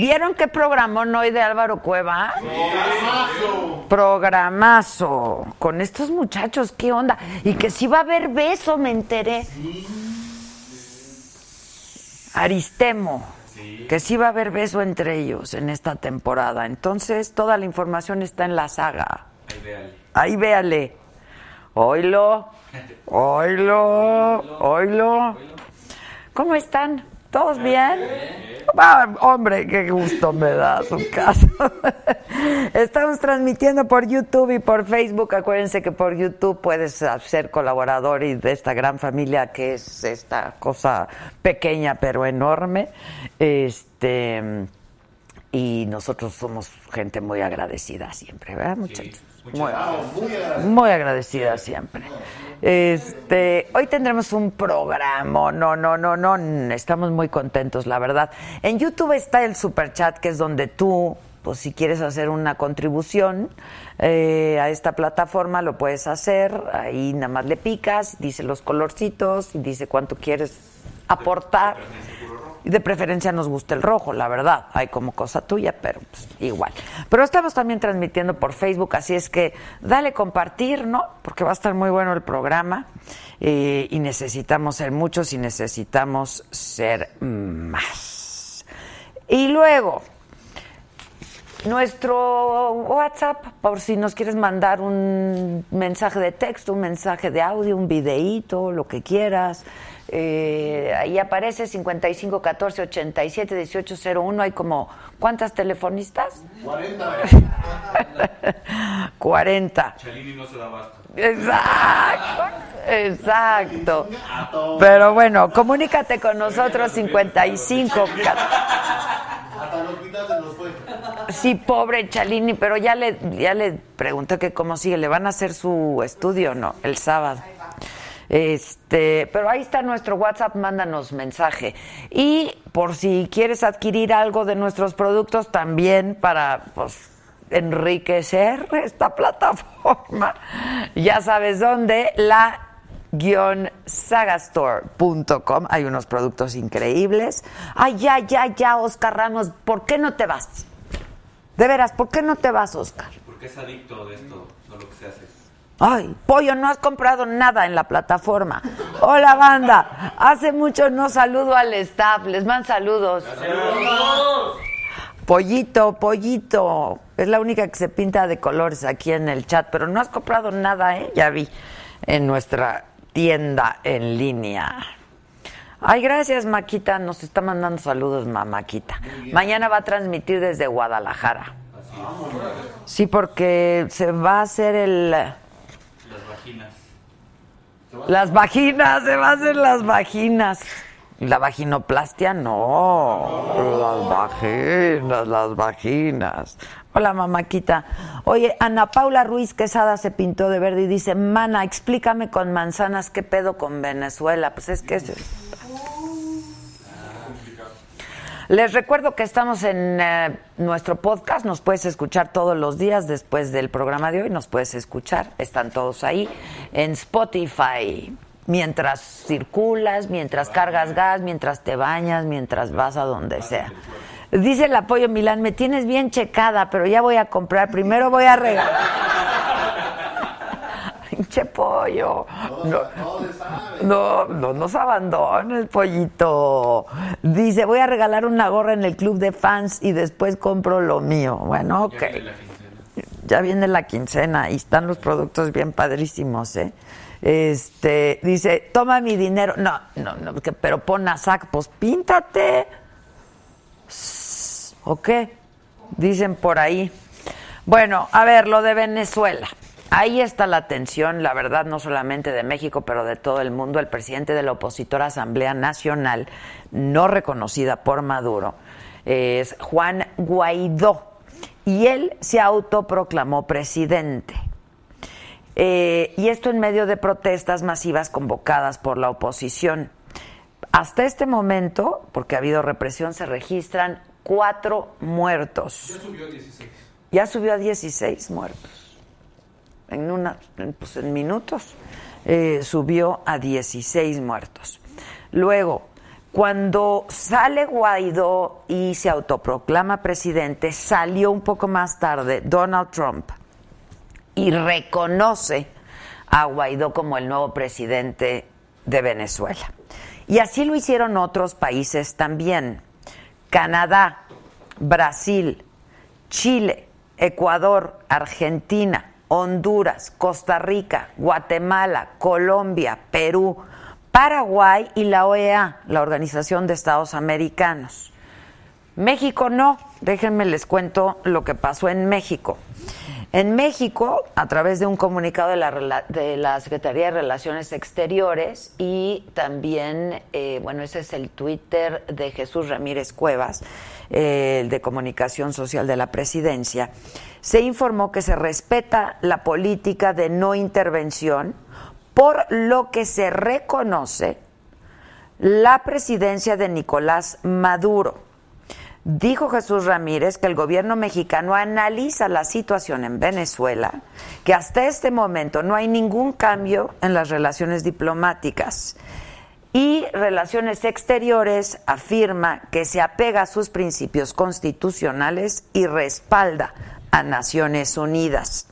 ¿Vieron qué programón hoy de Álvaro Cueva? Programazo. Programazo. Con estos muchachos, ¿qué onda? Y que sí va a haber beso, me enteré. Aristemo. Que sí va a haber beso entre ellos en esta temporada. Entonces, toda la información está en la saga. Ahí véale. Ahí véale. Oilo. Oilo. Oilo. ¿Cómo están? ¿Todos bien? Ah, hombre, qué gusto me da su casa. Estamos transmitiendo por YouTube y por Facebook. Acuérdense que por YouTube puedes ser colaborador y de esta gran familia que es esta cosa pequeña pero enorme. Este y nosotros somos gente muy agradecida siempre, ¿verdad, muchachos? Muy, muy agradecida siempre. Este, hoy tendremos un programa. No, no, no, no. Estamos muy contentos, la verdad. En YouTube está el super chat, que es donde tú, pues si quieres hacer una contribución eh, a esta plataforma, lo puedes hacer. Ahí nada más le picas, dice los colorcitos, dice cuánto quieres aportar. De preferencia nos gusta el rojo, la verdad. Hay como cosa tuya, pero pues, igual. Pero estamos también transmitiendo por Facebook, así es que dale compartir, ¿no? Porque va a estar muy bueno el programa. Eh, y necesitamos ser muchos y necesitamos ser más. Y luego, nuestro WhatsApp, por si nos quieres mandar un mensaje de texto, un mensaje de audio, un videíto, lo que quieras. Eh, ahí aparece 55 14 87 18 01. Hay como, ¿cuántas telefonistas? 40. 40. Chalini no se da basta. Exacto, exacto. Pero bueno, comunícate con nosotros 55. Hasta los se fue. Sí, pobre Chalini, pero ya le, ya le pregunté que cómo sigue. ¿Le van a hacer su estudio no? El sábado. Este, pero ahí está nuestro WhatsApp, mándanos mensaje. Y por si quieres adquirir algo de nuestros productos también para pues enriquecer esta plataforma, ya sabes dónde, la sagastore.com hay unos productos increíbles. Ay, ya, ya, ya, Oscar Ramos, ¿por qué no te vas? De veras, ¿por qué no te vas, Oscar? Porque es adicto de esto, lo que se hace. Ay, pollo, no has comprado nada en la plataforma. Hola, banda. Hace mucho no saludo al staff. Les mando saludos. Pollito, pollito. Es la única que se pinta de colores aquí en el chat, pero no has comprado nada, ¿eh? Ya vi en nuestra tienda en línea. Ay, gracias, Maquita. Nos está mandando saludos, Maquita. Mañana va a transmitir desde Guadalajara. Sí, porque se va a hacer el las vaginas, se va a hacer las vaginas. La vaginoplastia no. Las vaginas, las vaginas. Hola, mamáquita. Oye, Ana Paula Ruiz Quesada se pintó de verde y dice, mana, explícame con manzanas qué pedo con Venezuela. Pues es que es... Les recuerdo que estamos en eh, nuestro podcast, nos puedes escuchar todos los días después del programa de hoy, nos puedes escuchar, están todos ahí en Spotify. Mientras circulas, mientras cargas gas, mientras te bañas, mientras vas a donde sea. Dice el apoyo Milán, me tienes bien checada, pero ya voy a comprar. Primero voy a regalar. Pinche pollo. No, no, no nos abandones, pollito. Dice, voy a regalar una gorra en el club de fans y después compro lo mío. Bueno, ok. Ya viene la quincena y están los productos bien padrísimos, ¿eh? Este, dice, toma mi dinero. No, no, no, pero pon a sac, pues píntate. ¿O qué? Dicen por ahí. Bueno, a ver, lo de Venezuela. Ahí está la tensión, la verdad, no solamente de México, pero de todo el mundo. El presidente de la opositora Asamblea Nacional, no reconocida por Maduro, es Juan Guaidó. Y él se autoproclamó presidente. Eh, y esto en medio de protestas masivas convocadas por la oposición. Hasta este momento, porque ha habido represión, se registran cuatro muertos. Ya subió a 16. Ya subió a 16 muertos. En, una, pues en minutos eh, subió a 16 muertos. Luego, cuando sale Guaidó y se autoproclama presidente, salió un poco más tarde Donald Trump y reconoce a Guaidó como el nuevo presidente de Venezuela. Y así lo hicieron otros países también. Canadá, Brasil, Chile, Ecuador, Argentina, Honduras, Costa Rica, Guatemala, Colombia, Perú, Paraguay y la OEA, la Organización de Estados Americanos. México no, déjenme les cuento lo que pasó en México. En México, a través de un comunicado de la, de la Secretaría de Relaciones Exteriores y también, eh, bueno, ese es el Twitter de Jesús Ramírez Cuevas, el de Comunicación Social de la Presidencia, se informó que se respeta la política de no intervención, por lo que se reconoce la presidencia de Nicolás Maduro Dijo Jesús Ramírez que el gobierno mexicano analiza la situación en Venezuela, que hasta este momento no hay ningún cambio en las relaciones diplomáticas y Relaciones Exteriores afirma que se apega a sus principios constitucionales y respalda a Naciones Unidas.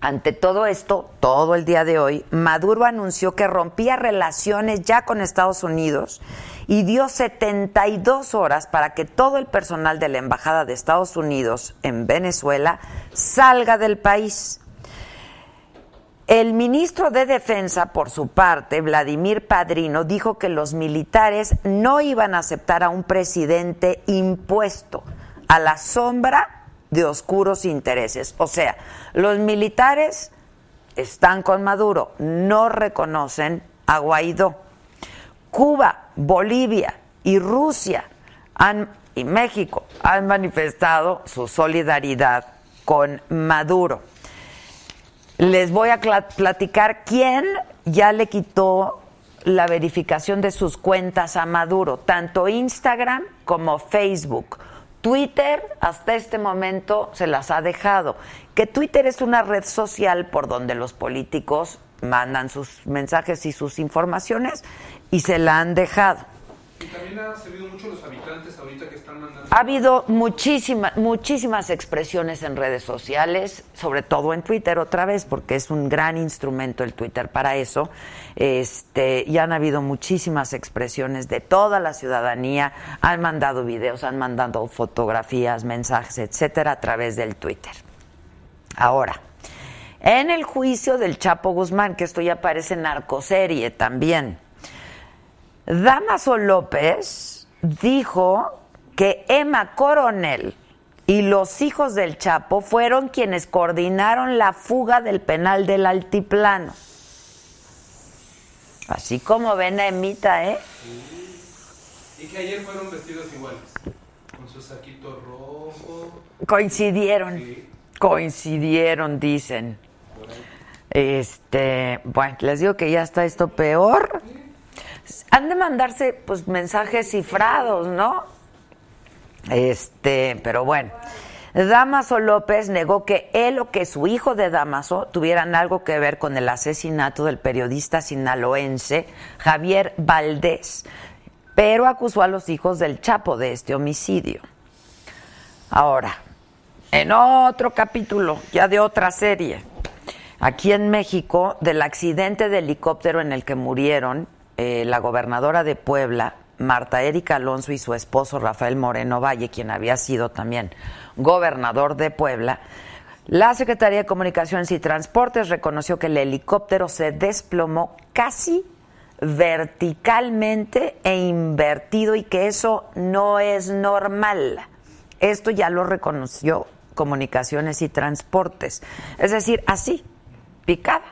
Ante todo esto, todo el día de hoy, Maduro anunció que rompía relaciones ya con Estados Unidos y dio 72 horas para que todo el personal de la Embajada de Estados Unidos en Venezuela salga del país. El ministro de Defensa, por su parte, Vladimir Padrino, dijo que los militares no iban a aceptar a un presidente impuesto a la sombra de oscuros intereses. O sea, los militares están con Maduro, no reconocen a Guaidó. Cuba, Bolivia y Rusia y México han manifestado su solidaridad con Maduro. Les voy a platicar quién ya le quitó la verificación de sus cuentas a Maduro, tanto Instagram como Facebook. Twitter hasta este momento se las ha dejado. Que Twitter es una red social por donde los políticos mandan sus mensajes y sus informaciones y se la han dejado. Y también ha servido mucho los habitantes ahorita que están mandando. Ha habido muchísimas, muchísimas expresiones en redes sociales, sobre todo en Twitter otra vez, porque es un gran instrumento el Twitter para eso. Este, y han habido muchísimas expresiones de toda la ciudadanía. Han mandado videos, han mandado fotografías, mensajes, etcétera, a través del Twitter. Ahora, en el juicio del Chapo Guzmán, que esto ya aparece en narcoserie también Damaso López dijo que Emma Coronel y los hijos del Chapo fueron quienes coordinaron la fuga del penal del Altiplano. Así como ven a Emita, ¿eh? Y que ayer fueron vestidos iguales, con su saquito rojo. Coincidieron, coincidieron, dicen. Este, bueno, les digo que ya está esto peor han de mandarse pues mensajes cifrados, ¿no? Este, pero bueno. Damaso López negó que él o que su hijo de Damaso tuvieran algo que ver con el asesinato del periodista sinaloense Javier Valdés, pero acusó a los hijos del Chapo de este homicidio. Ahora, en otro capítulo, ya de otra serie, aquí en México del accidente de helicóptero en el que murieron eh, la gobernadora de Puebla, Marta Erika Alonso y su esposo Rafael Moreno Valle, quien había sido también gobernador de Puebla, la Secretaría de Comunicaciones y Transportes reconoció que el helicóptero se desplomó casi verticalmente e invertido y que eso no es normal. Esto ya lo reconoció Comunicaciones y Transportes. Es decir, así, picada.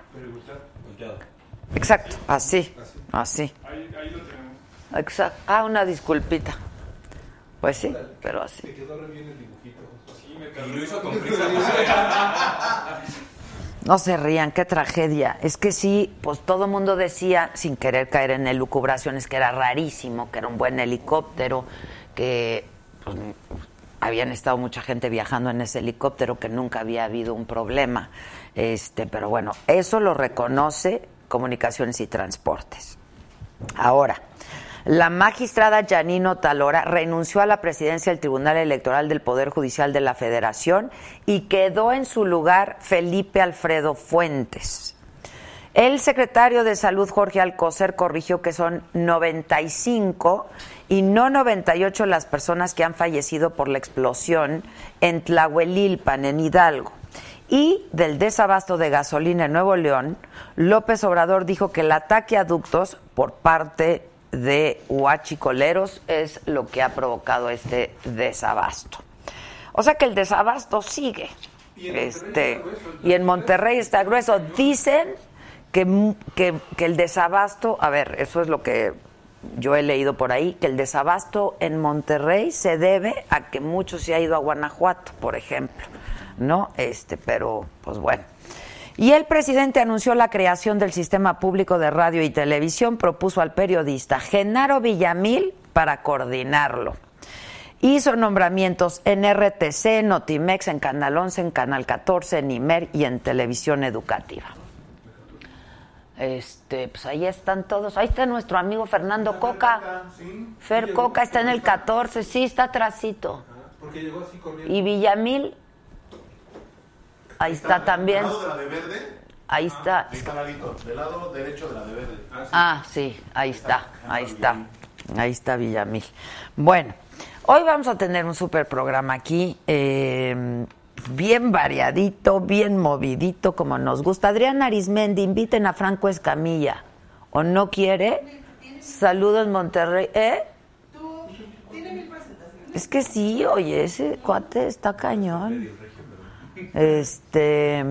Exacto, así, así. Exacto. Ah, una disculpita. Pues sí, pero así. No se rían, qué tragedia. Es que sí, pues todo el mundo decía, sin querer caer en elucubraciones, que era rarísimo, que era un buen helicóptero, que pues, habían estado mucha gente viajando en ese helicóptero, que nunca había habido un problema. Este, pero bueno, eso lo reconoce Comunicaciones y Transportes. Ahora, la magistrada Janino Talora renunció a la presidencia del Tribunal Electoral del Poder Judicial de la Federación y quedó en su lugar Felipe Alfredo Fuentes. El secretario de Salud, Jorge Alcocer, corrigió que son 95 y no 98 las personas que han fallecido por la explosión en Tlahuelilpan, en Hidalgo. Y del desabasto de gasolina en Nuevo León, López Obrador dijo que el ataque a ductos por parte de huachicoleros es lo que ha provocado este desabasto. O sea que el desabasto sigue. Y en este, y en Monterrey está grueso. Dicen que, que, que el desabasto, a ver, eso es lo que yo he leído por ahí, que el desabasto en Monterrey se debe a que mucho se ha ido a Guanajuato, por ejemplo. ¿No? Este, pero, pues bueno. Y el presidente anunció la creación del sistema público de radio y televisión, propuso al periodista Genaro Villamil para coordinarlo. Hizo nombramientos en RTC, Notimex, en Canal 11, en Canal 14, en IMER y en Televisión Educativa. Este, pues ahí están todos. Ahí está nuestro amigo Fernando Coca. Fer Coca está en el 14, sí, está atrasito. Y Villamil Ahí está, también. ¿Del lado de la de verde? Ahí está. Está del lado derecho de la de verde. Ah, sí, ahí está, ahí está. Ahí está Villamil. Bueno, hoy vamos a tener un super programa aquí. Eh, bien variadito, bien movidito, como nos gusta. Adrián Arismendi, inviten a Franco Escamilla. ¿O no quiere? Saludos Monterrey. ¿Eh? Es que sí, oye, ese cuate está cañón. Este.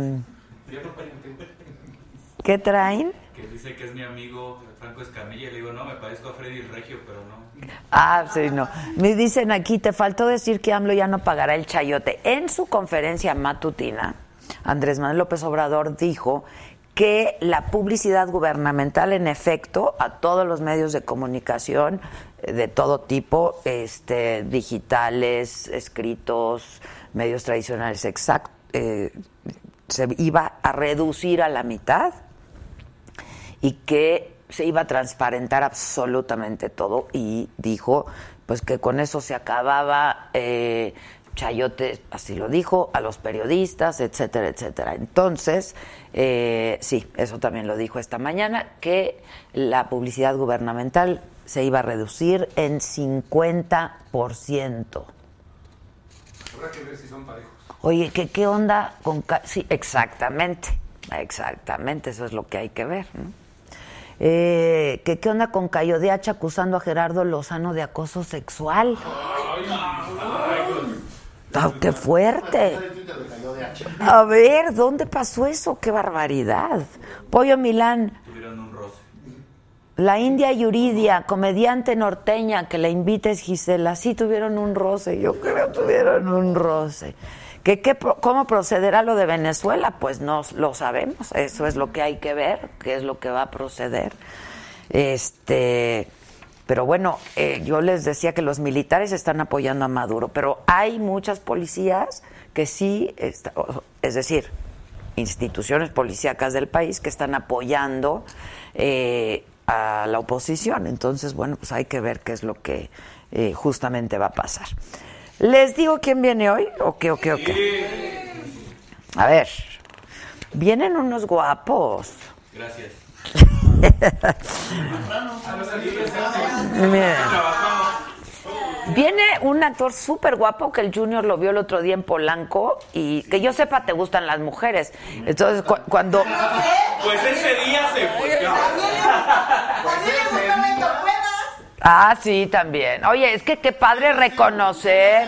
¿Qué traen? Que dice que es mi amigo Franco Escamilla. Le digo, no, me parezco a Freddy Regio, pero no. Ah, sí, no. Me dicen aquí, te faltó decir que AMLO ya no pagará el chayote. En su conferencia matutina, Andrés Manuel López Obrador dijo que la publicidad gubernamental, en efecto, a todos los medios de comunicación eh, de todo tipo, este, digitales, escritos, medios tradicionales, exacto, eh, se iba a reducir a la mitad y que se iba a transparentar absolutamente todo y dijo pues que con eso se acababa eh, Chayote, así lo dijo, a los periodistas, etcétera, etcétera. Entonces, eh, sí, eso también lo dijo esta mañana, que la publicidad gubernamental se iba a reducir en 50%. Habrá que ver si son parejos. Oye, ¿qué, qué onda con... Sí, exactamente, exactamente, eso es lo que hay que ver. Eh, ¿qué, ¿Qué onda con Cayo de Hacha acusando a Gerardo Lozano de acoso sexual? Ah, ¡Qué fuerte! A ver, ¿dónde pasó eso? ¡Qué barbaridad! Pollo Milán. La India Yuridia, comediante norteña, que la invites Gisela, sí tuvieron un roce, yo creo que tuvieron un roce. ¿Qué, qué, ¿Cómo procederá lo de Venezuela? Pues no lo sabemos, eso es lo que hay que ver, qué es lo que va a proceder. Este, pero bueno, eh, yo les decía que los militares están apoyando a Maduro, pero hay muchas policías que sí, está, es decir, instituciones policíacas del país que están apoyando eh, a la oposición. Entonces, bueno, pues hay que ver qué es lo que eh, justamente va a pasar. ¿Les digo quién viene hoy? ¿O qué, o qué, o qué? A ver. Vienen unos guapos. Gracias. Miren. Viene un actor súper guapo que el Junior lo vio el otro día en Polanco y que yo sepa te gustan las mujeres. Entonces cu- cuando... Pues ese día se fue. Ah, sí, también. Oye, es que qué padre reconocer.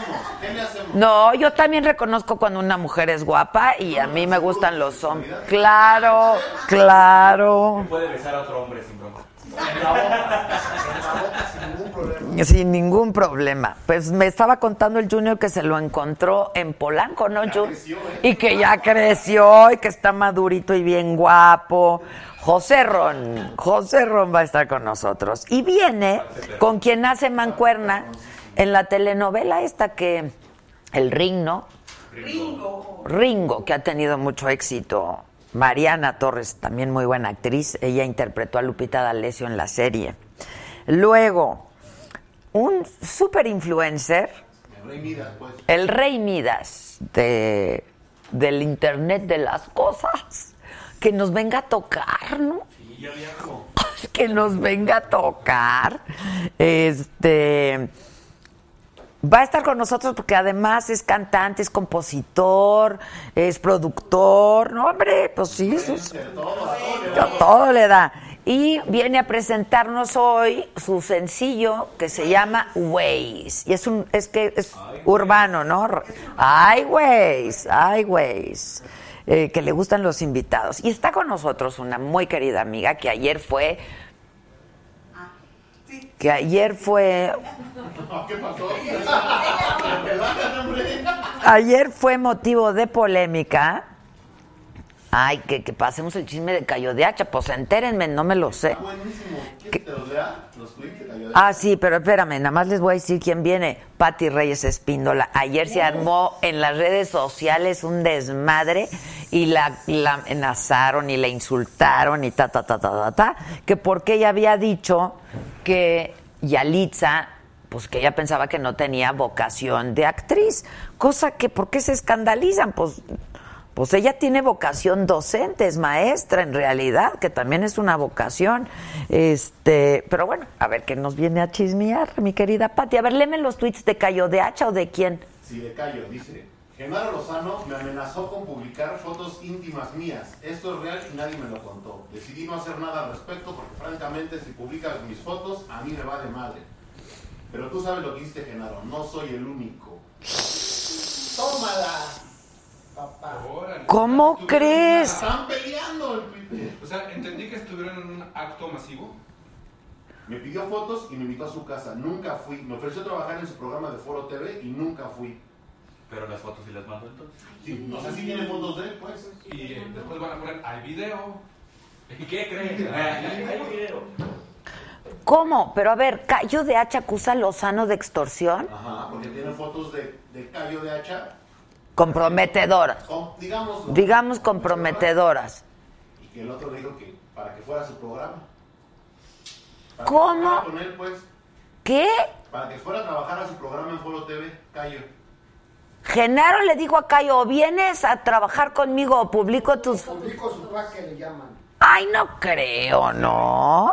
No, yo también reconozco cuando una mujer es guapa y a mí me gustan los hombres. Claro, claro. Puede besar a otro hombre sin. Sin ningún problema. Pues me estaba contando el Junior que se lo encontró en Polanco, ¿no, Jun? Y que ya creció y que está madurito y bien guapo. José Ron, José Ron va a estar con nosotros. Y viene con quien hace mancuerna en la telenovela esta que, el Ring, ¿no? Ringo. Ringo, que ha tenido mucho éxito. Mariana Torres, también muy buena actriz. Ella interpretó a Lupita D'Alessio en la serie. Luego, un super influencer, Rey Midas, pues. el Rey Midas de, del Internet de las Cosas, que nos venga a tocar, ¿no? que nos venga a tocar. Este va a estar con nosotros porque además es cantante, es compositor, es productor, no hombre, pues sí, sus- a todo le da. Y viene a presentarnos hoy su sencillo que se llama Ways. Y es un, es que es urbano, ¿no? Ay, Ways, ay, Ways. Eh, que le gustan los invitados. Y está con nosotros una muy querida amiga que ayer fue. Que ayer fue. ¿Qué pasó? Ayer fue motivo de polémica. Ay, que, que pasemos el chisme de Cayo de Hacha. Pues entérenme, no me lo sé. Buenísimo. Ayudan. Ah, sí, pero espérame, nada más les voy a decir quién viene. Patti Reyes Espíndola. Ayer se armó en las redes sociales un desmadre y la, la amenazaron y la insultaron y ta, ta, ta, ta, ta, ta, que porque ella había dicho que Yalitza, pues que ella pensaba que no tenía vocación de actriz, cosa que, ¿por qué se escandalizan? Pues pues ella tiene vocación docente, es maestra en realidad, que también es una vocación. Este, pero bueno, a ver qué nos viene a chismear, mi querida Pati. A ver, léeme los tweets de Cayo de Hacha o de quién. Si le callo, dice. Genaro Lozano me amenazó con publicar fotos íntimas mías. Esto es real y nadie me lo contó. Decidí no hacer nada al respecto porque francamente si publicas mis fotos a mí me va de madre. Pero tú sabes lo que hiciste, Genaro. No soy el único. ¡Tómala! Papá. Órale. ¿Cómo Estuvieron crees? Están peleando. O sea, entendí que estuvieron en un acto masivo. Me pidió fotos y me invitó a su casa. Nunca fui. Me ofreció trabajar en su programa de Foro TV y nunca fui. Pero las fotos sí las mando entonces. Sí, no sé si tiene fotos de él, pues. Y eh, después van a poner al video. ¿Y qué crees? Hay video. ¿Cómo? Pero a ver, Cayo de Hacha acusa a Lozano de extorsión Ajá, porque tiene fotos de, de callo de hacha. Comprometedoras. con- digamos. Digamos comprometedoras. Y que el otro le dijo que para que fuera a su programa. Para ¿Cómo? Que trabajara con él, pues. ¿Qué? Para que fuera a trabajar a su programa en Foro TV, Cayo. Genaro le dijo a Cayo, "O vienes a trabajar conmigo o publico tus... Publico su pack que le llaman. Ay, no creo, ¿no?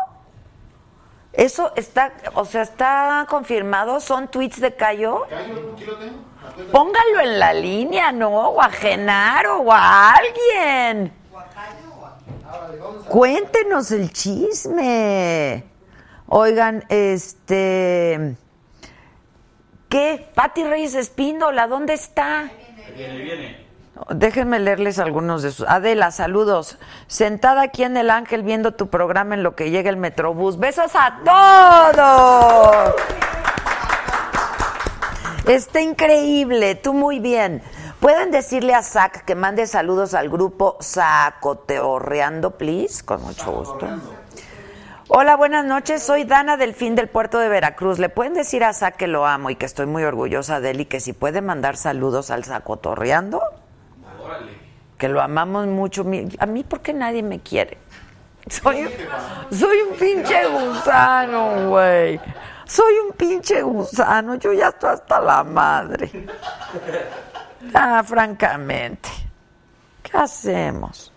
Eso está, o sea, está confirmado, son tweets de Cayo. Cayo, aquí lo tengo. Póngalo en la línea, ¿no? O a Genaro o a alguien. Cuéntenos el chisme. Oigan, este. ¿Qué? Pati Reyes Espíndola, ¿dónde está? Viene, viene. Déjenme leerles algunos de sus. Adela, saludos. Sentada aquí en el Ángel viendo tu programa en lo que llega el Metrobús. Besos a todos. Está increíble, tú muy bien. ¿Pueden decirle a Zach que mande saludos al grupo Sacoteorreando, please? Con mucho gusto. Hola, buenas noches. Soy Dana del fin del puerto de Veracruz. ¿Le pueden decir a Zach que lo amo y que estoy muy orgullosa de él y que si puede mandar saludos al Sacotorreando? Órale. que lo amamos mucho. A mí, ¿por qué nadie me quiere? Soy, soy un pinche gusano, güey. Soy un pinche gusano. Yo ya estoy hasta la madre. Ah, francamente. ¿Qué hacemos?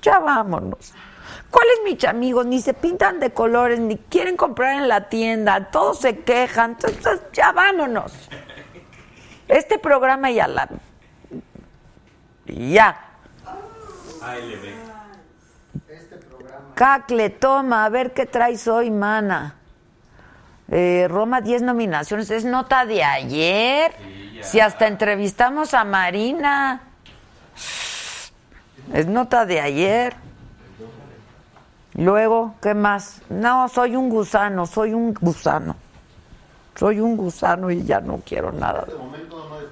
ya vámonos. ¿Cuáles mis amigos? Ni se pintan de colores, ni quieren comprar en la tienda, todos se quejan, entonces ya vámonos. Este programa ya la... Ya. Ahí le ve. Cacle, toma, a ver qué traes hoy, mana. Eh, Roma, 10 nominaciones. Es nota de ayer. si hasta entrevistamos a Marina. Es nota de ayer. Luego, ¿qué más? No, soy un gusano, soy un gusano. Soy un gusano y ya no quiero nada. En este momento no de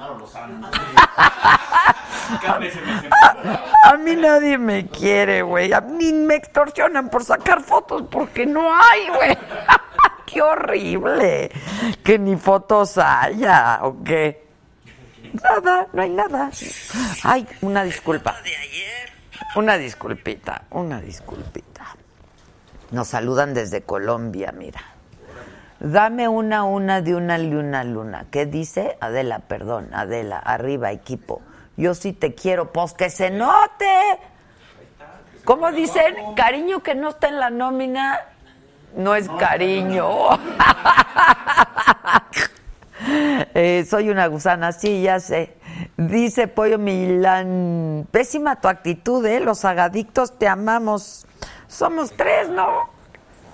Genaro Lozano. A mí nadie me quiere, güey. A mí me extorsionan por sacar fotos porque no hay, güey. Qué horrible. Que ni fotos haya, ¿o qué? Nada, no hay nada. Ay, una disculpa. Una disculpita, una disculpita. Nos saludan desde Colombia, mira. Dame una, una de una luna, luna. ¿Qué dice? Adela, perdón, Adela, arriba, equipo. Yo sí te quiero, pues que se note. ¿Cómo dicen? Cariño que no está en la nómina no es cariño. Eh, soy una gusana, sí, ya sé. Dice Pollo Milán, pésima tu actitud, ¿eh? Los agadictos te amamos. Somos tres, ¿no?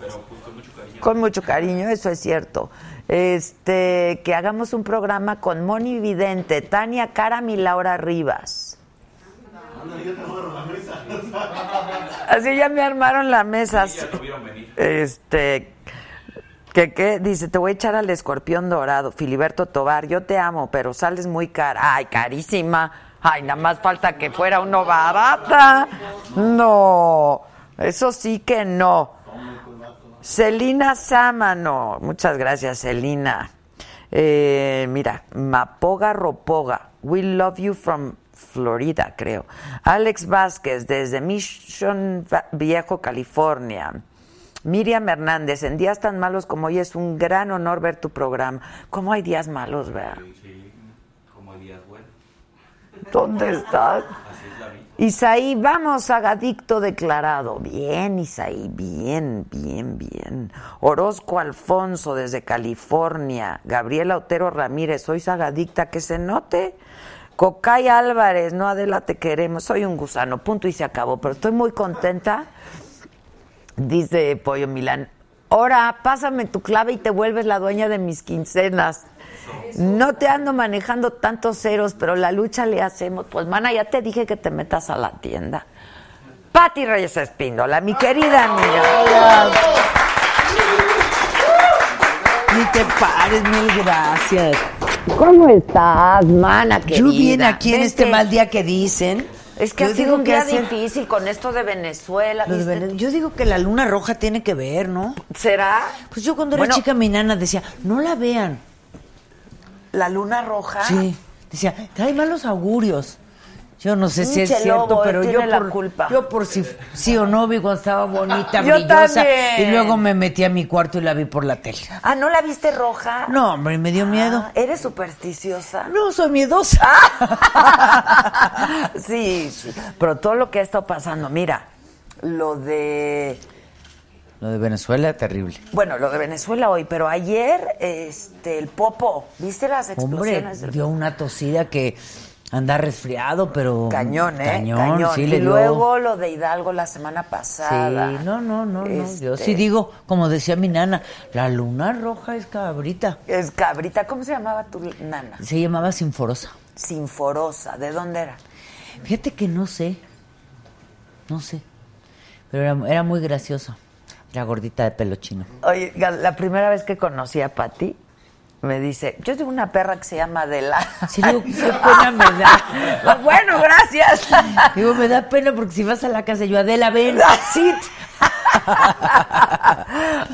Pero pues con mucho cariño. Con mucho cariño, eso es cierto. Este, que hagamos un programa con Moni Vidente, Tania Caram y Laura Rivas. Así ya me armaron la mesa. Sí, ya lo vieron venir. Este, que qué, dice, te voy a echar al escorpión dorado, Filiberto Tobar, yo te amo, pero sales muy cara. Ay, carísima. Ay, nada más falta que fuera uno barata. No, eso sí que no. Celina Sámano, muchas gracias, Celina. Eh, mira, Mapoga Ropoga, we love you from Florida, creo. Alex Vázquez, desde Mission Viejo, California. Miriam Hernández, en días tan malos como hoy es un gran honor ver tu programa. ¿Cómo hay días malos, vea? Sí, como días buenos. ¿Dónde estás? Isaí, vamos, agadicto declarado. Bien, Isaí, bien, bien, bien. Orozco Alfonso desde California. Gabriela Otero Ramírez, soy sagadicta, que se note. Cocay Álvarez, no Adela, te queremos. Soy un gusano, punto y se acabó. Pero estoy muy contenta. Dice Pollo Milán, ahora pásame tu clave y te vuelves la dueña de mis quincenas. No te ando manejando tantos ceros, pero la lucha le hacemos. Pues, mana, ya te dije que te metas a la tienda. Pati Reyes Espíndola, mi querida amiga. Ni te pares, mil gracias. ¿Cómo estás, mana querida? Yo bien aquí en este mal día que dicen. Es que yo ha sido un día hacer- difícil con esto de Venezuela. Yo digo que la luna roja tiene que ver, ¿no? ¿Será? Pues yo cuando era chica mi nana decía, no la vean. La luna roja. Sí. Decía, trae malos augurios. Yo no sé si es cierto, lobo, pero yo tiene la por, culpa. yo por si sí o no vi cuando estaba bonita, Yo brillosa. también. Y luego me metí a mi cuarto y la vi por la tele. Ah, ¿no la viste roja? No, hombre, me dio miedo. Ah, ¿Eres supersticiosa? No, soy miedosa. sí, sí. Pero todo lo que ha estado pasando, mira, lo de. Lo de Venezuela, terrible. Bueno, lo de Venezuela hoy, pero ayer, este, el Popo, ¿viste las Hombre, explosiones? del dio una tosida que anda resfriado, pero... Cañón, ¿eh? Cañón, sí y le dio... luego lo de Hidalgo la semana pasada. Sí, no, no, no, no. Yo Este, sí digo, como decía mi nana, la luna roja es cabrita. Es cabrita, ¿cómo se llamaba tu nana? Se llamaba Sinforosa. Sinforosa, ¿de dónde era? Fíjate que no sé. No sé. Pero era, era muy graciosa. Era gordita de pelo chino. Oye, la primera vez que conocí a Pati, me dice, yo tengo una perra que se llama Adela. Sí, digo, qué pena me da. Pues bueno, gracias. Digo, me da pena porque si vas a la casa, yo, Adela, ven.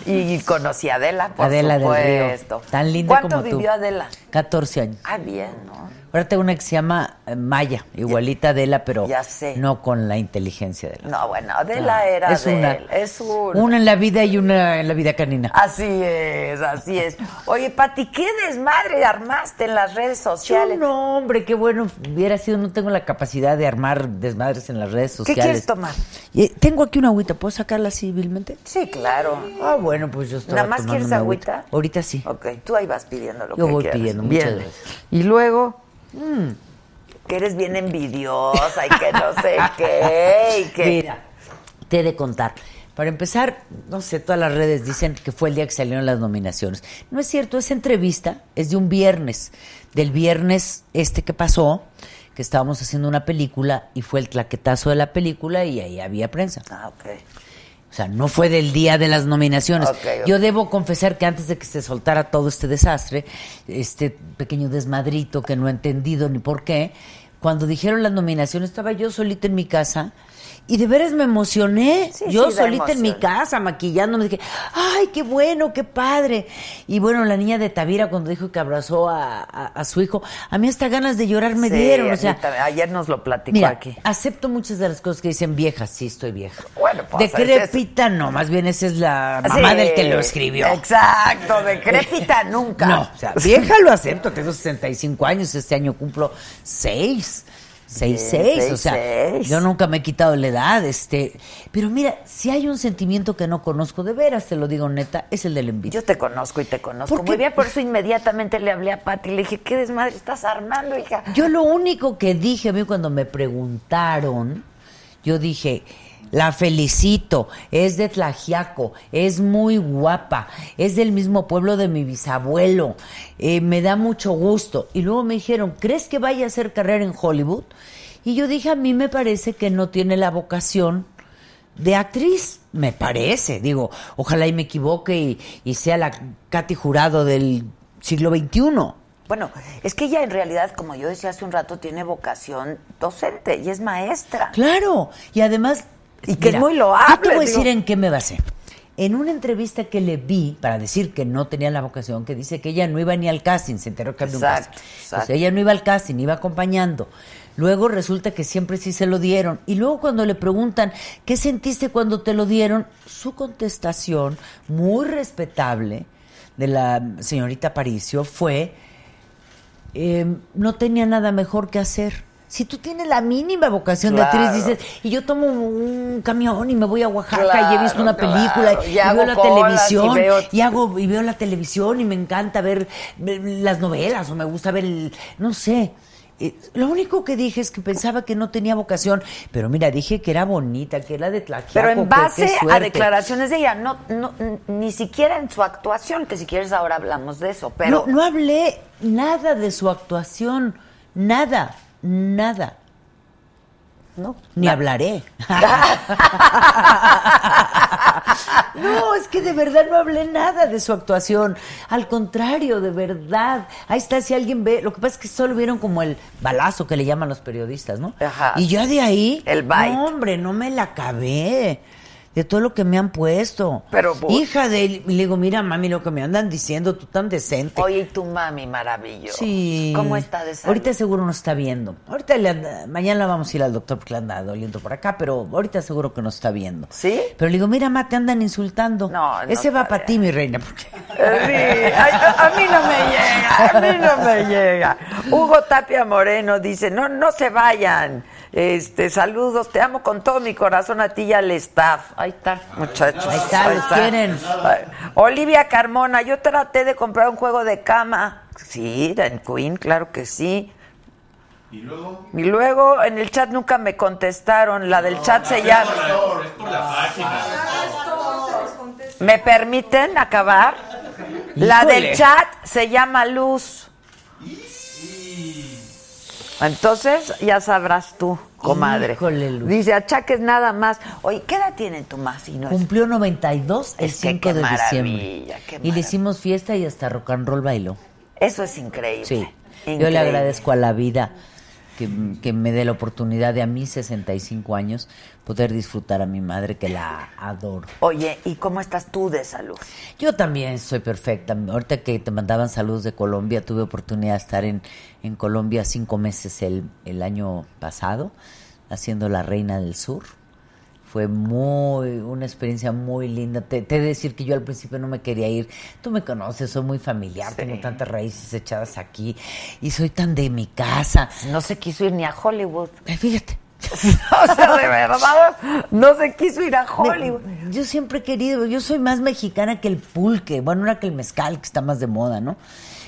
Y conocí a Adela, por Adela del Río. supuesto. Tan linda ¿Cuánto como tú. vivió Adela? 14 años. Ah, bien, ¿no? Ahora tengo una que se llama eh, Maya, igualita a Adela, pero Ya sé. no con la inteligencia de la No, bueno, Adela era es de una, él, es un... una en la vida y una en la vida canina. Así es, así es. Oye, Pati, ¿qué desmadre armaste en las redes Yo sociales? no, hombre, qué bueno hubiera sido. No tengo la capacidad de armar desmadres en las redes ¿Qué sociales. quieres tomar? Eh, tengo aquí una agüita, ¿puedo sacarla civilmente? Sí, claro. Ah, bueno, pues yo estaba ¿Nada más quieres una agüita? Ahorita sí. Ok, tú ahí vas pidiendo lo Yo que voy quieras. Muchas Bien. gracias. Y luego, mm, que eres bien envidiosa y que no sé qué, y que... Mira, te he de contar. Para empezar, no sé, todas las redes dicen que fue el día que salieron las nominaciones. No es cierto, esa entrevista es de un viernes, del viernes este que pasó, que estábamos haciendo una película y fue el claquetazo de la película y ahí había prensa. Ah, ok. O sea, no fue del día de las nominaciones. Yo debo confesar que antes de que se soltara todo este desastre, este pequeño desmadrito que no he entendido ni por qué, cuando dijeron las nominaciones estaba yo solita en mi casa y de veras me emocioné. Sí, yo sí, solita en mi casa, maquillándome, dije, ay, qué bueno, qué padre. Y bueno, la niña de Tavira cuando dijo que abrazó a, a- a su hijo, a mí hasta ganas de llorar me Sí, dieron. O sea, ayer nos lo platicó Mira, aquí. acepto muchas de las cosas que dicen vieja, sí estoy vieja. Bueno, pues, Decrépita no, más bien esa es la mamá del que lo escribió. Exacto, decrépita nunca. No, o sea, vieja lo acepto, tengo 65 años, este año cumplo 6. 6, Bien, 6, o sea, seis. yo nunca me he quitado la edad, este, pero mira, si hay un sentimiento que no conozco, de veras te lo digo neta, es el del envidia. Yo te conozco y te conozco ¿Por muy bien, por eso inmediatamente le hablé a Pati y le dije, ¿qué desmadre estás armando, hija? Yo lo único que dije a mí cuando me preguntaron, yo dije, la felicito, es de Tlajiaco, es muy guapa, es del mismo pueblo de mi bisabuelo, eh, me da mucho gusto. Y luego me dijeron, ¿crees que vaya a hacer carrera en Hollywood? Y yo dije, a mí me parece que no tiene la vocación de actriz, me parece. Digo, ojalá y me equivoque y, y sea la Katy Jurado del siglo XXI. Bueno, es que ella en realidad, como yo decía hace un rato, tiene vocación docente y es maestra. Claro, y además... Y que es muy loable, Yo te voy a decir en qué me basé. En una entrevista que le vi, para decir que no tenía la vocación, que dice que ella no iba ni al casting, se enteró que había un casting. exacto. Entonces, ella no iba al casting, iba acompañando. Luego resulta que siempre sí se lo dieron. Y luego cuando le preguntan, ¿qué sentiste cuando te lo dieron? Su contestación, muy respetable, de la señorita Paricio, fue, eh, no tenía nada mejor que hacer. Si tú tienes la mínima vocación de actriz, dices, y yo tomo un camión y me voy a Oaxaca y he visto una claro. película Y y, hago veo la colas y televisión veo- y hago y veo la televisión y me encanta ver, las novelas o me gusta ver el, no sé. Eh, Lo único que dije es que pensaba que no tenía vocación, pero mira, dije que era bonita, que era de Tlaxiaco. Pero en que- base a declaraciones de ella, no, no, ni siquiera en su actuación, que si quieres ahora hablamos de eso, pero No, no hablé nada de su actuación, nada, nada. no, Ni hablaré. no, es que de verdad no hablé nada de su actuación. Al contrario, de verdad. Ahí está, si alguien ve. Lo que pasa es que solo vieron como el balazo que le llaman los periodistas, ¿no? Ajá. Y yo de ahí. El bite. No, hombre, no me la acabé. De todo lo que me han puesto. Pero, bu- Hija de. y Le digo, mira, mami, lo que me andan diciendo, tú tan decente. Oye, y tu mami, maravilloso. Sí. ¿Cómo está de salud? Ahorita seguro nos está viendo. Ahorita le anda- mañana vamos a ir al doctor porque le anda doliendo por acá, pero ahorita seguro que nos está viendo. ¿Sí? Pero le digo, mira, ma, te andan insultando. No, no Ese va para ti, mi reina. Porque... Sí, ay, a, a mí no me llega, a mí no me llega. Hugo Tapia Moreno dice, no, no se vayan. Este, saludos, te amo con todo mi corazón a ti y al staff. Ahí está, muchachos. Ahí está. Ay, Olivia Carmona, yo traté de comprar un juego de cama. Sí, en Queen, claro que sí. Y luego, Y luego en el chat nunca me contestaron. La del chat se llama. Es por la página. ¿Me permiten acabar? La del chat se llama Luz. Entonces, ya sabrás tú, comadre. Híjole, Luz. Dice, achaques nada más. Oye, ¿qué edad tiene tu más? Si no es- Cumplió 92 el Es que 5 qué de diciembre. qué Y le hicimos fiesta y hasta rock and roll bailó. Eso es increíble. Sí. Yo Increíble. le agradezco a la vida que, que me dé la oportunidad de a mis 65 años poder disfrutar a mi madre que la adoro. Oye, ¿y cómo estás tú de salud? Yo también soy perfecta. Ahorita que te mandaban saludos de Colombia, tuve oportunidad de estar en, en Colombia cinco meses el, el año pasado, haciendo La Reina del Sur. Fue muy, una experiencia muy linda. Te, te he de decir que yo al principio no me quería ir. Tú me conoces, soy muy familiar, tengo tantas raíces echadas aquí y soy tan de mi casa. No se quiso ir ni a Hollywood. Eh, Fíjate. o sea, de verdad, no se quiso ir a Hollywood. Me- Yo siempre he querido, yo soy más mexicana que el pulque, bueno, ahora que el mezcal, que está más de moda, ¿no?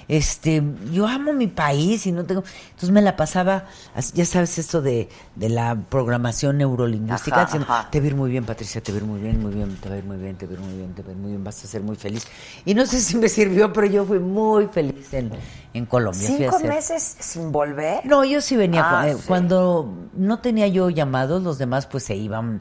Este, yo amo mi país y no tengo. Entonces me la pasaba, as- ya sabes, esto de, de la programación neurolingüística, Ajá, diciendo, ajá. te va a ir muy bien, Patricia, te va a ir muy bien, muy bien, te va a ir muy bien, te va a ir muy bien, te va a ir muy bien, vas a ser muy feliz. Y no sé si me sirvió, pero yo fui muy feliz en, en Colombia. ¿Cinco meses sin volver? no, yo sí venía. Ah, cu- eh, sí. Cuando no tenía yo llamados, los demás pues se iban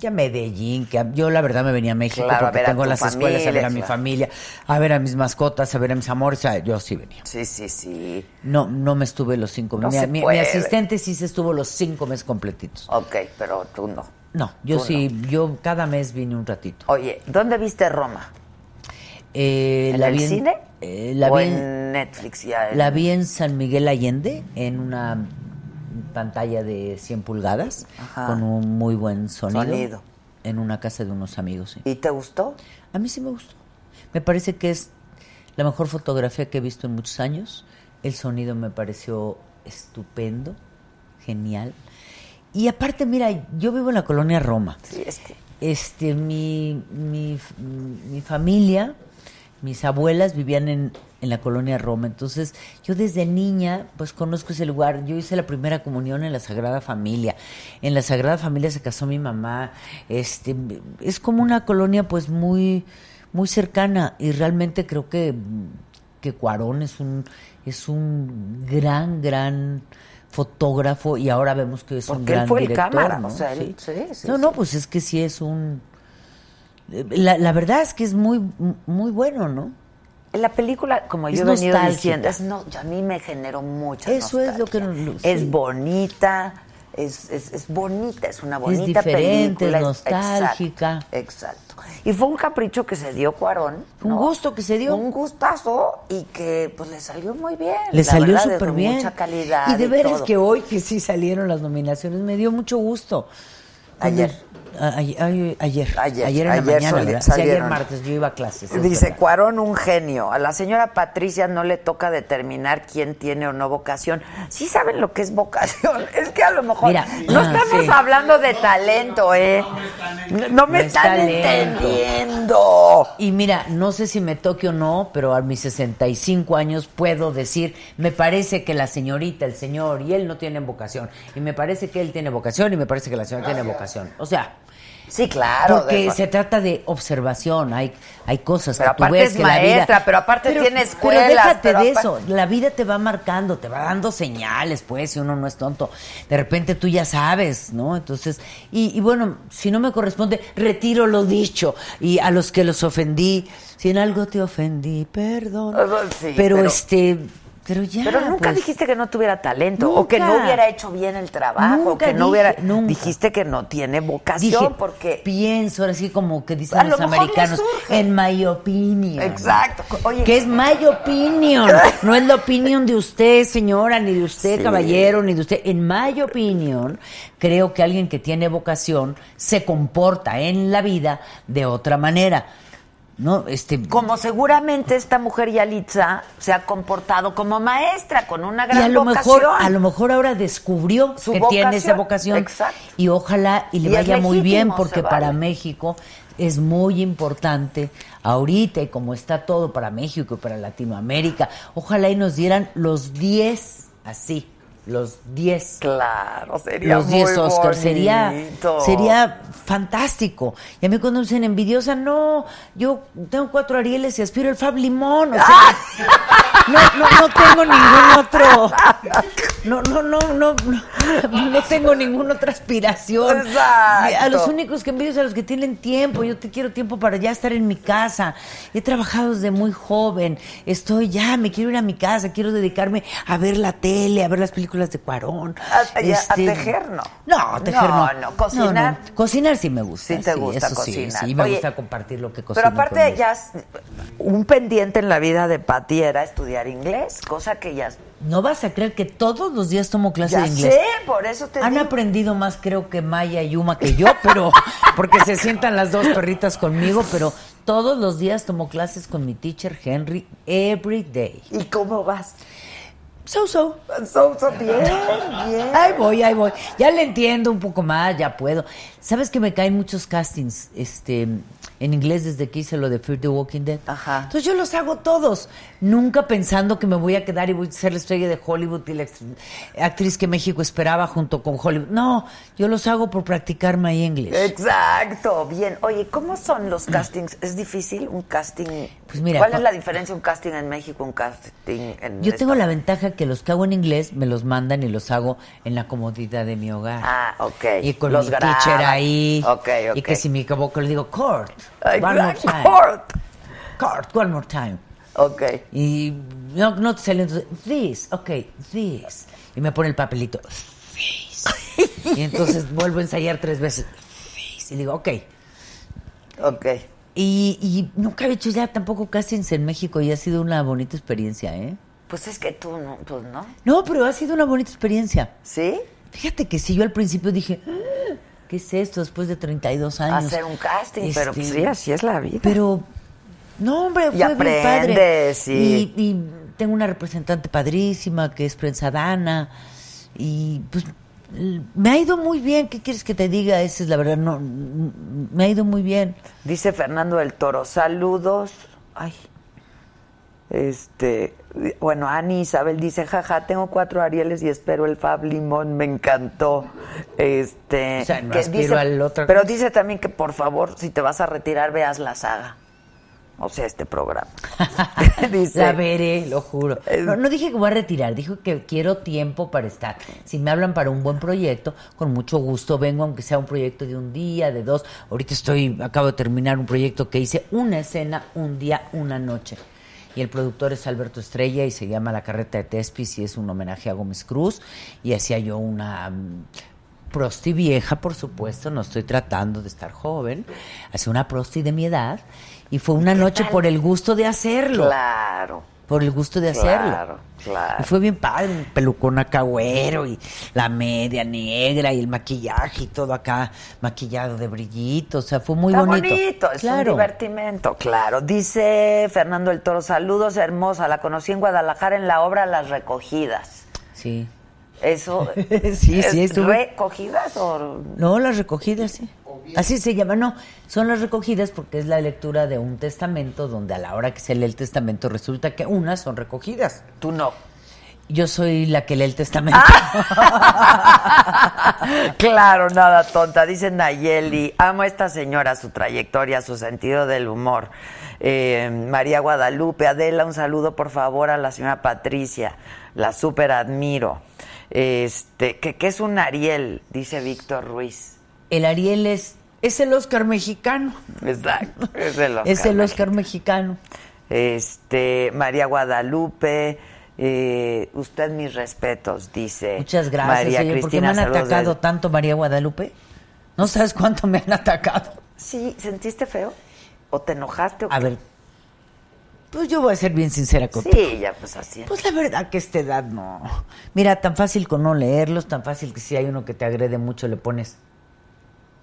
ya a Medellín, que a- yo la verdad me venía a México Claro, a porque a tengo las escuelas, a ver a mi familia, a ver a mis mascotas, a ver a mis amores, o sea, yo sí venía. Sí, sí, sí. No, no me estuve los cinco No meses. se Mi, asistente sí se estuvo los cinco meses completitos. Ok, pero tú no. No, yo Tú sí, yo cada mes vine un ratito. Oye, ¿dónde viste Roma? Eh, ¿En la el vi en- cine? eh, la ¿O vi en- en Netflix ya? en- La vi en San Miguel Allende, en una pantalla de 100 pulgadas, Ajá. con un muy buen sonido, Sonido. En una casa de unos amigos. sí. ¿Y te gustó? A mí sí me gustó. Me parece que es la mejor fotografía que he visto en muchos años. El sonido me pareció estupendo, genial. Y aparte, mira, yo vivo en la colonia Roma. Sí, es que... Este, mi, mi, mi familia, mis abuelas vivían en, en la colonia Roma. Entonces, yo desde niña, pues conozco ese lugar. Yo hice la primera comunión en la Sagrada Familia. En la Sagrada Familia se casó mi mamá. Este, es como una colonia, pues muy, muy cercana. Y realmente creo que, que Cuarón es un, es un gran, gran fotógrafo y ahora vemos que es un él gran fue el director, cámara, ¿no? o sea, él- sí, sí, no, sí. no, pues es que sí es un... La, la verdad es que es muy, muy bueno, ¿no? La película, como Es yo he venido diciendo, es no, a mí me generó mucha Eso es lo que nos- Es sí. bonita, es, es, es bonita, es una bonita diferente, película. es nostálgica. Exacto, exacto. Y fue un capricho que se dio Cuarón. Un gusto que se dio. Un gustazo y que pues le salió muy bien. Le la salió súper bien. Mucha calidad. Y de veras que hoy que sí salieron las nominaciones, me dio mucho gusto. Ayer. A- a- ayer. Ayer. Ayer, Ayer en ayer la mañana. Sí, ayer martes, yo iba a clases. es Dice. Cuarón, un genio. A la señora Patricia no le toca determinar quién tiene o no vocación. Sí saben lo que es vocación. Es que a lo mejor Mira, no ah, estamos sí. hablando de talento, ¿eh? No, no me están entendiendo. Y mira, no sé si me toque o no, pero a mis 65 años puedo decir, me parece que la señorita, el señor y él no tienen vocación. Y me parece que él tiene vocación y me parece que la señora tiene vocación. O sea, Sí, claro. porque de- se trata de observación, hay, hay cosas Pero que tú aparte ves es que la maestra, vida... pero aparte tiene Pero escuelas, déjate pero de aparte- eso, la vida te va marcando, te va dando señales, pues, si uno no es tonto. De repente tú ya sabes, ¿no? Entonces, y, y bueno, si no me corresponde, retiro lo dicho. Y a los que los ofendí, si en algo te ofendí, perdón. Sí, pero, pero- este, pero ya. Pero nunca pues, dijiste que no tuviera talento o que no hubiera hecho bien el trabajo, Nunca que no dije, hubiera nunca. dijiste que no tiene vocación Dije, porque pienso, ahora sí como que dicen lo los americanos, en my opinion. Exacto. Oye, que es my opinion, no es la opinión de usted, señora, ni de usted, Sí. caballero, ni de usted. En my opinion, creo que alguien que tiene vocación se comporta en la vida de otra manera. No, este como seguramente esta mujer Yalitza se ha comportado como maestra con una y gran a lo vocación. mejor a lo mejor ahora descubrió Su que tiene esa vocación, vocación exacto. y ojalá y le Y vaya muy bien porque para. México es muy importante ahorita y como está todo para México y para Latinoamérica, ojalá y nos dieran los 10 así, los 10 Claro, sería los 10 muy Oscars. Sería, bonito. sería fantástico. Y a mí cuando me dicen envidiosa, no, yo tengo cuatro Arieles y aspiro el Fab Limón. O sea, no, no, no tengo ningún otro. No, no, no, no, no, no tengo ninguna otra aspiración. Exacto. A los únicos que envidio es a los que tienen tiempo. Yo te quiero tiempo para ya estar en mi casa. He trabajado desde muy joven. Estoy ya, me quiero ir a mi casa, quiero dedicarme a ver la tele, a ver las películas películas de Cuarón. A, a tejer no. No, a tejer no. No, no, cocinar. Cocinar sí me gusta. Sí te gusta eso cocinar. Sí, sí, me Oye, gusta compartir lo que cocino. Pero aparte ya un pendiente en la vida de Pati era estudiar inglés, cosa que ya No vas a creer que todos los días tomo clase ya de inglés. sé, por eso te Han digo. aprendido más, creo que Maya y Yuma que yo, pero porque se sientan las dos perritas conmigo, pero todos los días tomo clases con mi teacher Henry every day. ¿Y cómo vas? So so. So, so, bien, bien. Ahí voy, ahí voy. Ya le entiendo un poco más, ya puedo. ¿Sabes que me caen muchos castings este en inglés desde que hice lo de Fear the Walking Dead? Ajá. Entonces yo los hago todos, nunca pensando que me voy a quedar y voy a ser la estrella de Hollywood y la actriz que México esperaba junto con Hollywood. No, yo los hago por practicar my English. Exacto, bien. Oye, ¿cómo son los castings? ¿Es difícil un casting? Pues mira, ¿Cuál es la diferencia un casting en México, un casting en Yo tengo la ventaja que los que hago en inglés me los mandan y los hago en la comodidad de mi hogar. Ah, ok. Y con Los mi graban. teacher ahí. Ok, ok. Y que si me equivoco le digo, court. One more time. court. Court, one more time. Ok. Y no, no te sale entonces, this, ok, this. Y me pone el papelito, this. y entonces vuelvo a ensayar tres veces, this. Y digo, ok. Ok. Y, y nunca he hecho ya tampoco castings en México y ha sido una bonita experiencia, ¿eh? Pues es que tú no, pues no. No, pero ha sido una bonita experiencia. ¿Sí? Fíjate que sí, yo al principio dije, "Ah, ¿qué es esto después de 32 años? Hacer un casting, pero pues Este, sí, así es la vida. Pero, no, hombre, Y fue bien padre. aprendes, y- Y, y tengo una representante padrísima que es Prensa Dana. Y pues me ha ido muy bien. ¿Qué quieres que te diga? Esa es la verdad. No, me ha ido muy bien. Dice Fernando del Toro, saludos. Ay. Este, bueno, Ani Isabel dice, jaja, tengo cuatro Arieles y espero el Fab Limón, me encantó. Este, O sea, no que al otro pero cosa. dice también que por favor, si te vas a retirar, veas la saga. O sea, este programa. dice, La veré, lo juro. No, no dije que voy a retirar, dijo que quiero tiempo para estar. Si me hablan para un buen proyecto, con mucho gusto vengo, aunque sea un proyecto de un día, de dos. Ahorita estoy, acabo de terminar un proyecto que hice una escena, un día, una noche. Y el productor es Alberto Estrella y se llama La Carreta de Tespis y es un homenaje a Gómez Cruz. Y hacía yo una mm, prosti vieja, por supuesto, no estoy tratando de estar joven. Hacía una prosti de mi edad. Y fue una noche por el gusto de hacerlo claro, por el gusto de hacerlo. claro, claro. Y fue bien padre, un pelucón acá güero y la media negra y el maquillaje y todo acá maquillado de brillito, o sea, fue muy Está bonito. bonito, es claro. un divertimento, claro. Dice Fernando el Toro, saludos hermosa, la conocí en Guadalajara en la obra Las Recogidas. Sí. Eso. Sí, sí, ¿es ¿Recogidas o.? No, las recogidas, sí. Así se llama, no, son las recogidas porque es la lectura de un testamento donde a la hora que se lee el testamento resulta que unas son recogidas. Tú no. Yo soy la que lee el testamento. claro, nada tonta. Dice Nayeli, amo a esta señora, su trayectoria, su sentido del humor. Eh, María Guadalupe, Adela, un saludo por favor a la señora Patricia. La super admiro. Este, que, que es un Ariel, dice Víctor Ruiz. El Ariel es, es el Oscar mexicano. Exacto. Es el Oscar. Es el Oscar mexicano. Este, María Guadalupe, eh, usted mis respetos, dice. Muchas gracias. María oye, ¿Por qué me Cristina, han atacado de- tanto, María Guadalupe? ¿No sabes cuánto me han atacado? Sí, ¿sentiste feo? ¿O te enojaste? o A qué? ver, pues yo voy a ser bien sincera contigo. Sí, ya pues así. Pues la verdad que a esta edad no. Mira, tan fácil con no leerlos, tan fácil que si hay uno que te agrede mucho le pones,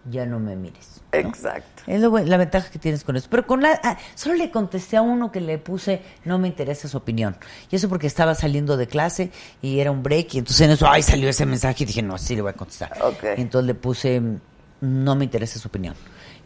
ya no me mires. ¿no? Exacto. Es lo la ventaja que tienes con eso. Pero con la, ah, solo le contesté a uno que le puse, no me interesa su opinión. Y eso porque estaba saliendo de clase y era un break. Y entonces en eso, ay, salió ese mensaje y dije, no, sí le voy a contestar. Ok. Y entonces le puse, no me interesa su opinión.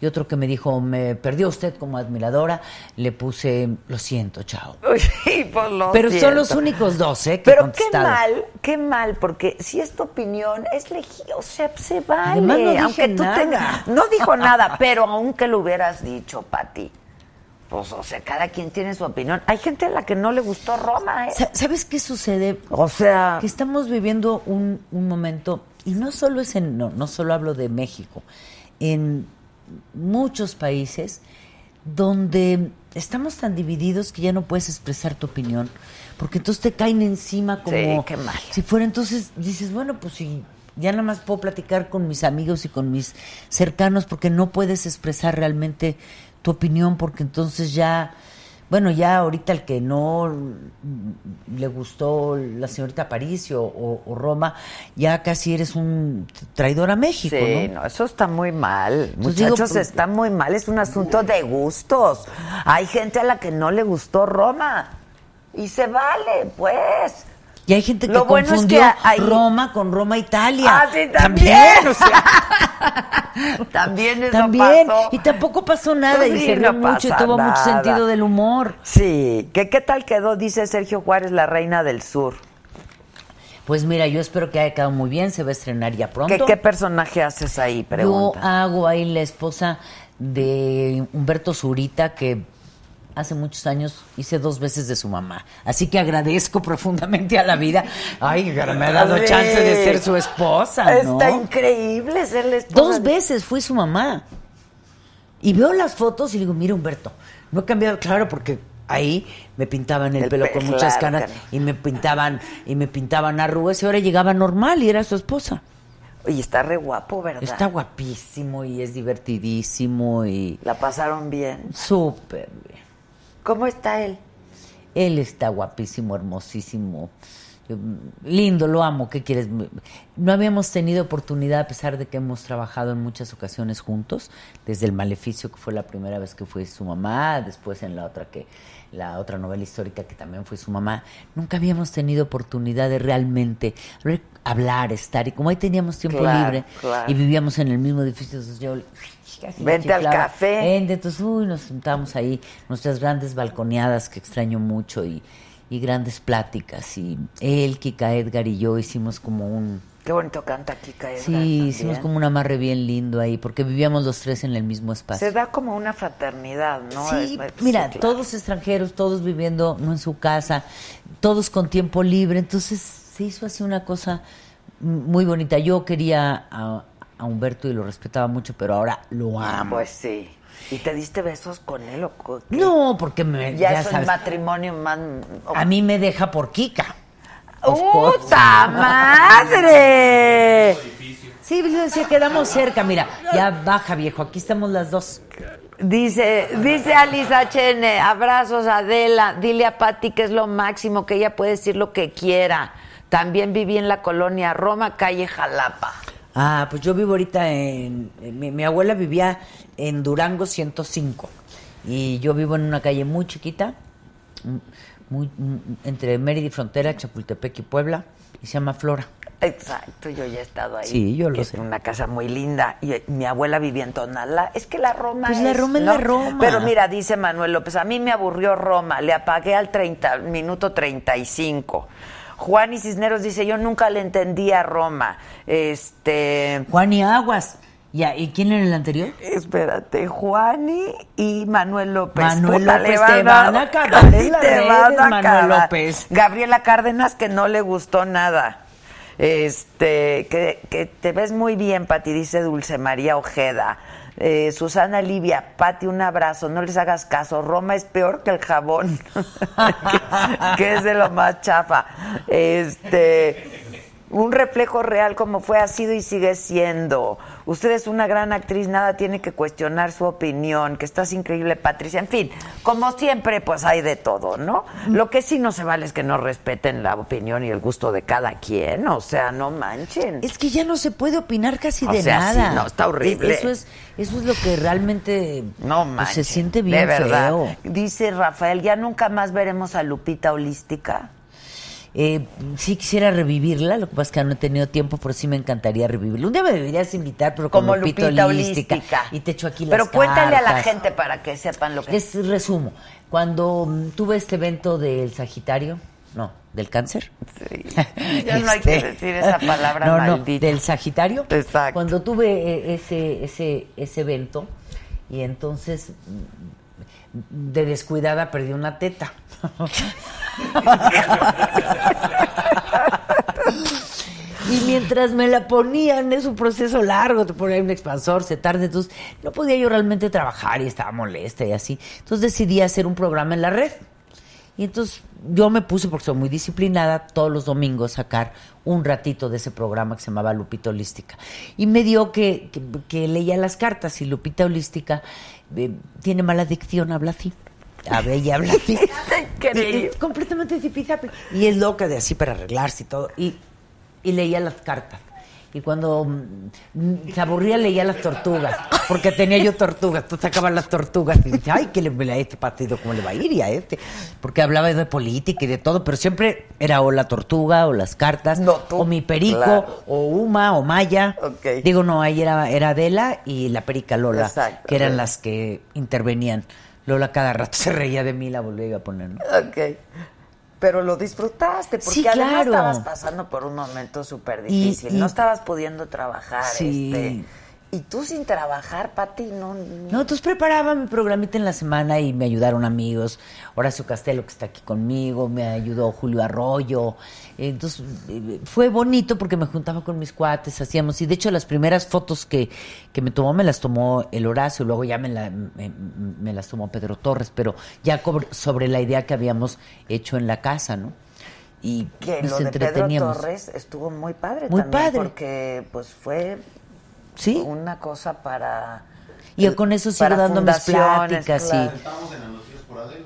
Y otro que me dijo, me perdió usted como admiradora, le puse, lo siento, chao. Sí, pues lo Pero son los únicos dos, ¿eh? Que Pero qué mal, qué mal, porque si es tu opinión, es legítimo, o sea, se vale. Además, no dije aunque tú nada. tengas. No dijo nada, pero aunque lo hubieras dicho, Pati. Pues, o sea, cada quien tiene su opinión. Hay gente a la que no le gustó Roma, ¿eh? Sa- ¿Sabes qué sucede? O sea, que estamos viviendo un, un momento, y no solo es en, no, no solo hablo de México, en muchos países donde estamos tan divididos que ya no puedes expresar tu opinión, porque entonces te caen encima como Sí, qué mal. si fuera entonces dices, bueno, pues si ya nada más puedo platicar con mis amigos y con mis cercanos porque no puedes expresar realmente tu opinión porque entonces ya bueno, ya ahorita el que no le gustó la señorita Aparicio o, o Roma, ya casi eres un traidor a México, Sí, ¿no? no, eso está muy mal. Entonces Muchachos, pues- está muy mal. Es un asunto de gustos. Hay gente a la que no le gustó Roma. Y se vale, pues. Y hay gente que Lo bueno es confundió que hay- Roma con Roma Italia. Ah, sí, también. o sea, También eso también. pasó. Y tampoco pasó nada Pues y sí, se rió no mucho y tuvo mucho sentido del humor. Sí, ¿qué, ¿qué tal quedó? Dice Sergio Juárez, la reina del sur. Pues mira, yo espero que haya quedado muy bien, se va a estrenar ya pronto. ¿Qué, qué personaje haces ahí? Yo Pregunta. hago ahí la esposa de Humberto Zurita, que hace muchos años hice dos veces de su mamá. Así que agradezco profundamente a la vida. Ay, me ha dado chance de ser su esposa, ¿no? Está increíble ser la esposa. Dos veces fui su mamá. Y veo las fotos y digo, mira Humberto, no he cambiado, claro, porque ahí me pintaban el, El pelo pe- con muchas claro, canas claro. y me pintaban y me pintaban arrugas y ahora llegaba normal y era su esposa. Oye, está re guapo, ¿verdad? Está guapísimo y es divertidísimo y La pasaron bien. súper bien. ¿Cómo está él? Él está guapísimo, hermosísimo, lindo, lo amo. ¿Qué quieres? No habíamos tenido oportunidad, a pesar de que hemos trabajado en muchas ocasiones juntos, desde El Maleficio, que fue la primera vez que fue su mamá, después en la otra que la otra novela histórica que también fue su mamá. Nunca habíamos tenido oportunidad de realmente re- hablar, estar. Y como ahí teníamos tiempo Claro, libre claro. y vivíamos en el mismo edificio, entonces yo casi Vente al café. Vente, entonces, uy, nos sentamos ahí, nuestras grandes balconeadas que extraño mucho y, y grandes pláticas. Y él, Kika, Edgar y yo hicimos como un... Qué bonito canta Kika Edgar Sí, también. hicimos como un amarre bien lindo ahí, porque vivíamos los tres en el mismo espacio. Se da como una fraternidad, ¿no? Sí, Es- mira, sí, claro. todos extranjeros, todos viviendo no en su casa, todos con tiempo libre, entonces se hizo así una cosa muy bonita. Yo quería a, a Humberto y lo respetaba mucho, pero ahora lo amo. Pues sí. ¿Y te diste besos con él o qué? no, porque me, Ya, ya es el matrimonio más... a mí me deja por Kika. ¡Puta madre! Sí, yo decía, quedamos cerca, mira, ya baja viejo, aquí estamos las dos. Dice, dice Alice HN, abrazos Adela, dile a Patti que es lo máximo, que ella puede decir lo que quiera. También viví en la colonia Roma, calle Jalapa. Ah, pues yo vivo ahorita en... mi, mi abuela vivía en Durango 105 y yo vivo en una calle muy chiquita, muy, entre Mérida y Frontera, Chapultepec y Puebla, y se llama Flora. Exacto, yo ya he estado ahí. Sí, yo lo es sé. una casa muy linda. Y eh, mi abuela vivía en Tonalá. Es que la Roma Pues es, la Roma es ¿no? la Roma. Pero mira, dice Manuel López, a mí me aburrió Roma. Le apagué al 30, minuto 35. Juan y Cisneros dice, yo nunca le entendí a Roma. Este... Juan y Aguas. Ya, ¿Y quién era el anterior? Espérate, Juani y Manuel López. Manuel Puta, López, le te van a acabar en te las van redes, a Manuel. López. Gabriela Cárdenas, que no le gustó nada. Este, que, que te ves muy bien, Pati, dice Dulce María Ojeda. Eh, Susana Livia, Pati, un abrazo, no les hagas caso. Roma es peor que el jabón, que, que es de lo más chafa. Este, un reflejo real como fue, ha sido y sigue siendo. Usted es una gran actriz, nada tiene que cuestionar su opinión, que estás increíble, Patricia. En fin, como siempre, pues hay de todo, ¿no? Lo que sí no se vale es que no respeten la opinión y el gusto de cada quien, o sea, no manchen. Es que ya no se puede opinar casi O de sea, nada. sí, no, está horrible. Eso es, eso es lo que realmente No pues, manchen. se siente bien de verdad. feo. Dice Rafael, ya nunca más veremos a Lupita Holística. Eh, sí quisiera revivirla, lo que pasa es que no he tenido tiempo, pero sí me encantaría revivirla. Un día me deberías invitar, pero Como Lupita, Lupita holística, Holística. Y te echo aquí las Pero cuéntale a la gente para que sepan lo que Les resumo. Cuando mm, tuve este evento del Sagitario, no, del cáncer. Sí. Ya no hay que decir esa palabra no, no, maldita. del Sagitario. Exacto. Cuando tuve eh, ese, ese, ese evento, y entonces de descuidada perdí una teta. y mientras me la ponían, es un proceso largo, te ponían un expansor, se tarda, entonces no podía yo realmente trabajar y estaba molesta y así. Entonces decidí hacer un programa en la red. Y entonces yo me puse, porque soy muy disciplinada, todos los domingos sacar un ratito de ese programa que se llamaba Lupita Holística. Y me dio que, que, que leía las cartas y Lupita Holística tiene mala dicción, habla así. A ver, ella habla así. Y- y completamente zipizape. Y es loca de así para arreglarse y todo. Y, y leía las cartas. Y cuando mm, se aburría leía las tortugas, porque tenía yo tortugas, entonces sacaban las tortugas y dije, ay, que le a este partido, ¿cómo le va a ir? Y a este, porque hablaba de política y de todo, pero siempre era o la tortuga, o las cartas, No, tú, o mi perico, claro. o Uma, o Maya. Digo, no, ahí era, era Adela y la perica Lola, Exacto. que eran las que intervenían. Lola cada rato se reía de mí, la volvía a poner, ¿no? Ok. Pero lo disfrutaste, porque Sí, además claro. estabas pasando por un momento súper difícil. y- no estabas pudiendo trabajar. Sí. Este, y tú sin trabajar, Pati, no... No, entonces preparaba mi programita en la semana y me ayudaron amigos. Horacio Castelo, que está aquí conmigo, me ayudó Julio Arroyo. Entonces fue bonito porque me juntaba con mis cuates, hacíamos. Y de hecho, las primeras fotos que, que me tomó, me las tomó el Horacio, luego ya me, la- me, me las tomó Pedro Torres, pero ya sobre la idea que habíamos hecho en la casa, ¿no? Y Que nos lo de Pedro entreteníamos. Torres estuvo muy padre Muy también, padre. porque pues fue Sí. una cosa para... Y con eso sigo dando mis pláticas claro. y... Estamos en por Adela.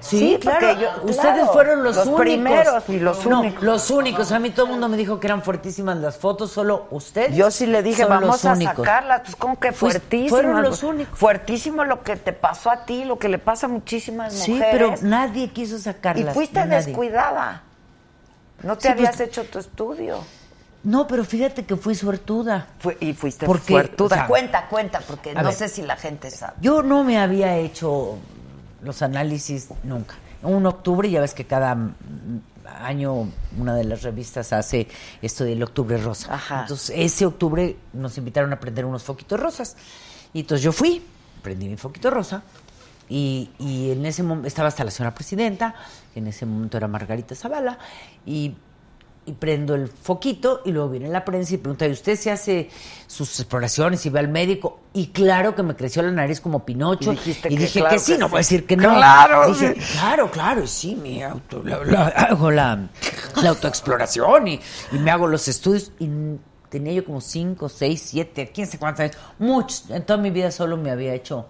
Sí, Sí, claro. yo- Ustedes claro, fueron los, los únicos. primeros y los No, únicos. los únicos. A mí todo el mundo me dijo que eran fuertísimas las fotos, solo ustedes. Yo sí le dije, vamos a únicos. sacarlas. Pues como que fuertísimo. fueron los únicos. Fuertísimo lo que te pasó a ti, lo que le pasa a muchísimas Sí, mujeres. pero nadie quiso Y sacarlas. fuiste nadie. descuidada. No te Sí, pues- habías hecho tu estudio. No, pero fíjate que fui suertuda. Fue- y fuiste Porque, fuertuda. o sea, cuenta, cuenta, porque no ver. sé si la gente sabe. Yo no me había hecho los análisis nunca. Un octubre, ya ves que cada año una de las revistas hace esto del octubre rosa. Ajá. Entonces, ese octubre nos invitaron a prender unos foquitos rosas. Y entonces yo fui, prendí mi foquito rosa. Y, y en ese momento estaba hasta la señora presidenta, que en ese momento era Margarita Zavala, y, y prendo el foquito y luego viene la prensa y pregunta, ¿y usted se hace sus exploraciones y ve al médico? Y claro que me creció la nariz como Pinocho. Y dijiste y que dije claro que sí, que no sí. voy a decir que no. Claro, Dije, sí. claro, claro, sí, me auto, la, la- hago la, la autoexploración y, y me hago los estudios. Y tenía yo como cinco, seis, siete, quién sé cuántos años, muchos. En toda mi vida solo me había hecho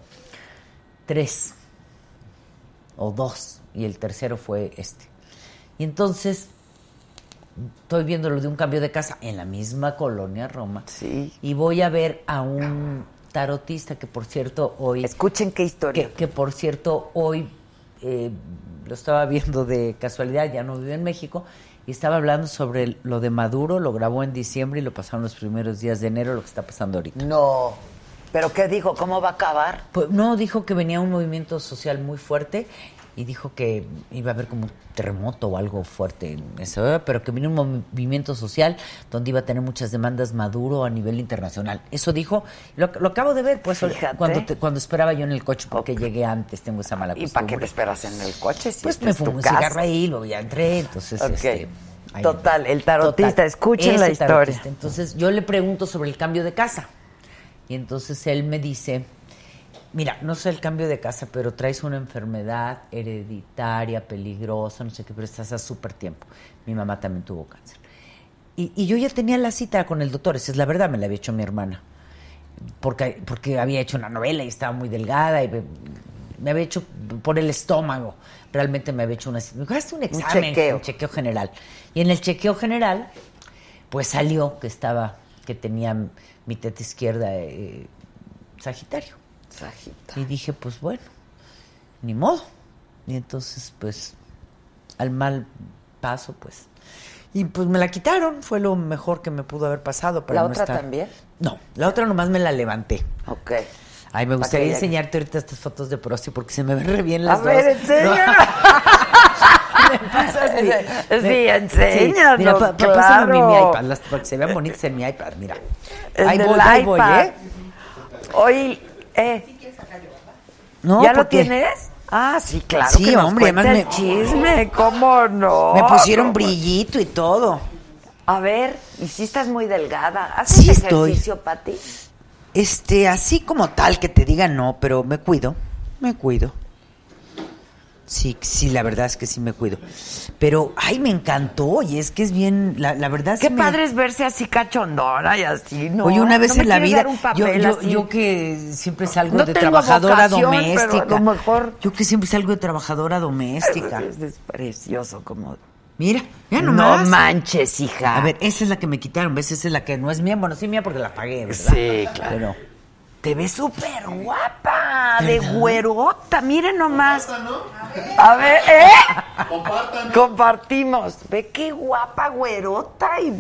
tres o dos y el tercero fue este. Y entonces estoy viendo lo de un cambio de casa en la misma colonia Roma. Sí. Y voy a ver a un tarotista que por cierto hoy Escuchen qué historia. que, que, por cierto hoy eh, lo estaba viendo de casualidad, ya no vive en México, y estaba hablando sobre lo de Maduro, lo grabó en diciembre y lo pasaron los primeros días de enero, lo que está pasando ahorita. No. ¿Pero qué dijo? ¿Cómo va a acabar? Pues no, dijo que venía un movimiento social muy fuerte y dijo que iba a haber como un terremoto o algo fuerte en eso, pero que venía un movimiento social donde iba a tener muchas demandas Maduro a nivel internacional. Eso dijo, lo, lo acabo de ver, pues Fíjate. cuando te- cuando esperaba yo en el coche porque llegué antes, tengo esa mala ¿Y costumbre. para qué te esperas en el coche? Si Pues esta me fumé un cigarro ahí, luego ya entré, entonces Ok. este, ahí- Total, el tarotista, escuchen la historia. tarotista. Entonces yo le pregunto sobre el cambio de casa. Y entonces él me dice, mira, no sé el cambio de casa, pero traes una enfermedad hereditaria, peligrosa, no sé qué, pero estás a súper tiempo. Mi mamá también tuvo cáncer. Y, y yo ya tenía la cita con el doctor, esa es la verdad, me la había hecho mi hermana. Porque, porque había hecho una novela y estaba muy delgada y me, me había hecho por el estómago. Realmente me había hecho una... Me dijo, "Hazte un examen, chequeo. un chequeo general. Y en el chequeo general, pues salió que estaba, que tenía mi teta izquierda eh, Sagitario. Y dije, pues bueno, ni modo. Y entonces, pues, al mal paso, pues. Y pues me la quitaron, fue lo mejor que me pudo haber pasado. Para ¿La no otra estar- también? No, la otra nomás me la levanté. Ok. Ay, me gustaría que enseñarte ahorita estas fotos de Prosti porque se me ven re bien las A dos. ver, enséñala. ¿Me pasas mi- Sí, me- enséñanos, mira, pa- pa- pásame mi, mi claro. iPad, las, para que se vean bonitas en mi iPad, mira. Ahí voy, ahí voy. ¿eh? Hoy, eh, No, ¿ya lo tienes? Ah, sí, claro. Sí, que nos hombre, además el me- chisme, ¿cómo no? Me pusieron ¿Cómo? brillito y todo. A ver, y si estás muy delgada. ¿Haces Sí estoy. ejercicio, Pati? Este, así como tal que te diga no, pero me cuido, me cuido. Sí, sí, la verdad es que sí me cuido. Pero, ay, me encantó, y es que es bien, la, la verdad es Qué que me- padre es verse así cachondona y así, ¿no? Oye, una vez ¿No en la vida, yo, yo, que siempre salgo No de trabajadora pero doméstica. a lo mejor- Yo que siempre salgo de trabajadora doméstica. Es, es precioso como... Mira, ya No nomás. manches, hija. A ver, esa es la que me quitaron, ¿ves? Esa es la que no es mía. Bueno, sí mía porque la pagué, ¿verdad? Sí, claro. Pero, Te ves súper guapa, de güerota, miren nomás. A ver, ¿eh? Compártanme. Compartimos. Ve qué guapa güerota y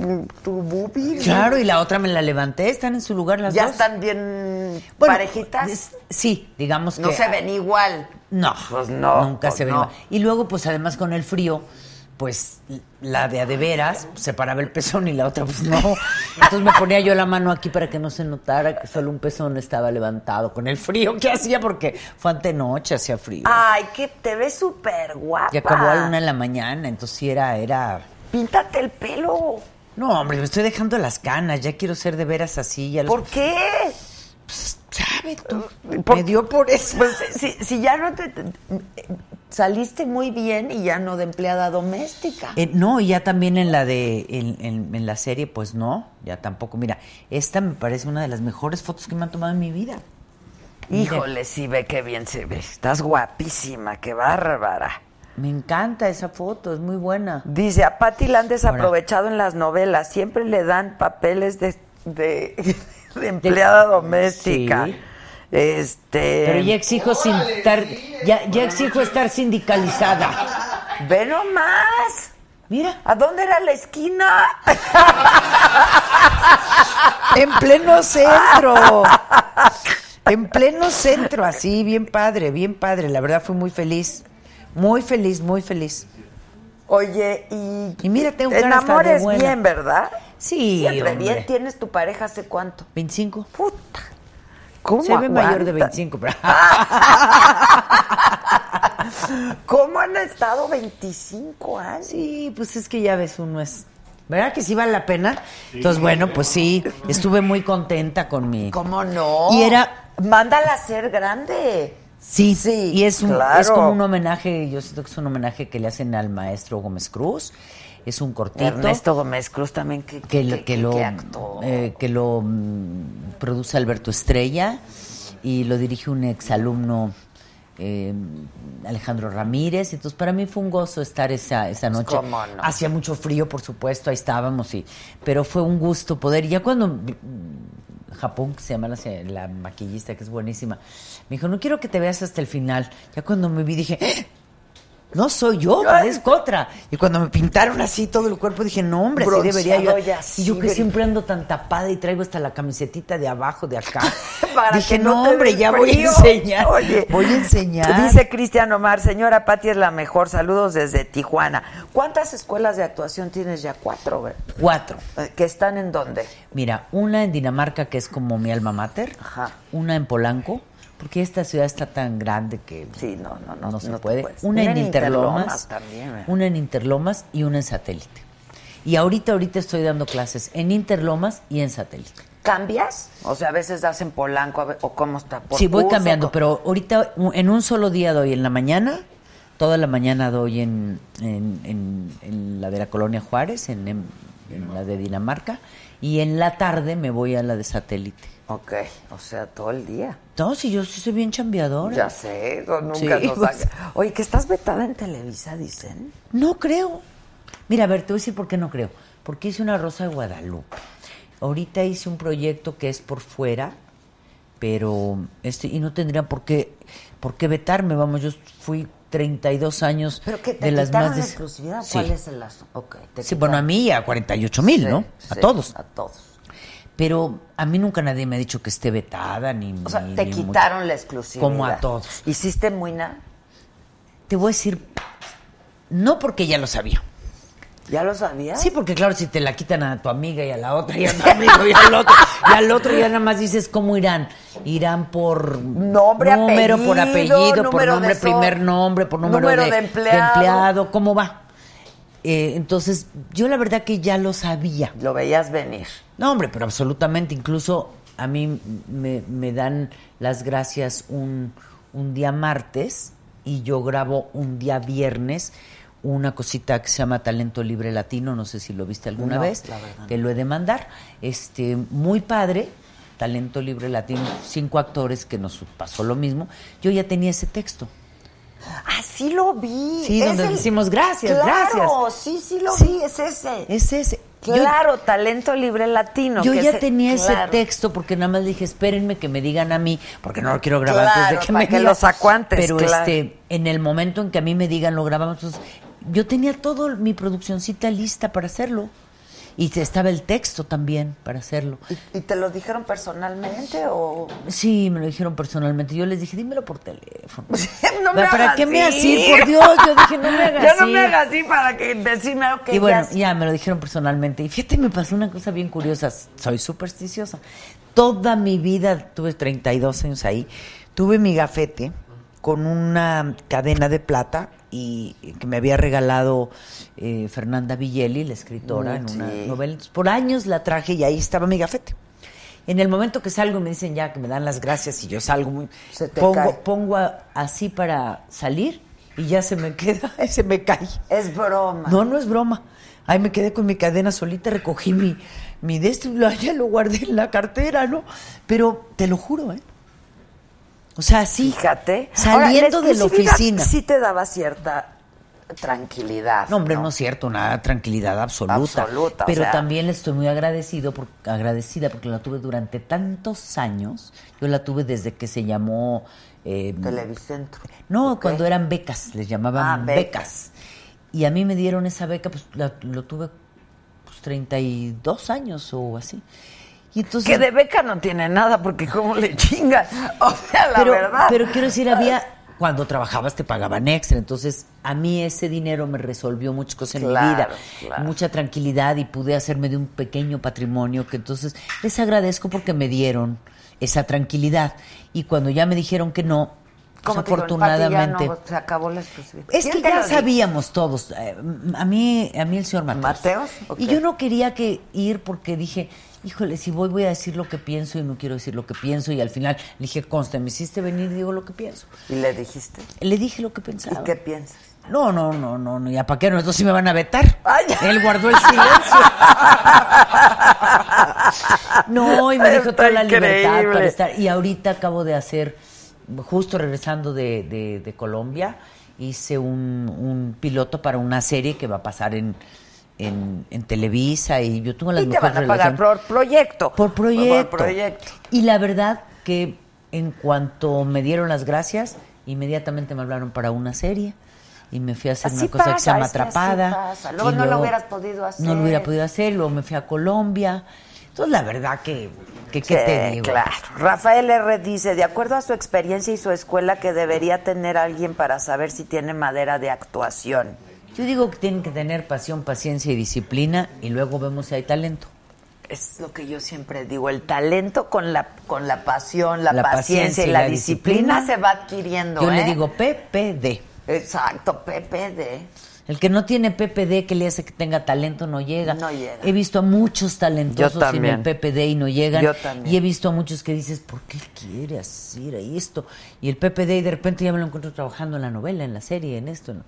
tu boobie. claro, y la otra me la levanté, están en su lugar las Ya dos. están bien Bueno, parejitas. es- sí, digamos que... no se ven igual. No, Pues no, nunca pues se ven no. igual. Y luego, pues además con el frío, pues la de a de veras pues, se paraba el pezón y la otra pues no. Entonces me ponía yo la mano aquí para que no se notara que solo un pezón estaba levantado con el frío que hacía porque fue antenoche, hacía frío. Ay, que te ves súper guapa. y acabó a la una de la mañana, entonces sí era, era... Píntate el pelo. No, hombre, me estoy dejando las canas, ya quiero ser de veras así. Ya los- ¿Por qué? ¿Sabe tú? Por- Me dio por eso. Pues si, si ya no te- saliste muy bien y ya no de empleada doméstica. Eh, no, y ya también en la de en, en- en la serie, pues no, ya tampoco. Mira, esta me parece una de las mejores fotos que me han tomado en mi vida. Mira, Híjole, sí ve qué bien se ve. Estás guapísima, qué bárbara. Me encanta esa foto, es muy buena. Dice, a Patti la han desaprovechado en las novelas. Siempre le dan papeles de, de, de empleada doméstica. Sí. Este... Pero ya exijo sin estar, ya, ya exijo estar sindicalizada. Ve nomás. Mira, ¿A dónde era la esquina? en pleno centro. En pleno centro, así, bien padre, bien padre. La verdad fui muy feliz. Muy feliz, muy feliz. Oye, y... Y mira, tengo bien, ¿verdad? Sí, Siempre hombre. bien. ¿Tienes tu pareja hace cuánto? 25. Puta. ¿Cómo Se ve mayor de aguanta? 25, pero... ¿Cómo han estado 25 años? Sí, pues es que ya ves, uno es... ¿Verdad que sí vale la pena? Entonces, bueno, pues sí, estuve muy contenta con mi... ¿Cómo no? Y era- Mándala a ser grande. Sí, Sí, y es, un, claro. es como un homenaje, yo siento que es un homenaje que le hacen al maestro Gómez Cruz. Es un cortito. Ernesto Gómez Cruz también que, que, le- que lo, eh, que lo mm, produce Alberto Estrella y lo dirige un exalumno eh, Alejandro Ramírez. Entonces, para mí fue un gozo estar esa, esa noche. Pues, ¿cómo no? Hacía mucho frío, por supuesto, ahí estábamos, y, pero fue un gusto poder. Y ya cuando mm, Japón, que se llama la, la maquillista, que es buenísima, me dijo, no quiero que te veas hasta el final. Ya cuando me vi dije, "¡Ah! No soy yo, parezco otra. Y cuando me pintaron así todo el cuerpo, dije, no, hombre, así debería yo. Y así, yo que siempre ando tan tapada y traigo hasta la camisetita de abajo, de acá. Para dije, que no hombre, ya voy a frío". enseñar. Oye, voy a enseñar. Dice Cristian Omar, señora Patti es la mejor. Saludos desde Tijuana. ¿Cuántas escuelas de actuación tienes ya? Cuatro, ¿ver? Cuatro. Eh, ¿Que están en dónde? Mira, una en Dinamarca, que es como mi alma mater. Ajá. Una en Polanco, porque esta ciudad está tan grande que Sí, no, no, no. no se no puede. Una en Interlomas, también. ¿verdad? una en Interlomas y una en Satélite. Y ahorita, ahorita estoy dando clases en Interlomas y en Satélite. ¿Cambias? O sea, a veces das en Polanco, o cómo está. ¿Por Sí, voy curso? cambiando, pero ahorita en un solo día doy en la mañana, toda la mañana doy en, en, en- en la de la Colonia Juárez, en la de Dinamarca, y en la tarde me voy a la de Satélite. Ok, o sea, todo el día. No, si yo sí soy bien chambeadora. Ya sé, no, nunca Sí, nos pues. Oye, que estás vetada en Televisa, dicen. No creo. Mira, a ver, te voy a decir por qué no creo. Porque hice una Rosa de Guadalupe. Ahorita hice un proyecto que es por fuera, pero este y no tendría por qué por qué vetarme, vamos, yo fui 32 años Pero que te de las quitaron más de la exclusividad, Sí. ¿cuál es el asunto? Ok, te Sí, bueno, a mí y a 48 mil, Sí, ¿no? A sí, todos. A todos. Pero a mí nunca nadie me ha dicho que esté vetada, ni... O sea, ni- te ni quitaron mucho. la exclusividad. Como a todos. ¿Hiciste muy nada? Te voy a decir, no porque ya lo sabía. ¿Ya lo sabías? Sí, porque claro, si te la quitan a tu amiga y a la otra y a tu amigo y al otro, y al otro ya nada más dices cómo irán. Irán por Nombre, número, por apellido, por nombre, de so- primer nombre, por número, número de, de empleado. empleado, ¿cómo va? Eh, entonces, yo la verdad que ya lo sabía. Lo veías venir. No, hombre, pero absolutamente. Incluso a mí me, me dan las gracias un, un día martes y yo grabo un día viernes una cosita que se llama Talento Libre Latino, no sé si lo viste alguna No, vez, te lo he de mandar. Este, muy padre, Talento Libre Latino, cinco actores que nos pasó lo mismo. Yo ya tenía ese texto. Ah, sí lo vi. Sí, Es donde el- decimos gracias, Claro, gracias. sí, sí lo Sí. vi, es ese. Es ese. Yo- Claro, talento libre latino. Yo que ya ese- tenía ese texto porque nada más dije, espérenme que me digan a mí, porque no lo quiero grabar Claro, antes de que para me que digan. lo saco antes, Pero claro. este, en el momento en que a mí me digan lo grabamos, entonces, yo tenía todo mi produccioncita lista para hacerlo. Y estaba el texto también para hacerlo. ¿Y, y te lo dijeron personalmente o...? Sí, me lo dijeron personalmente. Yo les dije, dímelo por teléfono. no me ¿Para hagas qué me así. así? Por Dios, yo dije, no me hagas Ya no así. me hagas así para que decime, y bueno, ya- ya me lo dijeron personalmente. Y fíjate, me pasó una cosa bien curiosa. Soy supersticiosa. Toda mi vida, tuve 32 años ahí, tuve mi gafete con una cadena de plata y que me había regalado eh, Fernanda Villeli, la escritora, en una Sí. novela. Por años la traje y ahí estaba mi gafete. En el momento que salgo me dicen ya que me dan las gracias y yo salgo muy Se te pongo cae. pongo a- así para salir y ya se me queda, se me cae. Es broma. No, no es broma. Ahí me quedé con mi cadena solita, recogí mi, mi de esto y lo, ya lo guardé en la cartera, ¿no? Pero te lo juro, ¿eh? O sea, sí. Fíjate. Saliendo Ahora, de la oficina. Sí te daba cierta tranquilidad. No, hombre, no es cierto, nada, tranquilidad absoluta. Absoluta, o Pero sea- también le estoy muy agradecido por, agradecida porque la tuve durante tantos años. Yo la tuve desde que se llamó... eh, Televicentro. No, cuando eran becas, les llamaban Ah, becas. becas. Y a mí me dieron esa beca, pues la- lo tuve pues, 32 años o así. Y entonces, Que de beca no tiene nada, porque cómo le chingas. O sea, la pero, verdad. pero quiero decir, había cuando trabajabas te pagaban extra, entonces a mí ese dinero me resolvió muchas cosas en mi vida, claro. mucha tranquilidad y pude hacerme de un pequeño patrimonio que entonces les agradezco porque me dieron esa tranquilidad y cuando ya me dijeron que no, Como afortunadamente no, se acabó la exclusividad. es ¿Quién que ya sabíamos todos. eh, A mí, a mí el señor Mateos. ¿Mateos? Y yo no quería que ir porque dije, híjole, si voy voy a decir lo que pienso y no quiero decir lo que pienso. Y al final le dije, consta, me hiciste venir y digo lo que pienso. Y le dijiste. Le dije lo que ¿Y pensaba. qué piensas? No, no, no, no, no. ¿Ya para qué? Nosotros sí me van a vetar. Ay. Él guardó el silencio. no, y me dijo Está toda la libertad para estar. Y ahorita acabo de hacer, justo regresando de, de- de Colombia, hice un, un piloto para una serie que va a pasar en, en, en Televisa y yo tuve las Y te van a pagar por proyecto. Por proyecto. Por proyecto. Y la verdad que en cuanto me dieron las gracias, inmediatamente me hablaron para una serie. Y me fui a hacer Así una cosa que se llama Atrapada. pasa. Luego no lo hubieras podido hacer. No lo hubiera podido hacer, luego me fui a Colombia. Entonces, la verdad que, que ¿qué Sí, te digo? Claro. Rafael R. dice, de acuerdo a su experiencia y su escuela, que debería tener alguien para saber si tiene madera de actuación. Yo digo que tienen que tener pasión, paciencia y disciplina y luego vemos si hay talento. Es lo que yo siempre digo, el talento con la, con la pasión, la, La paciencia, paciencia y la, la disciplina, disciplina. se va adquiriendo. Yo le ¿eh? digo PPD. Exacto, PPD. El que no tiene PPD, que le hace que tenga talento, no llega. No llega. He visto a muchos talentosos sin el. PPD y no llegan. Yo también. Y he visto a muchos que dices, ¿por qué quiere hacer esto? Y el PPD y de repente ya me lo encuentro trabajando en la novela, en la serie, en esto. ¿no?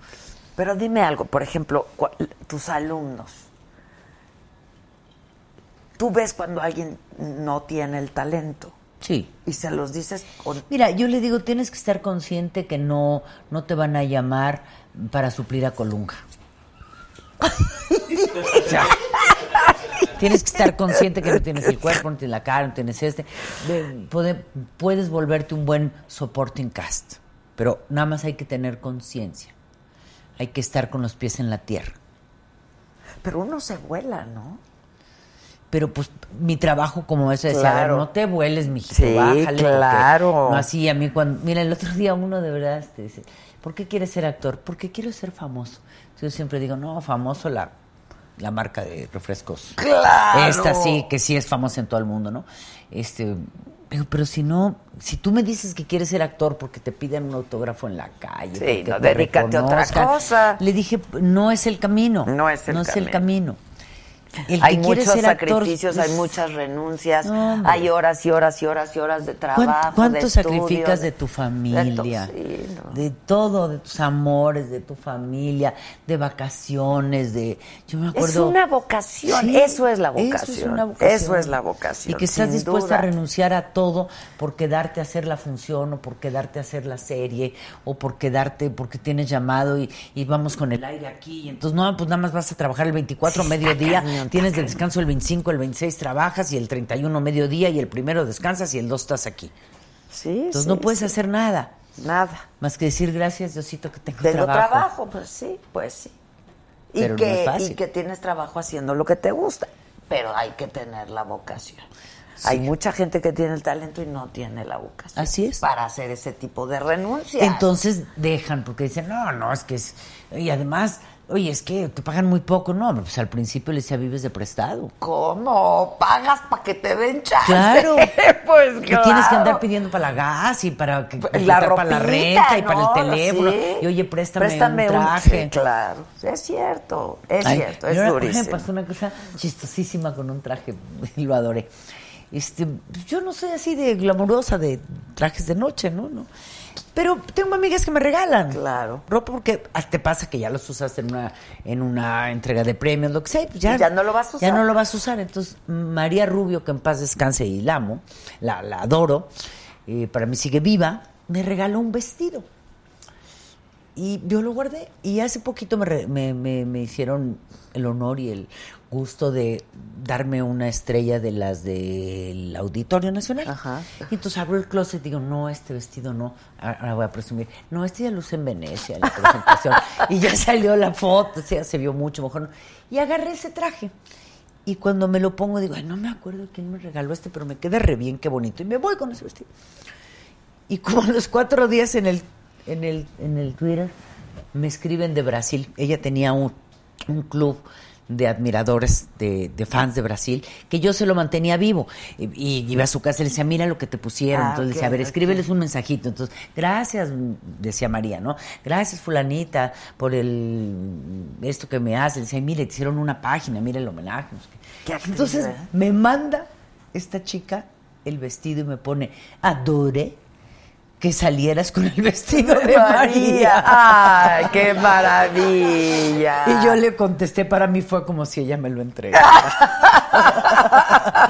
Pero dime algo, por ejemplo, tus alumnos. Tú ves cuando alguien no tiene el talento Sí. y se los dices con... Mira, yo le digo, tienes que estar consciente que no, no te van a llamar para suplir a Colunga. Tienes que estar consciente que no tienes el cuerpo, no tienes la cara, no tienes este. De- puede- puedes volverte un buen supporting cast, pero nada más hay que tener conciencia. Hay que estar con los pies en la tierra. Pero uno se vuela, ¿no? Pero pues mi trabajo como ese decía, a ver, Claro. no te vueles, mijito, Sí, bájale. claro. No así, a mí cuando... Mira, el otro día uno de verdad este, dice, ¿por qué quieres ser actor? Porque quiero ser famoso. Yo siempre digo, no, famoso la, la marca de refrescos. ¡Claro! Esta sí, que sí es famosa en todo el mundo, ¿no? Este, Digo, pero si no, si tú me dices que quieres ser actor porque te piden un autógrafo en la calle, Sí, no, te dedícate a otra reconozcan", cosa. Le dije, no es el camino. No es el no es el camino. El hay muchos actor, sacrificios, hay pues, muchas renuncias, hombre. hay horas y horas y horas y horas de trabajo. ¿Cuán- ¿Cuánto de sacrificas estudio, de tu familia? de to- sí, no. De todo, de tus amores, de tu familia, de vacaciones, de... Yo me Es acuerdo... una vocación, Sí, eso es la Eso es vocación. una vocación. Eso es la vocación, Y que estás dispuesta a renunciar a todo por quedarte a hacer la función o por quedarte a hacer la serie o por quedarte porque tienes llamado y, y vamos con el aire aquí. Y entonces, no, pues nada más vas a trabajar el 24 mediodía, cañón, está tienes de cañón. descanso el 25, el 26 trabajas y el 31 mediodía y el primero descansas y el 2 estás aquí. Sí, Entonces sí, no puedes sí. hacer nada nada. más que decir gracias Diosito que tengo, Tengo trabajo. trabajo. pues sí, pues sí. Y no que, es fácil. y que tienes trabajo haciendo lo que te gusta, pero hay que tener la vocación. Hay mucha gente que tiene el talento y no tiene la vocación. Así es. Para hacer ese tipo de renuncias. Entonces dejan porque dicen, no, no, es que es... Y además, oye, es que te pagan muy poco. No, pues al principio le decía, vives de prestado. ¿Cómo? ¿Pagas para que te den chance? Claro. pues Que tienes que claro. andar pidiendo para la gas y para, que, la completar para la ropita, renta y para el teléfono. Sí. Y oye, préstame, un traje. sí, claro, es cierto, es Ay, cierto, es ahora, durísimo. pasó una cosa chistosísima con un traje y lo adoré. Este, yo no soy así de glamurosa de trajes de noche, ¿no? no. Pero tengo amigas que me regalan. Claro. Ropa porque te pasa que ya los usas en una en una entrega de premios, lo que sea, ya, ya no lo vas a Ya usar. no lo vas a usar. Entonces, María Rubio, que en paz descanse y la amo, la, la adoro, eh, para mí sigue viva, me regaló un vestido. Y yo lo guardé. Y hace poquito me, re- me, me- me hicieron el honor y el gusto de darme una estrella de las del Auditorio Nacional. Ajá. Y entonces abro el closet y digo, no, este vestido no. Ahora voy a presumir. No, este ya usé en Venecia, en la presentación. y ya salió la foto, o sea, se vio mucho mejor. Y agarré ese traje. Y cuando me lo pongo, digo, ay, no me acuerdo quién me regaló este, pero me queda re bien, qué bonito. Y me voy con ese vestido. Y como a los cuatro días en el, en el, en el Twitter me escriben de Brasil. Ella tenía un, un club de admiradores, de, de fans de Brasil, que yo se lo mantenía vivo. Y, y iba a su casa y le decía, mira lo que te pusieron. Ah, Entonces decía, a ver, escríbeles un mensajito. Entonces, gracias, decía María, ¿no? Gracias, fulanita, por el esto que me hace. Decía, mire, te hicieron una página, mira el homenaje. qué. Actriz, Entonces, me manda esta chica el vestido y me pone, adore que salieras con el vestido de María. ¡Ay, qué maravilla! Y yo le contesté, para mí fue como si ella me lo entregara.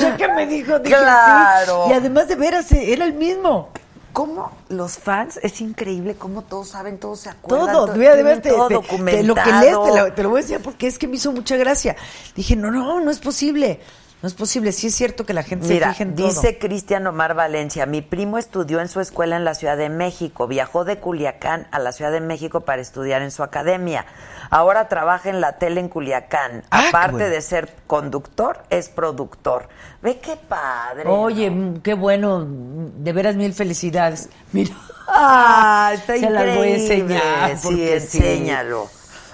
ya que me dijo, dije Claro. sí. Y además de veras, eh, era el mismo. ¿Cómo los fans? Es increíble cómo todos saben, todos se acuerdan. Todo, tienen veras, te- todo te- te- documentado. lo que lees te lo, te lo voy a decir porque es que me hizo mucha gracia. Dije, no, no, no es posible. No es posible. Sí es cierto que la gente Mira, se fija en todo. dice Cristian Omar Valencia, mi primo estudió en su escuela en la Ciudad de México, viajó de Culiacán a la Ciudad de México para estudiar en su academia. Ahora trabaja en la tele en Culiacán. Ah, Aparte bueno. de ser conductor, es productor. Ve qué padre. Oye, ¿no? mm, qué bueno, mm, de veras mil felicidades. Mira. Ah, está Se las voy a increíble. enseñar, Sí, porque sí.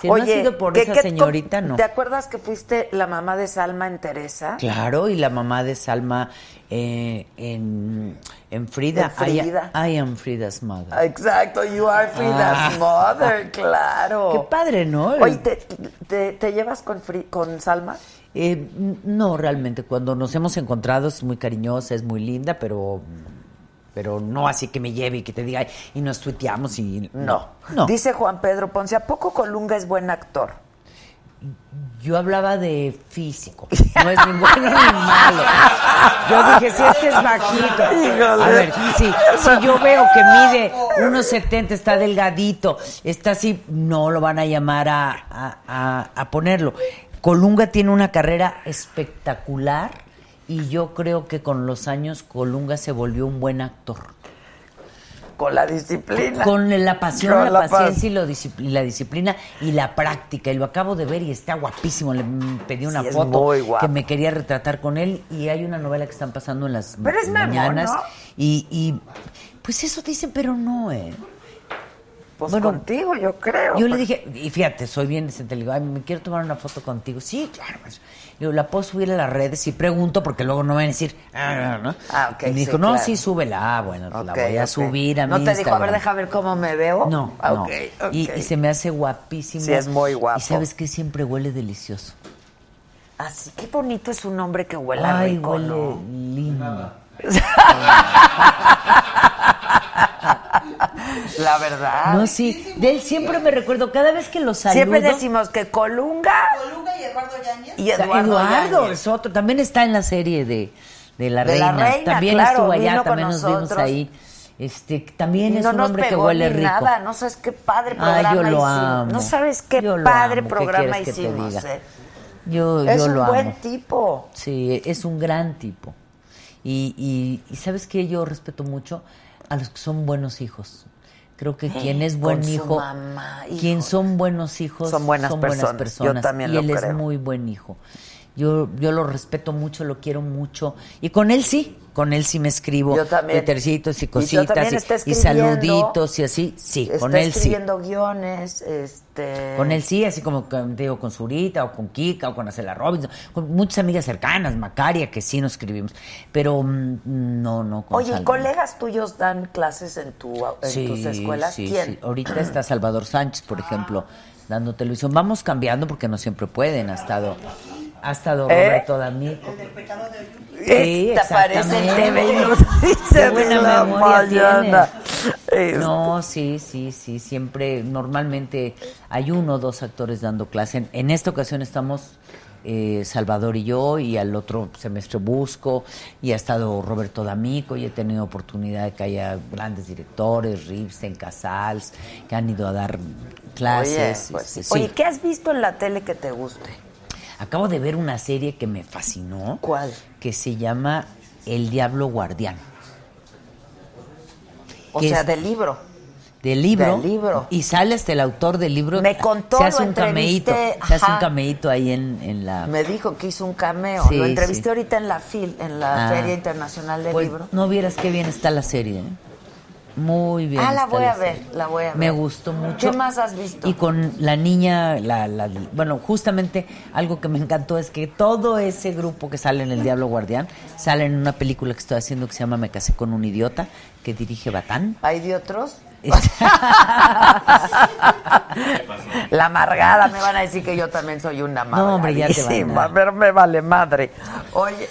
No ha sido por esa señorita, no. ¿Te acuerdas que fuiste la mamá de Salma en Teresa? Claro, y la mamá de Salma eh, en, en Frida. En Frida. I, I am Frida's mother. Exacto, you are Frida's Ah. mother, claro. Qué padre, ¿no? Oye, ¿te, te, te llevas con, Fri- con Salma? Eh, no, realmente, cuando nos hemos encontrado es muy cariñosa, es muy linda, pero, pero no así que me lleve y que te diga y nos tuiteamos y no. No. Dice Juan Pedro Ponce, ¿a poco Colunga es buen actor? Yo hablaba de físico, no es ni bueno ni malo. Yo dije, si este es bajito. A ver, sí, si yo veo que mide unos 70, está delgadito, está así, no lo van a llamar a, a- a- a ponerlo. Colunga tiene una carrera espectacular y yo creo que con los años Colunga se volvió un buen actor. Con la disciplina. Con la pasión, Con la, la paciencia y, lo y la disciplina y la práctica. Y lo acabo de ver y está guapísimo. Le mm, pedí una Sí, foto que me quería retratar con él. Y hay una novela que están pasando en las Pero es mamón, mañanas. ¿no? Y, y, pues eso dicen, pero no, ¿eh? Pues Bueno, contigo, yo creo. Yo le dije, y fíjate, soy bien decente, le digo, ay, me quiero tomar una foto contigo. Sí, claro. pues. Le digo, ¿la puedo subir a las redes? Y pregunto, porque luego no van a decir, ah, ¿no? Ah, ok, Y me dijo, sí, no, claro. sí, súbela. Ah, bueno, pues la Ok, voy a subir a ¿No mi te dijo, a ver, deja ver cómo me veo? No, Ah, no. ok, ok. Y, y se me hace guapísimo. Sí, es muy guapo. Y sabes que siempre huele delicioso. Así, qué bonito es un hombre que huela Ay, rico, huele ¿no? lindo. La verdad. No, sí. De él siempre me recuerdo, cada vez que lo saludo... Siempre decimos que Colunga Colunga y Eduardo Yáñez. y Eduardo, es otro. También está en la serie de, de la De la reina. Reina, También claro, estuvo allá, también nos vimos ahí. Este, también Y es no un hombre que huele rico. nada, no sabes qué padre Ah, programa yo lo hicimos. amo. No sabes qué Yo lo padre amo. ¿Qué programa quieres que te hicimos. diga? eh. Yo, Es yo un lo buen amo. tipo. Sí, es un gran tipo. Y, y, y sabes que yo respeto mucho a los que son buenos hijos. Creo que quien es buen Con hijo, mamá, quien son buenos hijos, Son buenas personas. Yo personas. también y lo él es muy buen hijo. Yo, yo lo respeto mucho, lo quiero mucho. Y con él sí, con él sí me escribo. Yo también. Twittercitos y cositas también y, y saluditos y así. Sí, con él sí. escribiendo guiones, este... Con él sí, así como digo, con Zurita o con Kika o con Acela Robinson, con muchas amigas cercanas, Macaria, que sí nos escribimos. Pero mm, no, no. Con Oye, ¿y Salma. colegas tuyos dan clases en, tu, en Sí, tus escuelas? sí, ¿Quién? sí. Ahorita está Salvador Sánchez, por ejemplo, dando televisión. Vamos cambiando porque no siempre pueden. Ha estado, ha estado ¿Eh? Roberto D'Amico. Sí, Esta aparece en exactamente. TV y nos dice Qué de buena la memoria mañana. tienes. Este. No, sí, sí, sí. Siempre, normalmente hay uno o dos actores dando clase. En, en esta ocasión estamos eh, Salvador y yo, y al otro semestre Busco, y ha estado Roberto D'Amico, y he tenido oportunidad de que haya grandes directores, Ripstein, Casals, que han ido a dar clases. Oye, pues, este, sí. sí. Oye, ¿qué has visto en la tele que te guste? Acabo de ver una serie que me fascinó. ¿Cuál? Que se llama El Diablo Guardián. O sea, del libro. Del libro. Del libro. Y sale hasta el autor del libro. Me contó, Se hace lo un cameíto. Se hace un cameíto ahí en, en la. Me dijo que hizo un cameo. Sí, Lo entrevisté sí. ahorita en la FIL, en la Ah. Feria Internacional del Pues, Libro. No vieras qué bien está la serie. ¿eh? Muy bien. Ah, la voy a ver, la voy a ver. Me gustó mucho. ¿Qué más has visto? Y con la niña, la, la- bueno, justamente algo que me encantó es que todo ese grupo que sale en El Diablo Guardián sale en una película que estoy haciendo que se llama Me casé con un idiota, que dirige Batán. ¿Hay de otros? La amargada, me van a decir que yo también soy una No, hombre, ya te van a pero me vale madre. Oye,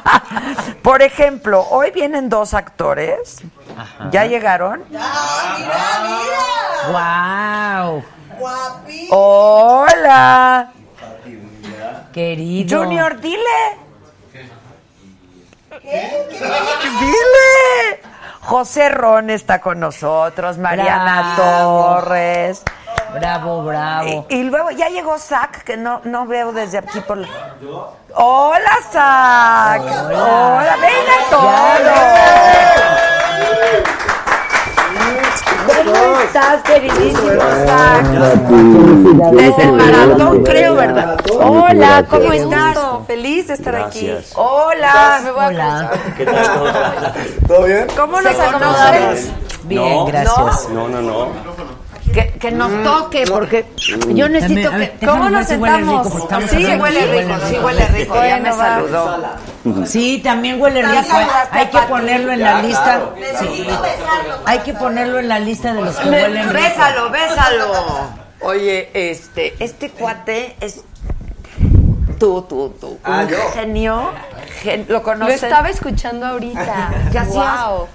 por ejemplo, hoy vienen dos actores. ¿Ya llegaron? ¡Wow! Guapísimo. ¡Hola! Querido. Junior, dile. Dile. José Ron está con nosotros, Mariana Bravo. Torres. Bravo, bravo. Y, y luego ya llegó Zach, que no, no veo desde aquí por la- Hola, Zach. Hola, vengan todos. ¿Cómo estás, queridísimo Zach? Desde el maratón, creo, ¿verdad? Hola, ¿cómo estás? Feliz de estar aquí. Hola, me voy a Hola. ¿Todo bien? ¿Cómo nos ¿Se conocemos? Bien, No. gracias. No, no, no. Que, que nos toque, porque yo necesito ver, que... ¿Cómo nos si sentamos? rico, Sí, hablando. huele Sí, rico, huele sí huele rico. Ya me saludó. Sí, también huele rico. saludaste Hay que ponerlo en la lista. Sí. Hay que ponerlo en la lista de los que huelen rico. Bésalo, bésalo. Oye, este, este cuate es... Tú, tú, tú. Ah, un yo. genio. gen- ¿Lo Lo conoces? estaba escuchando ahorita. ¿Qué hacías? Wow.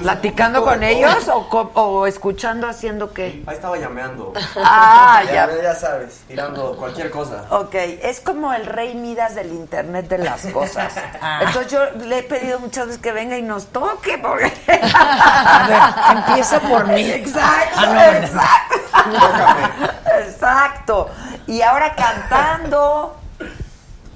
¿Platicando con ellos o, co- o escuchando haciendo qué? Ahí estaba llameando. Ah, ya. ya sabes, tirando cualquier cosa. Ok, es como el rey Midas del Internet de las cosas. Ah. Entonces yo le he pedido muchas veces que venga y nos toque. Porque... A ver, empieza por mí. Exacto, Ah, no, no. exacto. Exacto. Y ahora cantando.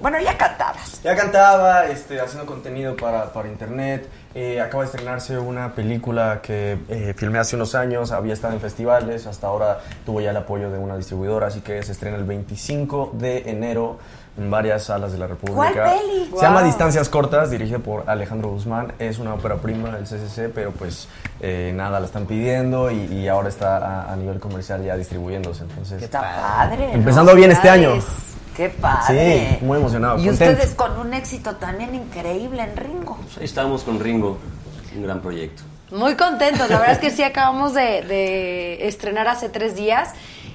Bueno, ya cantabas. Ya cantaba, este, haciendo contenido para, para internet. Eh, acaba de estrenarse una película que eh, filmé hace unos años, había estado en festivales, hasta ahora tuvo ya el apoyo de una distribuidora, así que se estrena el 25 de enero en varias salas de la República. ¿Cuál peli? Se llama. Distancias Cortas, dirigida por Alejandro Guzmán. Es una ópera prima del CCC, pero pues eh, nada, la están pidiendo y, y ahora está a, a nivel comercial ya distribuyéndose. Entonces, Está padre. ¿no? Empezando bien este año. Qué padre. Sí, muy emocionado. Y contento. ustedes con un éxito también increíble en Ringo. Ahí estamos con Ringo, un gran proyecto. Muy contentos, la verdad es que sí acabamos de, de estrenar hace tres días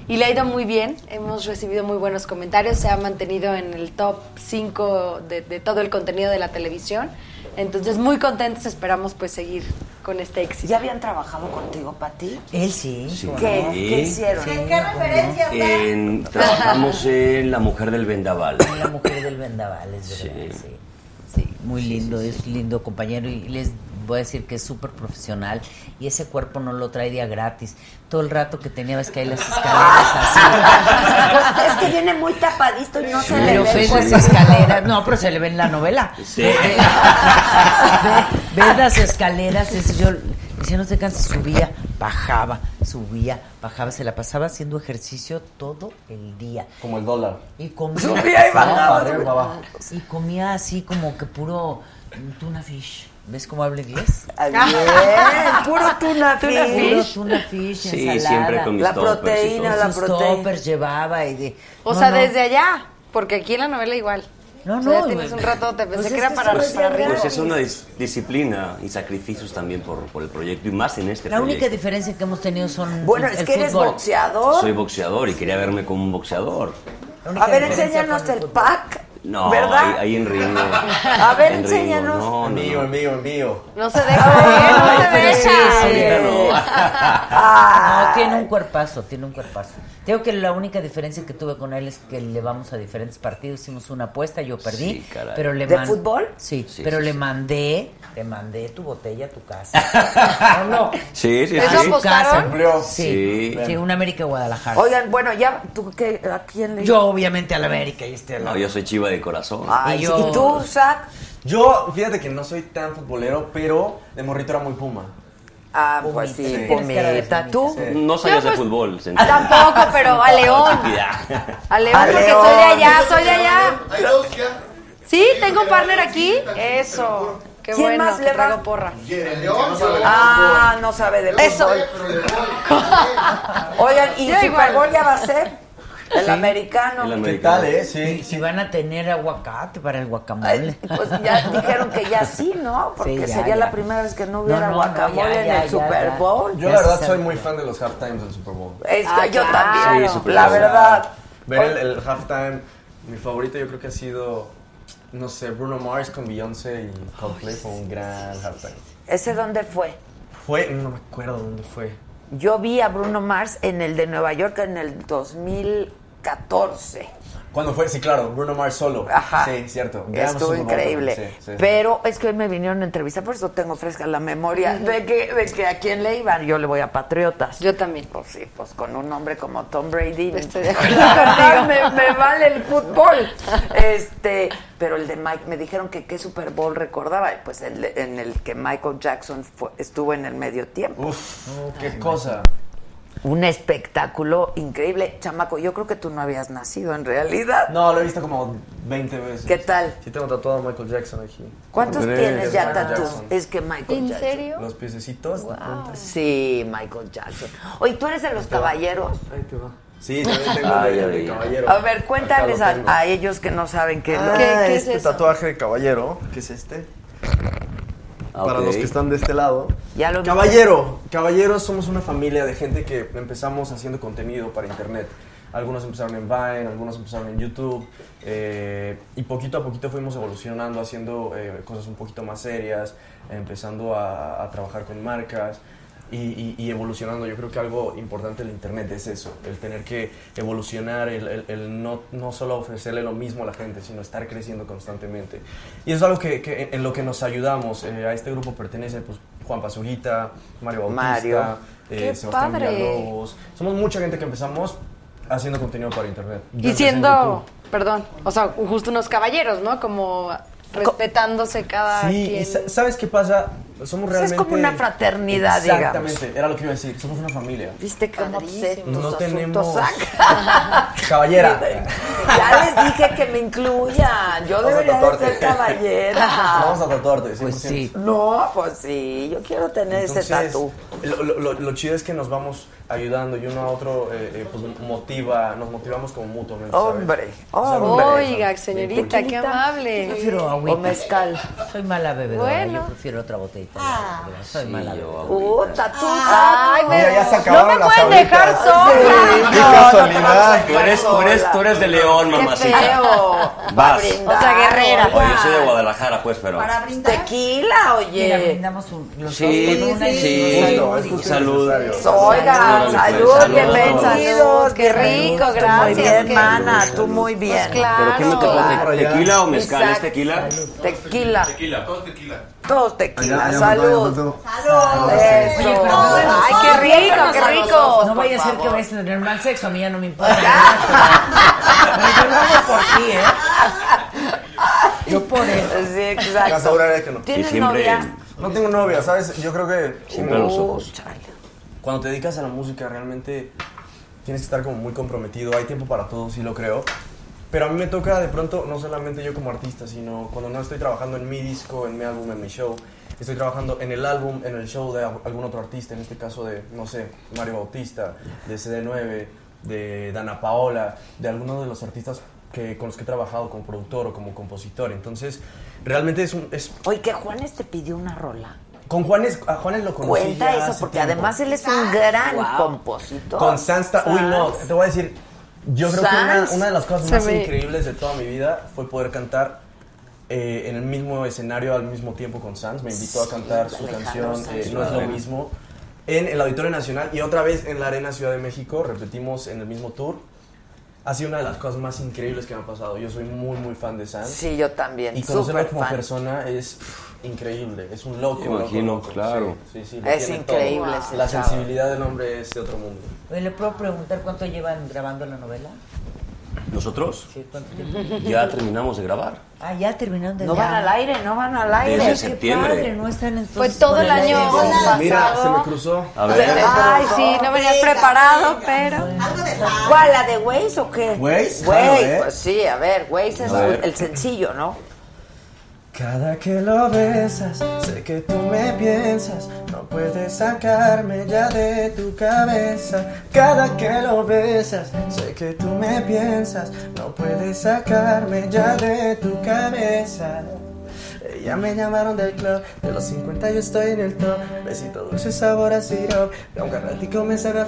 y le ha ido muy bien, hemos recibido muy buenos comentarios, se ha mantenido en el top 5 de, de todo el contenido de la televisión, entonces muy contentos, esperamos pues seguir con este éxito. ¿Ya habían trabajado contigo, Pati? Él sí. Sí. ¿Qué, Sí. ¿Qué hicieron? ¿En qué referencias? En- trabajamos en La Mujer del Vendaval. La mujer del vendaval, es Sí. verdad, sí. Sí, muy lindo, es lindo compañero y les voy a decir que es súper profesional y ese cuerpo no lo trae día gratis. Todo el rato que tenía ves que hay las escaleras así. Es que viene muy tapadito y no se le Pero ve. pues, las escaleras, no, pero se le ve en la novela. Sí. Ve- ves las escaleras, es, yo decía no se cansa, subía, bajaba, subía, bajaba, se la pasaba haciendo ejercicio todo el día. Como el dólar. Y comía, Subía y bajaba. y comía así como que puro tuna fish. ¿Ves cómo habla inglés? Ah, Bien, puro tuna Puro fish. tuna fish, Sí, ensalada. siempre con mis La proteína, la Sus proteína. llevaba y de... O no, sea, no. desde allá, porque aquí en la novela igual. No, O sea, ya no, tienes un rato, te pensé Pues que era para, Ringo. Pues es una dis- disciplina y sacrificios también por, por el proyecto y más en este La única proyecto. diferencia que hemos tenido son Bueno, el es que eres boxeador. Soy boxeador y quería verme como un boxeador. Única A ver, enséñanos el fútbol. pack. No, ¿Verdad? ahí, ahí en Ringo. A ver, En enséñanos. No, no, Envío, no. envío, envío. No se deja, ¿eh? no se pero sí, deja. sí. Ahorita no. Ah, No, tiene un cuerpazo, tiene un cuerpazo. Tengo que la única diferencia que tuve con él es que le vamos a diferentes partidos. Hicimos una apuesta, yo perdí. Sí, caray. pero le ¿De man- fútbol? Sí, Sí, pero sí, le sí. mandé, le mandé tu botella a tu casa. no, no. Sí, sí, ¿Eso sí. Casa. Cumplió. Sí, Sí. sí, un América Guadalajara. Oigan, bueno, ya, ¿tú qué? ¿A quién le Yo obviamente al América y este No, yo soy chiva de corazón. Ay, Y yo- ¿Y tú, Zach? Yo, fíjate que no soy tan futbolero, pero de morrito era muy puma. Ah, pues sí, Sí. Pumita. ¿Tú? Sí. No sabías de pues, fútbol. Ah. Tampoco, pero a León. A León, A porque León. soy de allá, soy de allá. Hay dos ya. Sí, tengo partner aquí. Eso. Qué ¿Quién bueno, más que le va? traigo porra. El León, no sabe Ah, no sabe de Eso. Oigan, ¿y Super. Bowl ya va a ser? El americano. El ¿Qué americano. tal, eh? Y Sí, si van a tener aguacate para el guacamole. Ay, Pues ya dijeron que ya sí, ¿no? Porque Sí, ya, sería ya. la primera vez que no hubiera No, no, no, guacamole ya, en el ya, Super ya. Bowl. Yo la verdad soy muy fan de los halftimes del Super Bowl. Es que Ah, yo claro. también, Sí, Super la verdad. Ver el, el halftime, mi favorito yo creo que ha sido, no sé, Bruno Mars con Beyoncé y Coldplay fue un gran halftime. ¿Ese dónde fue? Fue, no me acuerdo dónde fue. Yo vi a Bruno Mars en el de Nueva York en el 2014. ¿Cuándo fue? Sí, claro, Bruno Mars solo. Ajá. Sí, cierto. Estuvo increíble. sí, sí. Pero es que hoy me vinieron a entrevistar, por eso tengo fresca la memoria de que, de que a quién le iban. Yo le voy a Patriotas. Yo también. Pues sí, pues con un hombre como Tom Brady. Estoy de acuerdo La verdad, contigo. me, me vale el fútbol. Este, pero el de Mike, me dijeron que qué Super Bowl recordaba. Pues el de- en el que Michael Jackson fue- estuvo en el medio tiempo. Uf, qué cosa. Un espectáculo increíble. Chamaco, yo creo que tú no habías nacido en realidad. No, lo he visto como 20 veces. ¿Qué tal? Sí tengo tatuado a Michael Jackson aquí. ¿Cuántos tienes ya Michael tatu? Jackson. Es que Michael ¿En Jackson. serio? Los piececitos. Sí, Michael Jackson. Oye, ¿tú eres de los caballeros? Ahí te va. Sí, también tengo Ay, de, ay, de caballero. A ver, cuéntales a, a ellos que no saben qué es lo Ah, ¿Qué- qué es este eso? tatuaje de caballero, que es este. Para los que están de este lado. Ya lo Caballero, caballeros somos una familia de gente que empezamos haciendo contenido para internet. Algunos empezaron en Vine, algunos empezaron en YouTube eh, y poquito a poquito fuimos evolucionando, haciendo eh, cosas un poquito más serias, empezando a, a trabajar con marcas y, y- y evolucionando. Yo creo que algo importante del internet es eso, el tener que evolucionar, el, el- el no, no solo ofrecerle lo mismo a la gente, sino estar creciendo constantemente. Y eso es algo que, que- en lo que nos ayudamos. Eh, a este grupo pertenece pues, Juan Pazurita, Mario Bautista, Mario. eh, ¡Qué Sebastián padre! Villalobos. Somos mucha gente que empezamos haciendo contenido para internet. Yo Y siendo, perdón, o sea, justo unos caballeros, ¿no? Como respetándose cada Sí, quien. sa- ¿sabes qué pasa? Somos Pues es realmente... como una fraternidad, digamos. Exactamente, era lo que iba a decir, somos una familia. ¿Viste cómo sé No tenemos-? Caballera. Ya les dije que me incluyan. Yo Vamos debería de ser caballera. Vamos a tatuarte, Pues 100%. sí. No, pues sí. Yo quiero tener ese tatu. Lo, lo- lo- lo chido es que nos vamos ayudando y uno a otro eh, eh, pues motiva, nos motivamos como mutuamente. ¿sabes? Hombre, O sea, hombre. Oiga, señorita, qué amable. Yo prefiero agüita. O mezcal. Soy mala bebedora, Bueno. yo prefiero otra botellita. Verdad, Soy mala. Puta, tú Ay, sabes. me- Mira, ya se no me las pueden dejar ahoritas. sola. Qué casualidad. Tú eres, tú eres, tú eres de León, Qué mamacita. feo. Vas. O sea, guerrera. Oye, yo soy de Guadalajara, pues, pero. Para brindar. Tequila, Mira, oye. brindamos un, los Sí, dos con una y sí. después Justo, es justo Salud. necesario. Oigan, Órale, salud, pues, salud. bienvenidos. Qué rico, gracias, Muy bien, qué- mana, tú muy bien. Pues claro. ¿Pero qué me tocó? Claro. ¿Te- ¿Tequila o mezcal? ¿Es Exacto. tequila? Tequila, Tequila, todo tequila. Todos tequila, Allá, allá, salud. Salud. Eso. Oye, pero no, Ay, qué rico, qué rico. No vaya a ser que vayas a tener mal sexo, a mí ya no me importa. Pero yo lo hago por ti, ¿eh? Yo por él. Sí, exacto. que no. ¿Tienes siempre, novia? No tengo novia, ¿sabes? Yo creo que siempre a los ojos. Chale. cuando te dedicas a la música realmente tienes que estar como muy comprometido. Hay tiempo para todo, sí lo creo. Pero a mí me toca de pronto, no solamente yo como artista, sino cuando no estoy trabajando en mi disco, en mi álbum, en mi show, estoy trabajando en el álbum, en el show de algún otro artista, en este caso de, no sé, Mario Bautista, de CD9, de Dana Paola, de alguno de los artistas que, con los que he trabajado como productor o como compositor. Entonces, realmente es un... Es, Oye, que Juanes te pidió una rola. con Juanes, a Juanes lo conocí Cuenta ya eso, hace porque tiempo. además él es un gran compositor. Con Sansta, uy no, te voy a decir, yo creo que una, una de las cosas más me- increíbles de toda mi vida fue poder cantar eh, en el mismo escenario al mismo tiempo con Sans. Me invitó a cantar su Alejandro canción eh, No es lo mismo en el Auditorio Nacional y otra vez en la Arena Ciudad de México. Repetimos en el mismo tour. Ha sido una de las cosas más increíbles que me ha pasado. Yo soy muy, muy fan de Sans. Sí, yo también. Y conocerlo como fan. persona es pff, increíble. Es un loco. Imagino, loco, loco. claro. Sí, sí, sí, Es increíble La sensibilidad del hombre es de otro mundo. ¿le puedo preguntar cuánto llevan grabando la novela? ¿Nosotros? Sí. Ya terminamos de grabar. Ah, ya terminaron de No van al aire, no van al aire. Desde Qué septiembre. padre, no están entonces Fue todo el año pasado. Mira, se me cruzó. A ver. Ay, sí, no venías preparado, pero. Algo de sal. ¿Cuál, la de Waze o qué? Waze, Waze, claro, ¿eh? pues sí, a ver, Waze es ver. el sencillo, ¿no? Cada que lo besas, sé que tú me piensas, no puedes sacarme ya de tu cabeza. Cada que lo besas, sé que tú me piensas, no puedes sacarme ya de tu cabeza. Ya me llamaron del club, de los 50 yo estoy en el top. Besito dulce sabor a sirop, aunque al ratico me sabe a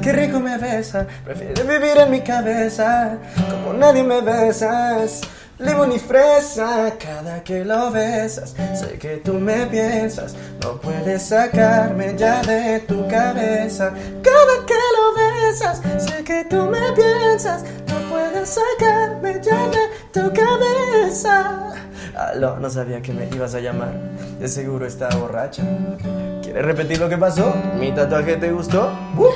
Qué rico me besa, prefiero vivir en mi cabeza Como nadie me besas Limón y fresa, cada que lo besas, sé que tú me piensas, no puedes sacarme ya de tu cabeza. Cada que lo besas, sé que tú me piensas, no puedes sacarme ya de tu cabeza. Aló, no sabía que me ibas a llamar, de seguro estaba borracha. ¿Quieres repetir lo que pasó? ¿Mi tatuaje te gustó? Uh.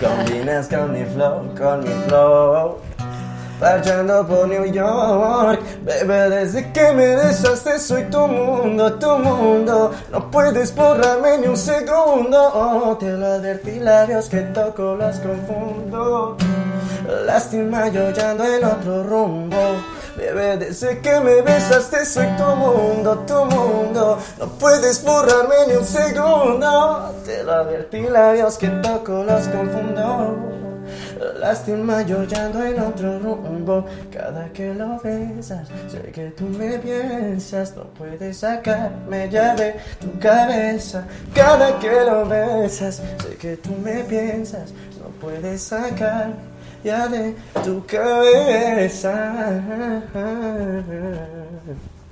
Combinas con mi flow, con mi flow. Parchando por New York, bebé, desde que me besaste soy tu mundo, tu mundo. No puedes borrarme ni un segundo. Oh, te lo advertí, labios que toco los confundo. Lástima, yo ya en otro rumbo. Bebé, desde que me besaste soy tu mundo, tu mundo. No puedes borrarme ni un segundo. Te lo advertí, labios que toco los confundo. Lástima, yo ya ando en otro rumbo. Cada que lo besas, sé que tú me piensas. No puedes sacarme ya de tu cabeza. Cada que lo besas, sé que tú me piensas. No puedes sacar ya de tu cabeza.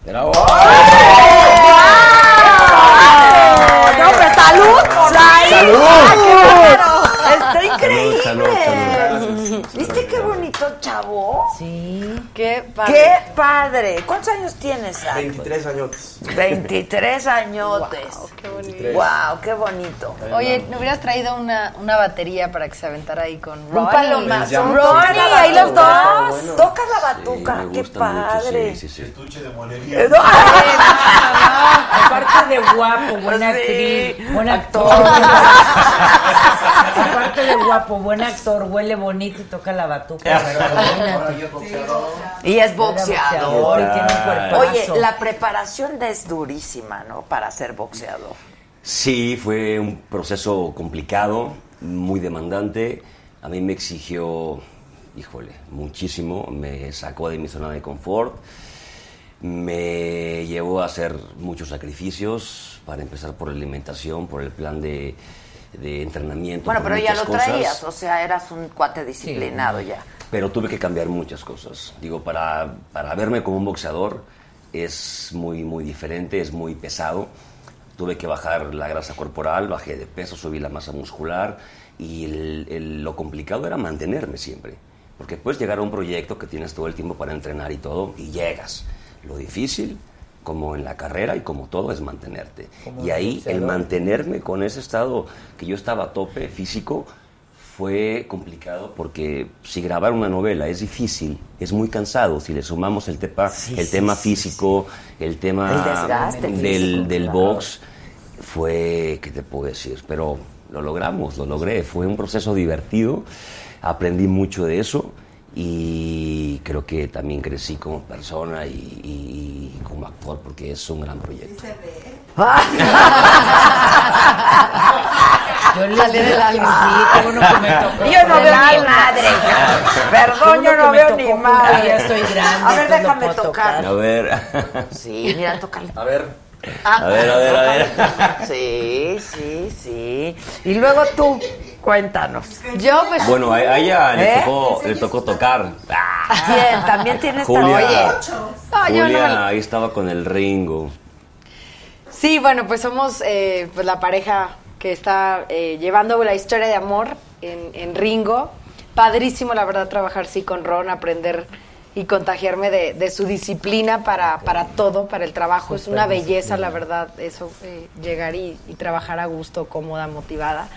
Bravo. ¡No, hombre, salud! ¡Salud! ¡Salud! ¡Está increíble! Salud, salud, salud. ¿Viste qué bonito chavo? Sí. Qué padre. ¡Qué padre! ¿Cuántos años tienes, Zach? 23 años. 23 añotes. Wow, qué bonito. Wow, qué bonito. Oye, ¿me hubieras traído una, una batería para que se aventara ahí con Un Ronnie? palomazo. llamo. Ronnie, ahí los dos. bueno. Tocas la batuca, qué padre. mucho, sí, sí, sí. Estuche de monería. Aparte de guapo, buena Sí. actriz, buen actor. Aparte de guapo, buen actor, huele bonito y toca la batuca. Y es boxeador. y tiene un. Oye, la preparación es durísima, ¿no? Para ser boxeador. Sí, fue un proceso complicado, muy demandante. A mí me exigió, híjole, muchísimo. Me sacó de mi zona de confort. Me llevó a hacer muchos sacrificios, para empezar por la alimentación, por el plan de, de entrenamiento. Bueno, pero ya muchas lo cosas. traías, o sea, eras un cuate disciplinado ya. Pero tuve que cambiar muchas cosas. Digo, para, para verme como un boxeador es muy, muy diferente, es muy pesado. Tuve que bajar la grasa corporal, bajé de peso, subí la masa muscular y el- el- lo complicado era mantenerme siempre. Porque puedes llegar a un proyecto que tienes todo el tiempo para entrenar y todo y llegas. Lo difícil, como en la carrera y como todo, es mantenerte. Como y ahí el mantenerme con ese estado que yo estaba a tope físico fue complicado porque si grabar una novela es difícil, es muy cansado. Si le sumamos el, tepa- Sí, el sí, tema sí, físico, el tema El desgaste del, físico, del claro. box, fue, ¿qué te puedo decir? Pero lo logramos, lo logré. Fue un proceso divertido, aprendí mucho de eso y creo que también crecí como persona y, y- y como actor porque es un gran proyecto. Yo Sale digo del alma. sí, que me tocó. Yo no veo ni madre. Perdón, yo no veo ni madre. Ya estoy grande. A ver, déjame tocar. A ver, Sí, mira, tócale. A ver, a ver, a ver, a ver. Sí, sí, sí. Y luego tú, cuéntanos. Yo, pues. Bueno, a ella le, ¿Eh? tocó, le tocó tocar. Bien, también tienes Julia, Oye, no, yo no Julia ahí estaba con el Ringo. Sí, bueno, pues somos eh, pues la pareja que está eh, llevando la historia de amor en, en Ringo. Padrísimo, la verdad, trabajar sí con Ron, aprender y contagiarme de, de su disciplina para, para todo, para el trabajo. es una belleza, la verdad, eso, eh, llegar y, y trabajar a gusto, cómoda, motivada.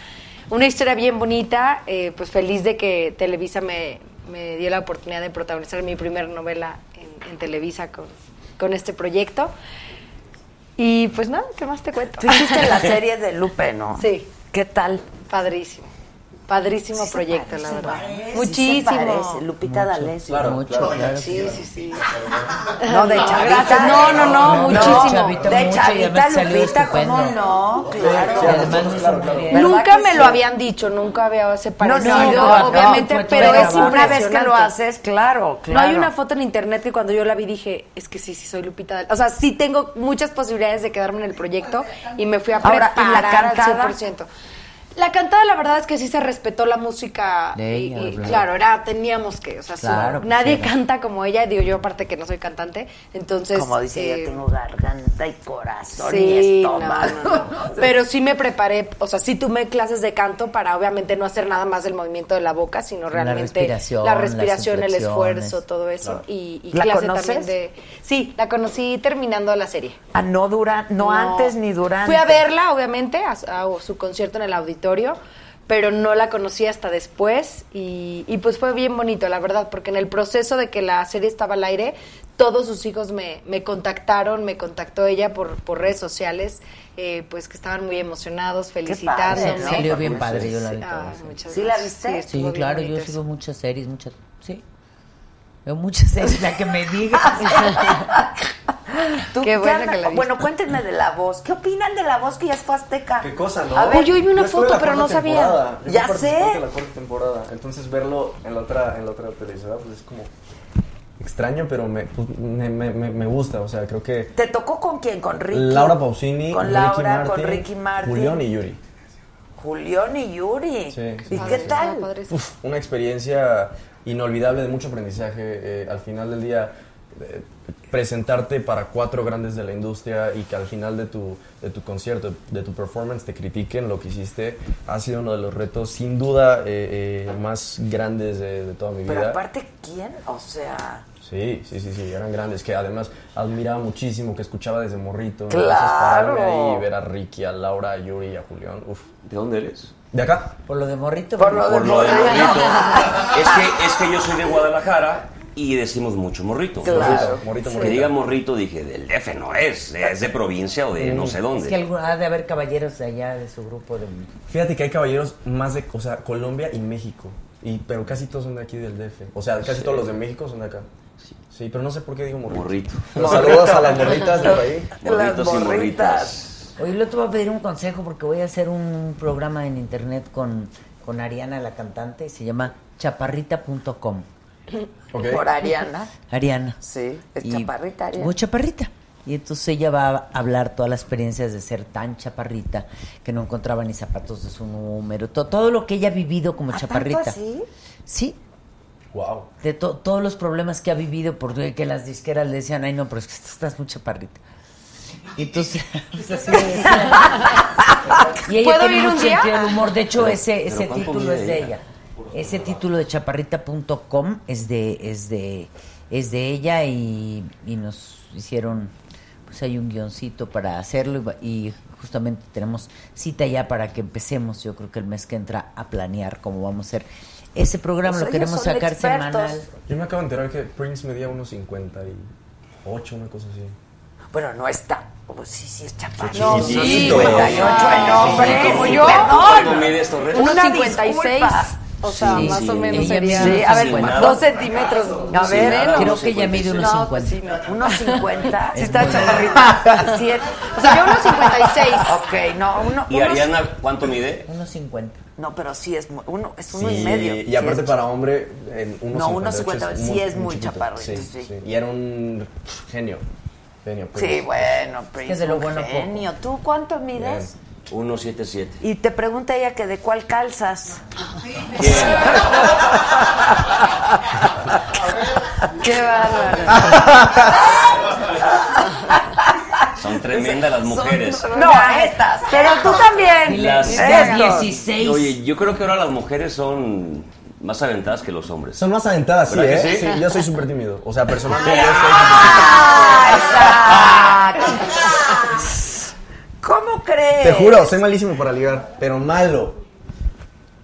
Una historia bien bonita, eh, pues feliz de que Televisa me, me dio la oportunidad de protagonizar mi primera novela en, en Televisa con, con este proyecto. Y pues nada, ¿qué más te cuento? tú hiciste la serie de Lupe, ¿no? Sí. ¿Qué tal? Padrísimo. Padrísimo Sí proyecto, parece, la verdad. se Muchísimo. parece, Lupita D'Alessio. Claro, Mucho, claro. claro. Sí, sí, sí. No, de No, chavita. No, no, no, muchísimo. Chavita De chavita Lupita, ¿cómo no? Claro. Claro, claro. bien. ¿Verdad Nunca me sí? lo habían dicho, nunca había se No, no, obviamente, pero es una vez que lo haces, claro, No hay claro. una foto en internet que cuando yo la vi dije, es que sí, sí soy Lupita. D'Alessio. O sea, sí tengo muchas posibilidades de quedarme en el proyecto y me fui a Ahora, ¿y la preparar cantada? al 100%. La cantada, la verdad es que sí se respetó la música. De y- ella, claro, era, teníamos que, o sea, su- Claro, pues, nadie era. canta como ella, digo yo aparte que no soy cantante, entonces... Como dice eh, ella, tengo garganta y corazón Sí, y estómago. no, no. Pero sí me preparé, o sea, sí tomé clases de canto para obviamente no hacer nada más del movimiento de la boca, sino La realmente respiración, la respiración, las el esfuerzo, todo eso. Y, y ¿La clase conoces? también de. Sí, la conocí terminando la serie. Ah, no dura, no, antes ni durante. Fui a verla, obviamente, a, a su concierto en el auditorio, pero no la conocí hasta después y, y pues fue bien bonito, la verdad, porque en el proceso de que la serie estaba al aire, todos sus hijos me, me contactaron, me contactó ella por, por redes sociales, eh, pues que estaban muy emocionados, felicitándome. ¿no? Salió bien padre, yo la vi Ah, sí. muchas ¿Sí la viste? Sí, claro, yo sigo muchas series, muchas. Sí. Veo muchas series, la que me digas. ¿Tú Qué qué buena anda- que la viste. Bueno, cuéntenme de la voz. ¿Qué opinan de la voz que ya fue azteca? Qué cosa, ¿no? A ver, hoy vi una Yo foto, pero no sabía. Yo Ya sé. la cuarta temporada. Entonces verlo en la otra, en la otra televisora, pues es como extraño, pero me, pues, me, me, me- me gusta. O sea, creo que ¿Te tocó con quién? ¿Con Ricky? Laura Pausini, Con Ricky Laura, Martin, con Ricky Martin. Julián y Yuri. Julián y Yuri. Sí, ¿Y sí, qué sí. tal? Uf, una experiencia inolvidable de mucho aprendizaje. eh, al final del día, eh, presentarte para cuatro grandes de la industria y que al final de tu, de tu concierto, de tu performance, te critiquen lo que hiciste, ha sido uno de los retos sin duda eh, eh, más grandes de, de toda mi Pero vida. aparte, ¿quién? O sea... Sí, sí, sí, sí, eran grandes, que además admiraba muchísimo, que escuchaba desde morrito. ¡Claro! Entonces, pararme ahí y ver a Ricky, a Laura, a Yuri, a Julián, uf. ¿De dónde eres? ¿De acá? Por lo de morrito. Por lo de Por lo de morrito. es, que, es que yo soy de Guadalajara y decimos mucho morrito. Claro. Entonces, Morrito, que morrito. diga morrito, dije, del DF no es, es de provincia o de no sé dónde. Es que algún- ha de haber caballeros de allá de su grupo de... Fíjate que hay caballeros más de, o sea, Colombia y México. Y, pero casi todos son de aquí del DF. O sea, casi Sí. todos los de México son de acá. Sí, pero no sé por qué digo morrito. Morrito. Los saludos a las morritas de por ahí. Morritos y morritas. Hoy yo te voy a pedir un consejo porque voy a hacer un programa en internet con, con Ariana, la cantante, y se llama chaparrita.com. Ok. Por Ariana. Ariana. Sí, es Y- chaparrita Ariana. Muy chaparrita. Y entonces ella va a hablar todas las experiencias de ser tan chaparrita que no encontraba ni zapatos de su número, to- todo lo que ella ha vivido como ¿Ah, tanto chaparrita. así? Sí, Wow. de to- todos los problemas que ha vivido porque que las disqueras le decían, ay no, pero es que tú estás muy chaparrita. Y entonces, pues así. Y ella ¿Puedo tiene ir un mucho día? sentido del humor. De hecho, Pero- ese, ese ¿cuánto título mide es de ella? ella. Ese título de chaparrita.com es de, es de, es de ella y, y nos hicieron, pues hay un guioncito para hacerlo y, y justamente tenemos cita ya para que empecemos, yo creo que el mes que entra, a planear cómo vamos a hacer ese programa. Pues lo ellos queremos son sacar expertos. semanal. Yo me acabo de enterar que Prince medía unos 58, una cosa así. Bueno, no está. Pues sí, sí es chaparrito. No, sí, sí, 58 en hombre. como yo. perdón. Una 56. disculpa. O sea, Sí, más sí, o menos sería. Sí, a ver, nada. dos centímetros. A ver, nada, Creo que ella mide 56. unos No, pues 50. sí, no. Unos 50. Es Sí está chaparrita. O sea, yo unos 56. Ok, no, uno. ¿Y unos- Ariana cuánto mide? Unos 50. No, pero sí es mu- uno, es uno Sí, y medio. Y aparte para hombre, en unos No, unos 58 50, sí es muy sí. sí. Y era un genio. Genio. Sí, Prince. bueno, Prince, de lo bueno poco. genio. ¿Tú cuánto mides? 177. Y te pregunta ella que de cuál calzas. Qué bárbaro. Son tremendas las mujeres. No, estas. Pero tú también. Las- Estos. 16. Oye, yo creo que ahora las mujeres son más aventadas que los hombres. Son más aventadas, sí, ¿Verdad ¿eh? que sí? Yo soy súper tímido. O sea, personalmente yo Ah, exacto. ¿Cómo crees? soy... Te juro, soy malísimo para ligar, pero malo.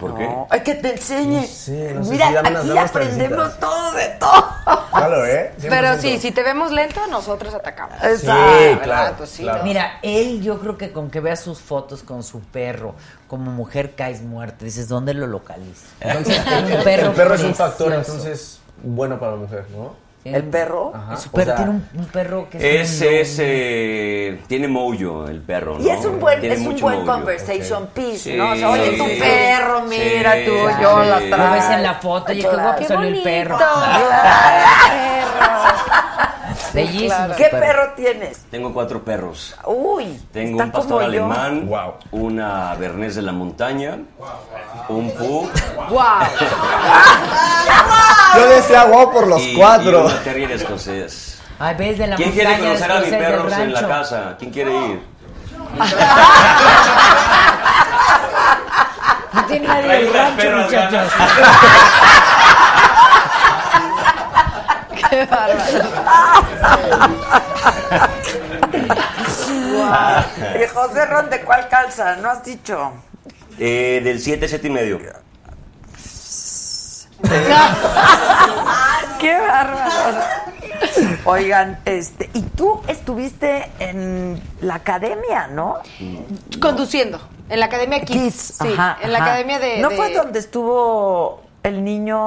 ¿Por qué? No, hay que te enseñe. Sí, no sé, Mira, sí, dame unas- aquí dame aprendemos todo de todo. Claro, ¿eh? 100%. Pero sí, si te vemos lento, nosotros atacamos. Sí, ¿verdad? claro, Pues sí, claro. ¿no? Mira, él yo creo que con que veas sus fotos con su perro, como mujer caes muerta, dices, ¿dónde lo localizas? Entonces, Tiene el perro, es un factor, entonces, bueno para la mujer, ¿no? ¿El perro? Ajá. Su o perro sea, tiene un, un perro que es Ese un es, eh, tiene mojo el perro, ¿no? Y es un buen, es un buen mojo. conversation piece, Sí, ¿no? O sea, oye, tu sí. perro, mira Sí, tú, sí, yo sí. la Lo traigo. ves en la foto, oye, qué guapo salió el perro. Bellísimo. su ¿Qué perro tienes? Tengo cuatro perros. Uy, Tengo un pastor alemán, Wow. una bernés de la montaña, un pug ¡Guau! Yo decía wow por los y, y cuatro. un terrier escocés. Ay, ves de la ¿Quién quiere montaña, conocer a mis perros en la casa? ¿Quién quiere ir? No tiene nadie unas rancho, muchachos. ¡Qué bárbaro! Y José Ron, ¿de cuál calza? ¿No has dicho? Eh, del 7, 7 y medio. ¡Qué bárbaro! Oigan, este, y tú estuviste en la academia, ¿no? Conduciendo. En la Academia Kids. Kids, sí. ajá, en la ajá. Academia de. ¿No de- fue donde estuvo el niño?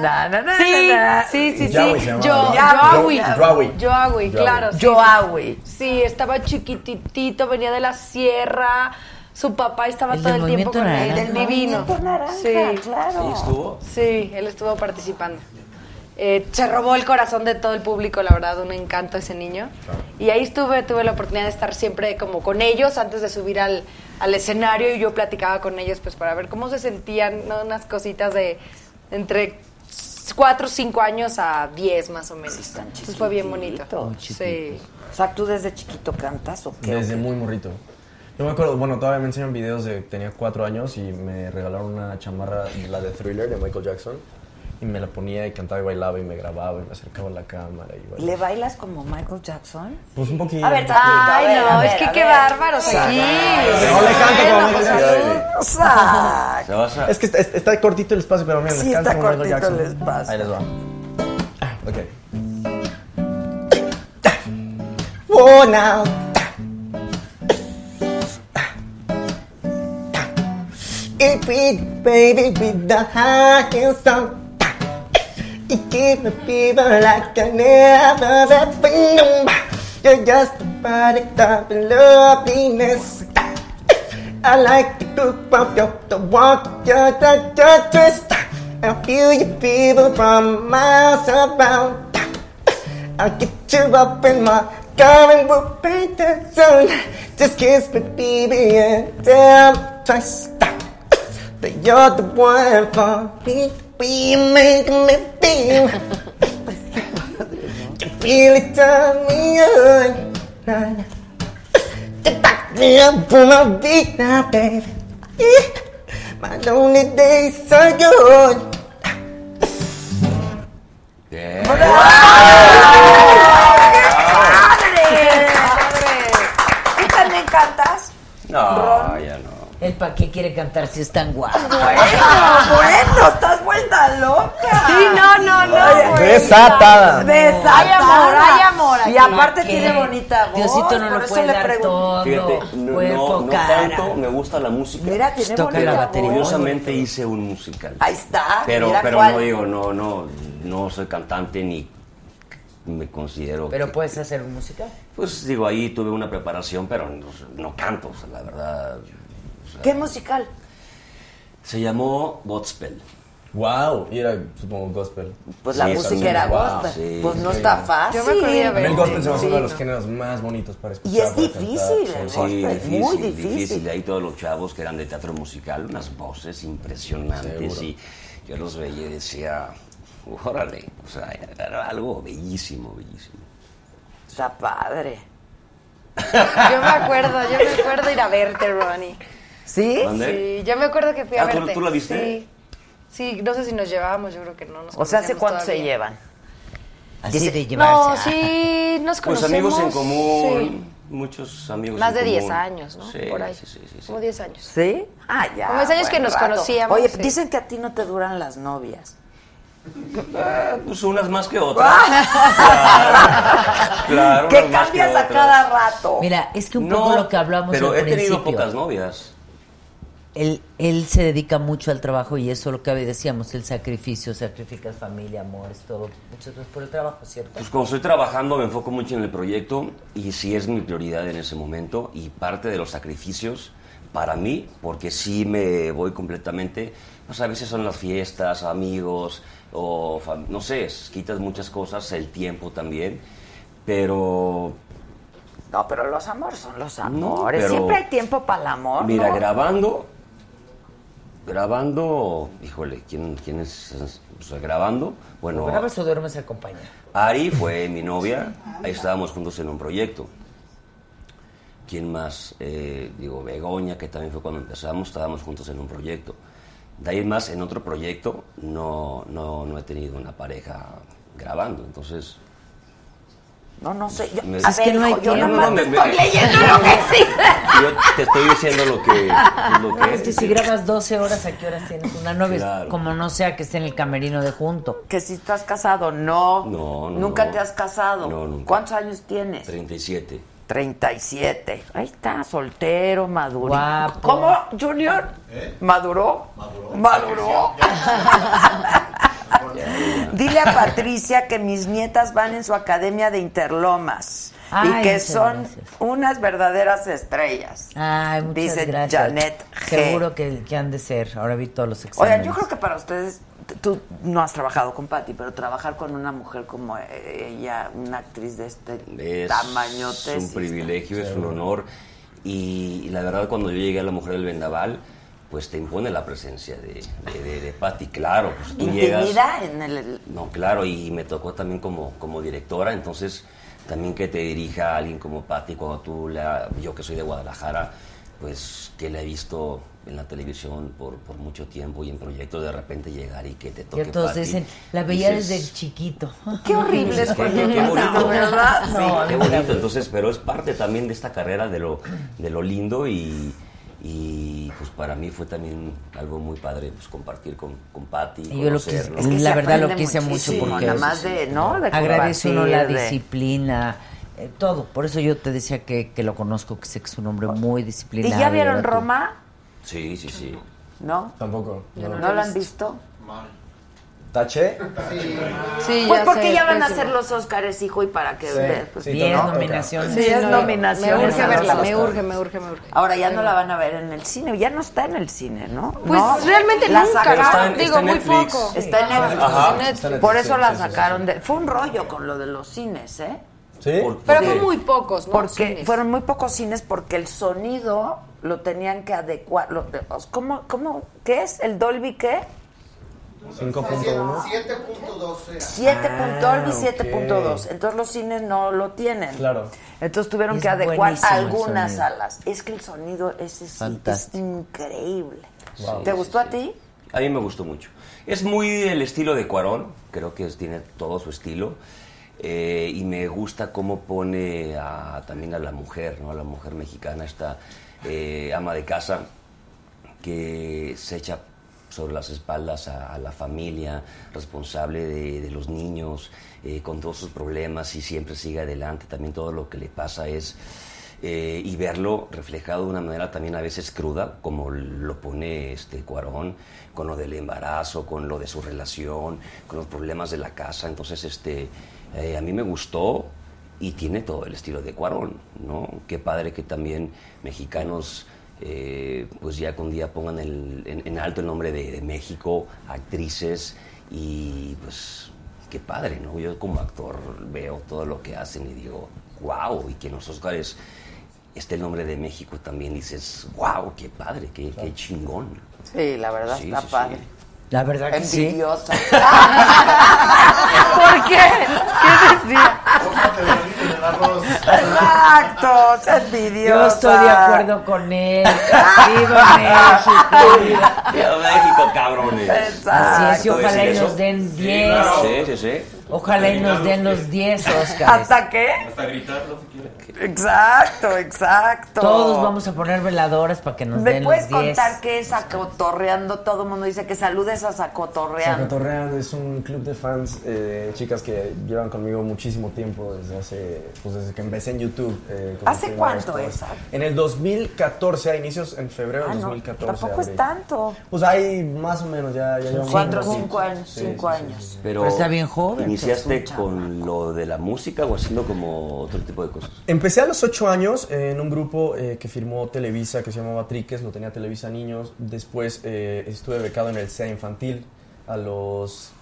Na, na, na, Sí, na, na. sí, sí, sí. Yoawi. Yoawi, claro. sí, Yoawi. Sí, Sí, estaba chiquititito, venía de la sierra. Su papá estaba El todo el tiempo con él. El divino. Naranja, sí, claro. ¿Sí estuvo? Sí, él estuvo participando. Eh, se robó el corazón de todo el público, la verdad, un encanto ese niño. Y ahí estuve, tuve la oportunidad de estar siempre como con ellos antes de subir al, al escenario y yo platicaba con ellos pues para ver cómo se sentían, ¿no? unas cositas de entre 4 o 5 años a 10 más o menos. Entonces fue bien bonito. Sí. O sea, ¿tú desde chiquito cantas o qué? Desde muy morrito. Yo me acuerdo, bueno, todavía me enseñan videos de tenía cuatro años y me regalaron una chamarra, la de Thriller de Michael Jackson. Y me la ponía y cantaba y bailaba y me grababa y me acercaba a la cámara. Y bailaba. ¿Le bailas como Michael Jackson? Pues un poquito. A ver, a Ay, ver, no, a es ver, que a qué bárbaros aquí. No le canto como Michael Jackson. A- Es que está, está cortito el espacio, pero miren, Sí, les canto está como Michael cortito Jackson. el espacio. Ahí les va. Ah, Ok. Oh, now. It beat, baby, with the high heels on. It give me fever like I never ever known. You're just a product of the loveliness. I like the look of your, the walk, your, the, the twist. I feel your fever from miles around. I'll get you up in my car and we'll paint the zone. Just kiss me, baby, and tell me twice that you're the one for me. We make me feel. you feel it turn me on. You back me up on my feet now, baby. Yeah. My lonely days are gone. Bien. ¿Tú también cantas? No, ya no. ¿El para qué quiere cantar si es tan guapo? Bueno, bueno, estás vuelta loca. Sí, no, no, no. Desatada. Desatada. Hay amor, hay amor Y aparte ¿Qué? tiene bonita voz. Diosito no por lo eso puede le dar pregunto. todo. Fíjate, no, cuerpo, no, no cara. tanto, me gusta la música. Mira, tiene Toca bonita la batería. Curiosamente hice un musical. Ahí está. Pero, mira pero cuál. no digo, no, no, no soy cantante ni me considero. Pero que- puedes hacer un musical. Pues digo, ahí tuve una preparación, pero no, no canto, o sea, la verdad. ¿Qué musical? Se llamó Godspell. Wow, y era, supongo, gospel. Pues la Sí, música era Wow, gospel. sí. pues no Sí. está fácil. Yo me acordé de el gospel se uno de los géneros más bonitos para escuchar. Y es difícil, cantar. el Sí, gospel, difícil, muy difícil. difícil. Ahí todos los chavos que eran de teatro musical, unas voces impresionantes. Seguro. Y yo los veía y decía, órale, o sea, era algo bellísimo, bellísimo. Está padre. Yo me acuerdo, yo me acuerdo ir a verte, Ronnie. ¿Sí? Sí, yo me acuerdo que fui a Ah, ¿tú- verte. tú la viste? Sí. Sí, no sé si nos llevábamos, yo creo que no nos O sea, ¿hace cuánto se llevan? Así de No, llevarse. sí, nos Pues conocemos. amigos en común, sí. muchos amigos Más en de 10 común. años, ¿no? Sí, Por ahí. sí, sí, sí, sí. Como 10 años. ¿Sí? Ah, ya. Como 10 años que nos rato. conocíamos, Oye, sí. dicen que a ti no te duran las novias. Ah, pues unas más que otras. claro, claro, que que cambias a otras. cada rato. Mira, es que un No, poco lo que hablamos pero al he tenido pocas novias. Él, él se dedica mucho al trabajo y eso lo que decíamos, el sacrificio, sacrificas familia, amores, todo, muchas veces por el trabajo, ¿cierto? Pues cuando estoy trabajando me enfoco mucho en el proyecto y sí es mi prioridad en ese momento y parte de los sacrificios para mí, porque sí me voy completamente, pues a veces son las fiestas, amigos o no sé, es- quitas muchas cosas, el tiempo también, pero No, pero los amores son los amores. Siempre hay tiempo para el amor. mira, ¿no? grabando, grabando, híjole, ¿quién, quién es? O sea, grabando, bueno, O grabas o duermes acompañado. Ari fue mi novia, ahí estábamos juntos en un proyecto. ¿Quién más? Eh, digo, Begoña, que también fue cuando empezamos, estábamos juntos en un proyecto. De ahí más, en otro proyecto, no, no, no he tenido una pareja grabando, entonces... No, no sé. Yo, Me- a Es ver, que no hay hijo, yo No, no, te me- estoy me- leyendo lo que sí. Yo te estoy diciendo lo que, lo que Es que si grabas 12 horas, ¿a qué horas tienes una novia? Claro. Como no sea que esté en el camerino de junto. Que si estás casado, no. No, no, Nunca no. te has casado. No, nunca. ¿Cuántos años tienes? 37. 37. Ahí está, soltero, maduro. Guapo. ¿Cómo, Junior? ¿Maduró? Maduró. Dile a Patricia que mis nietas van en su academia de Interlomas Ay, y que son gracias. unas verdaderas estrellas. Ay, muchas Dice gracias. Janet G. Seguro que, que han de ser. Ahora vi todos los Oigan, exámenes. yo creo que para ustedes, tú no has trabajado con Patty, pero trabajar con una mujer como eh, ella, una actriz de este Es tamañote. un privilegio, es un honor. Y, la verdad, cuando yo llegué a La Mujer del Vendaval, pues te impone la presencia de, de, de, de Patty, claro. Pues tú llegas, en el... no, claro, y me tocó también como, como directora, entonces también que te dirija a alguien como Patty cuando tú, la, yo que soy de Guadalajara, pues que la he visto en la televisión por, por mucho tiempo y en proyectos de repente llegar y que te Y toque entonces Patty, dicen, la veía dices, desde chiquito. Qué horrible es Qué- cuando qué- qué bonito. ¿verdad? Sí, No, a qué bonito. Entonces, pero es parte también de esta carrera de lo, de lo lindo y, y, pues para mí fue también algo muy padre pues compartir con, con Patty, Y yo lo quise, conocerlo. Es que la verdad lo quise mucho porque nada más de, ¿no? De agradece uno la de- disciplina, eh, todo. Por eso yo te decía que, que lo conozco, que sé que es un hombre muy ¿Y disciplinado. ya vieron. Roma? Sí, sí, sí. ¿No? Tampoco. ¿No, no. lo han visto? ¿Taché? Sí, Pues ya porque sé, ya van a hacer los Óscares, hijo, y para que Sí, veas, pues, sí, Diez toca, toca. nominaciones. Sí, es no, nominación. Me urge verla, me urge, me urge, me urge. Ahora ya no la van a ver en el cine, ya no está en el cine, ¿no? Pues ¿No? realmente La nunca, sacaron- ¿no? está en- Digo, muy Netflix. poco. Está en Netflix. Ajá. Netflix. Está Netflix, Por eso sí, la sí, sí, sí. sacaron de... Fue un rollo con lo de los cines, ¿eh? ¿Sí? Por- Pero fue muy pocos, ¿no? Porque Cines. fueron muy pocos cines porque el sonido lo tenían que adecuar. lo- ¿Cómo, cómo, ¿Qué es? ¿El Dolby qué? 5.1. 7.2 era. 7. Ah, Dolby ok. 7.2. Entonces los cines no lo tienen. Claro. Entonces tuvieron Es que adecuar algunas salas. Es que el sonido ese sí es Fantástico. increíble. Wow. ¿Te gustó a ti? A mí me gustó mucho. Es muy el estilo de Cuarón, creo que es- tiene todo su estilo. eh, y me gusta cómo pone a- también a la mujer, ¿no? a la mujer mexicana, esta eh, ama de casa que se echa sobre las espaldas a, a la familia, responsable de, de los niños, eh, con todos sus problemas y siempre sigue adelante. También todo lo que le pasa es eh, y verlo reflejado de una manera también a veces cruda, como lo pone este Cuarón, con lo del embarazo, con lo de su relación, con los problemas de la casa. Entonces, este, eh, a mí me gustó y tiene todo el estilo de Cuarón, ¿no? Qué padre que también mexicanos, eh, pues ya con día pongan el- en, en alto el nombre de, de México, actrices y pues qué padre, ¿no? Yo como actor veo todo lo que hacen y digo, wow, y que en los Oscars esté el nombre de México también dices, wow, qué padre, qué, qué chingón. Sí, la verdad Sí, está sí, sí. La verdad que sí. Envidiosa. ¿Por qué? ¿Qué decía? Exacto, es envidiosa. Yo estoy de acuerdo con él. ¡Viva México! viva! ¡Viva México, cabrones! Exacto. Así es, y ¿Puedo ojalá y nos den 10. Sí, sí, sí. Ojalá y nos den los 10 Oscars. ¿Hasta qué? Hasta gritarlo si quieres. Exacto, exacto. Todos vamos a poner veladoras para que nos ¿Me den puedes los 10. contar qué es Acotorreando? Todo el mundo dice que saludes a Sacotorreando. Sacotorreando es un club de fans, eh, chicas que llevan conmigo muchísimo tiempo, desde hace, pues desde que empecé en YouTube. eh, ¿Hace cuánto es? En el 2014, a inicios, en febrero Ah, del no, 2014. tampoco es tanto. Pues hay más o menos, ya, ya llevamos Cuatro o cinco años, Sí, cinco sí, sí, años. sí. Pero, Pero está bien joven, ¿Iniciaste con lo de la música o haciendo como otro tipo de cosas? Empecé a los 8 años en un grupo eh, que firmó Televisa que se llamaba Triques, lo tenía Televisa Niños. Después eh, estuve becado en el CEA Infantil a los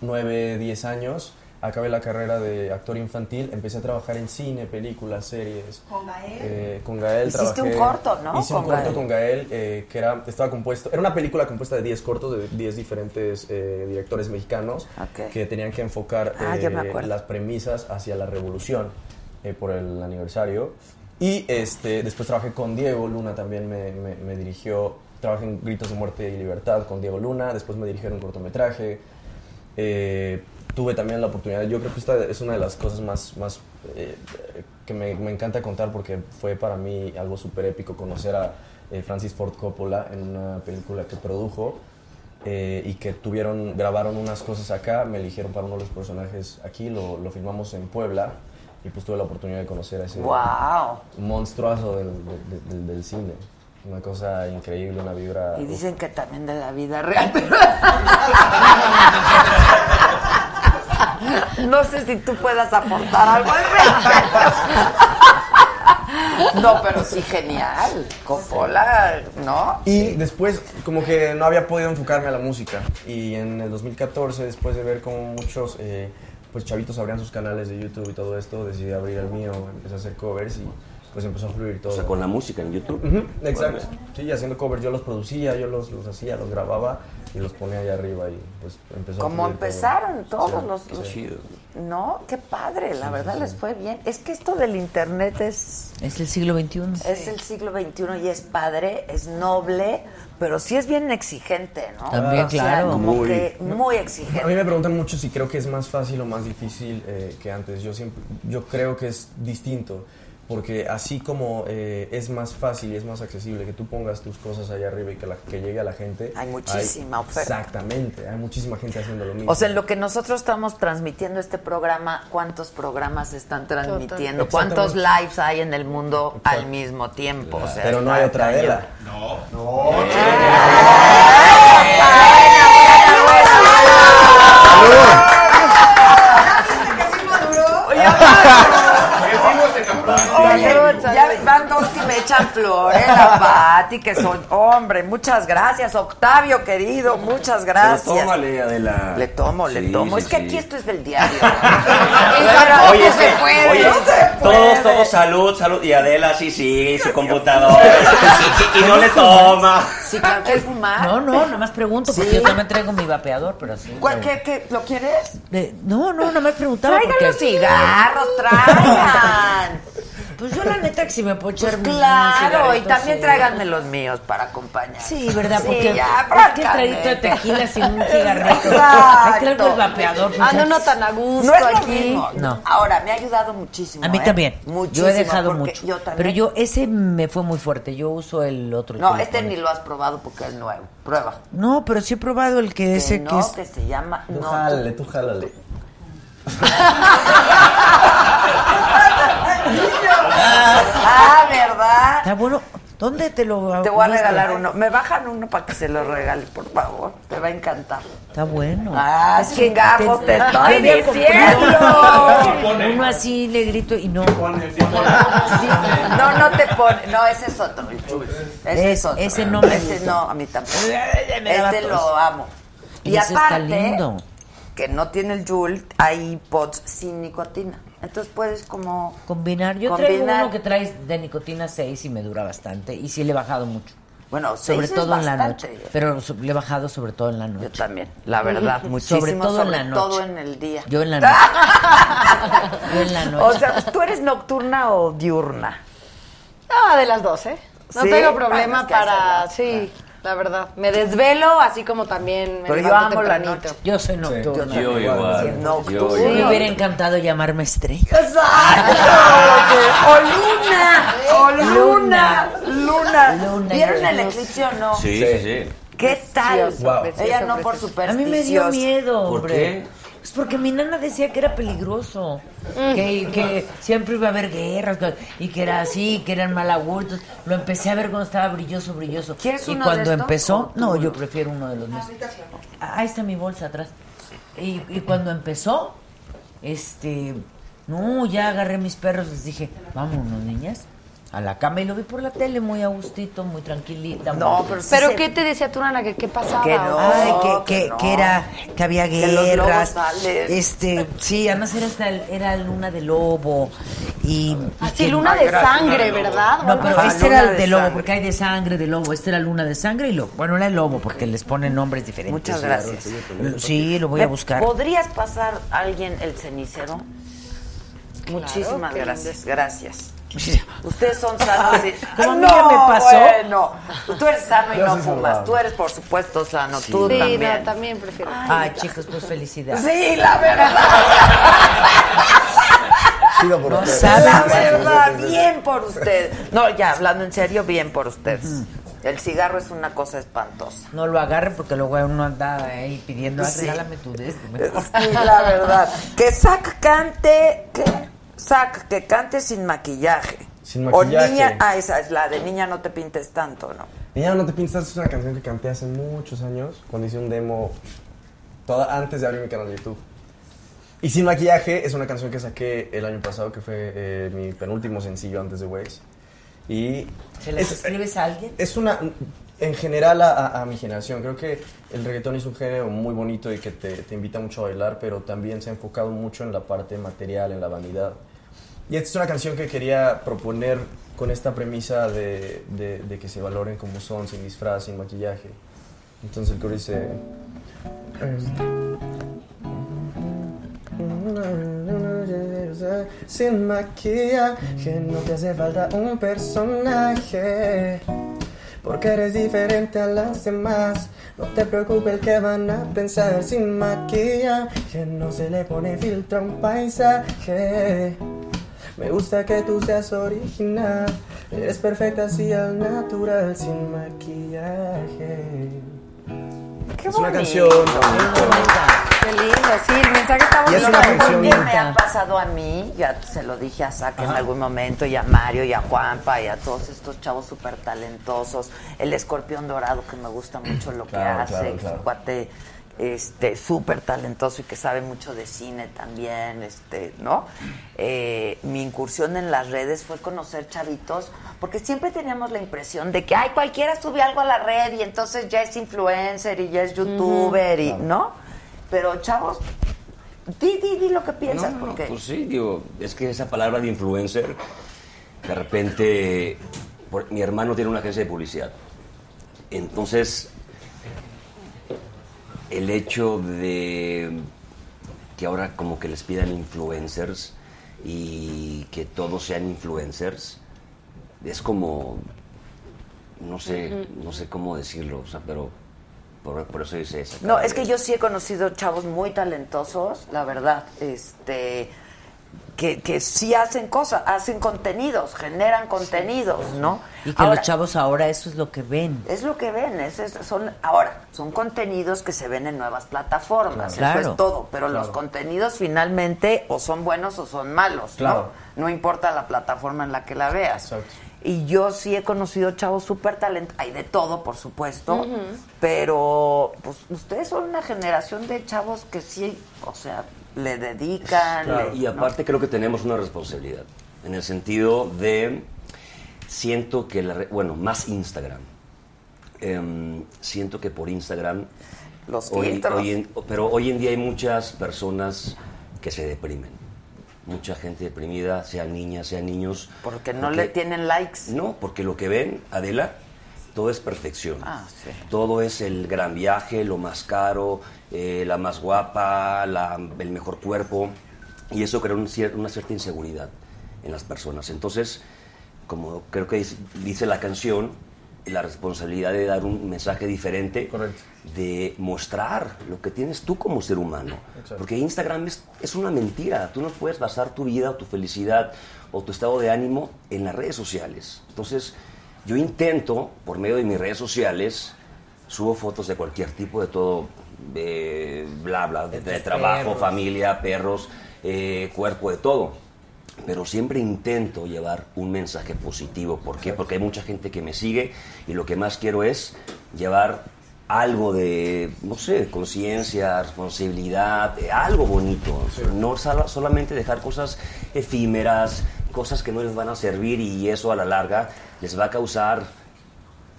9, 10 años. Acabé la carrera de actor infantil, empecé a trabajar en cine, películas, series. Con Gael. Eh, con Gael Hiciste trabajé- un corto, ¿no? Hice Con un corto Gael. con Gael eh, que era, estaba compuesto, era una película compuesta de 10 cortos de 10 diferentes eh, directores mexicanos que tenían que enfocar Ah, eh, las premisas hacia la revolución eh, por el aniversario. Y este, después trabajé con Diego Luna, también me, me- me dirigió, trabajé en Gritos de Muerte y Libertad con Diego Luna, después me dirigieron un cortometraje. Eh, tuve también la oportunidad, yo creo que esta es una de las cosas más, más eh, que me, me encanta contar porque fue para mí algo súper épico conocer a eh, Francis Ford Coppola en una película que produjo eh, y que tuvieron, grabaron unas cosas acá, me eligieron para uno de los personajes aquí, lo, lo filmamos en Puebla y pues tuve la oportunidad de conocer a ese Wow. monstruazo del, del- del- del cine. Una cosa increíble, una vibra... Y dicen que también de la vida real. No sé si tú puedas aportar algo al respecto. No, pero sí, genial. Coppola, ¿no? Y después, como que no había podido enfocarme a la música. Y en el 2014, después de ver cómo muchos eh, pues chavitos abrían sus canales de YouTube y todo esto, decidí abrir el mío, empecé a hacer covers y pues empezó a fluir todo. O sea, con la música en YouTube. Exacto. Sí, haciendo covers, yo los producía, yo los, los hacía, los grababa y los ponía allá arriba y pues empezó a Como fluir todo. empezaron todos Sí, los. No, qué padre, la Sí, verdad sí, les fue bien. Es que esto del internet es Es el siglo XXI. es el siglo XXI y es padre, es noble, pero sí es bien exigente, ¿no? También, O sea, claro. como Muy. que muy A mí exigente. me preguntan mucho si creo que es más fácil o más difícil eh, que antes. Yo siempre, yo creo que es distinto, porque así como eh, es más fácil y es más accesible que tú pongas tus cosas allá arriba y que, la, que llegue a la gente. Hay muchísima oferta. Exactamente, hay muchísima gente haciendo lo mismo. O sea, en lo que nosotros estamos transmitiendo este programa, ¿cuántos programas están transmitiendo? ¿Cuántos lives hay en el mundo al mismo tiempo? O sea, Pero no hay otra cañón. Ya van dos que me echan flores, la Pati, que son, hombre, muchas gracias, Octavio querido, muchas gracias. Pero tómale, Adela. Le tomo, le Sí, tomo. sí, es que sí. aquí esto es del diario. Oye, se puede, oye, no se todos, puede. todos, salud, salud. Y Adela sí y su computadora. y, no le toma. Sí, claro, ¿quieres fumar? No, no, nada más pregunto, porque Sí. yo también traigo mi vapeador, pero sí. ¿Cuál, qué, qué, ¿Lo quieres? De- no, no, nada más preguntaba Traigan los cigarros, traigan. Pues yo la neta que si me puedo echar Pues mi- mi claro, y también sí. tráiganme los míos para acompañar. Sí, ¿verdad? Sí, Porque ya, es que el traguito de tequila sin un cigarrito. Ahí traigo el vapeador. pues, Anda ya. uno tan a gusto No es lo aquí. mismo. No. Ahora, me ha ayudado muchísimo. A mí ¿eh? también. Muchísimo. yo he dejado mucho. Yo también. Pero yo, ese me fue muy fuerte. Yo uso el otro. No, que este pones. ni lo has probado porque es nuevo. Prueba. No, pero sí he probado el que Que ese no, que es. que se llama... Tú No, jálale, tú jálale. ah, ¿verdad? Está bueno. ¿Dónde te lo Te voy a regalar uno. Me bajan uno para que se lo regale, por favor. Te va a encantar. Está bueno. Ah, Es que chingajos, te estoy diciendo. Uno así negrito y no. No, no te pone. No, ese es otro. Ese es, otro. ese no me Ese no, a mí tampoco. Este lo amo. Y aparte, que no tiene el Joule, hay pods sin nicotina. Entonces puedes como... Combinar. Yo traigo Combinar. uno que traes de nicotina 6 y me dura bastante. Y sí le he bajado mucho. Bueno, Sobre seis es todo en la noche. Pero le he bajado sobre todo en la noche. Yo también, la verdad, muchísimo. Sobre todo en la sobre noche. todo en el día. Yo en la noche. Yo en la noche. O sea, ¿tú eres nocturna o diurna? Ah, de las dos, ¿eh? No ¿Sí? tengo problema para... Sí, la verdad. Me desvelo, así como también me Pero yo amo la noche. Yo soy nocturna. Yo igual. Me hubiera encantado llamarme estrella. ¡Exacto! ¡O luna! ¡O luna! ¡Luna! Luna. ¿Vieron el eclipse o no? Sí, sí, sí. ¿Qué tal? Precioso, Wow. precioso, Ella no por precioso. A mí me dio miedo, ¿Por hombre. qué? Es porque mi nana decía que era peligroso, que, que siempre iba a haber guerras y que era así, que eran malagurtos. Lo empecé a ver cuando estaba brilloso, brilloso. ¿Quieres y uno cuando de estos? empezó, ¿O tú no, yo prefiero uno de los míos. Ah, Ahí está mi bolsa atrás. Y, y cuando empezó, este, no, ya agarré mis perros, les dije, vámonos, niñas, a la cama y lo vi por la tele muy a gustito, muy tranquilita. No, muy- pero sí ¿Pero se- qué te decía tu nana? ¿Que qué pasaba? Que no. Ay, que, que que, no. que era, que había Que los lobos guerras. Este, sí, además era hasta el- era luna de lobo. Y, y Así, que- luna de sangre, ¿verdad? No, pero Ah, este era el de de lobo, sangre. porque hay de sangre, de lobo. Este era luna de sangre y lobo. Bueno, era el lobo, porque les ponen nombres diferentes. Muchas gracias. Sí, lo voy a ¿Me buscar. ¿Podrías pasar a alguien el cenicero? Muchísimas qué gracias, gracias. Ustedes son sanos y... Como a mí ya me pasó. Bueno, tú eres sano y Yo no fumas. saludable. Tú eres, por supuesto, sano. Tú Sí, también. no, también prefiero. Ay, chicos, pues felicidades. Sí, la verdad. Sigo por No. La verdad, bien por ustedes. No, ya, hablando en serio, bien por ustedes. El cigarro es una cosa espantosa. No lo agarren porque luego uno anda ahí pidiendo, "Ah, Sí. regálame tu de este. Sí, la verdad. Que Zac cante, que Zac, que cante sin maquillaje. Sin O maquillaje. niña, ah, esa es la de niña no te pintes tanto, ¿no? Niña, no te piensas, es una canción que canté hace muchos años, cuando hice un demo toda, antes de abrir mi canal de YouTube. Y Sin Maquillaje es una canción que saqué el año pasado, que fue eh, mi penúltimo sencillo antes de Waze. Y ¿Se les es, escribes a alguien? es una, en general a, a- a mi generación, creo que el reggaetón es un género muy bonito y que te, te invita mucho a bailar, pero también se ha enfocado mucho en la parte material, en la vanidad. Y esta es una canción que quería proponer con esta premisa de, de- que se valoren como son, sin disfraz, sin maquillaje. Entonces el coro dice... Sin maquillaje no te hace falta un personaje Porque eres diferente a las demás No te preocupes que van a pensar Sin maquillaje no se le pone filtro a un paisaje Me gusta que tú seas original Eres perfecta así al natural Sin maquillaje Qué Es una bonito. canción bonita. Qué lindo, sí, el mensaje está Y es bonito. una canción ¿Qué me ha pasado a mí? Ya se lo dije a Saca en algún momento, y a Mario, y a Juanpa, y a todos estos chavos súper talentosos. El escorpión dorado, que me gusta mucho lo Claro, que hace, claro, claro. cuate este, súper talentoso y que sabe mucho de cine también, este, ¿no? Eh, mi incursión en las redes fue conocer chavitos, porque siempre teníamos la impresión de que, ay, cualquiera sube algo a la red y entonces ya es influencer y ya es youtuber, y, ¿no? Pero chavos, di, di, di lo que piensas, No, no, porque... Pues sí, digo, es que esa palabra de influencer, de repente, por- mi hermano tiene una agencia de publicidad. Entonces, el hecho de que ahora como que les pidan influencers y que todos sean influencers, es como, no sé, no sé cómo decirlo, o sea, pero por, por eso dice esa. No, es que yo sí he conocido chavos muy talentosos, la verdad, este, que, que sí hacen cosas, hacen contenidos, generan contenidos, ¿no? Y que Ahora, los chavos ahora eso es lo que ven. Es lo que ven, es, es- son ahora son contenidos que se ven en nuevas plataformas, Claro. eso es todo, pero los contenidos finalmente o son buenos o son malos, Claro. ¿no? No importa la plataforma en la que la veas. Y yo sí he conocido chavos súper talentosos, hay de todo, por supuesto, pero pues ustedes son una generación de chavos que sí, o sea, le dedican. le- Y ¿no? aparte creo que tenemos una responsabilidad, en el sentido de, siento que, la, bueno, más Instagram. Em, siento que por Instagram... Los hoy- filtros. hoy en- pero hoy en día hay muchas personas que se deprimen. Mucha gente deprimida, sean niñas, sean niños. Porque no le tienen likes. No, porque lo que ven, Adela, todo es perfección. Ah, sí. Todo es el gran viaje, lo más caro, eh, la más guapa, la- el mejor cuerpo. Y eso crea un cier- una cierta inseguridad en las personas. Entonces, como creo que dice, la canción, la responsabilidad de dar un mensaje diferente, de mostrar lo que tienes tú como ser humano. Exacto. Porque Instagram es, es una mentira. Tú no puedes basar tu vida o tu felicidad o tu estado de ánimo en las redes sociales. Entonces, yo intento, por medio de mis redes sociales, subo fotos de cualquier tipo, de todo, de bla, bla, de, de trabajo, perros. familia, perros, eh, cuerpo, de todo. Pero siempre intento llevar un mensaje positivo. ¿Por qué? Porque hay mucha gente que me sigue y lo que más quiero es llevar algo de, no sé, conciencia, responsabilidad, algo bonito. No solo- solamente dejar cosas efímeras, cosas que no les van a servir y eso a la larga les va a causar,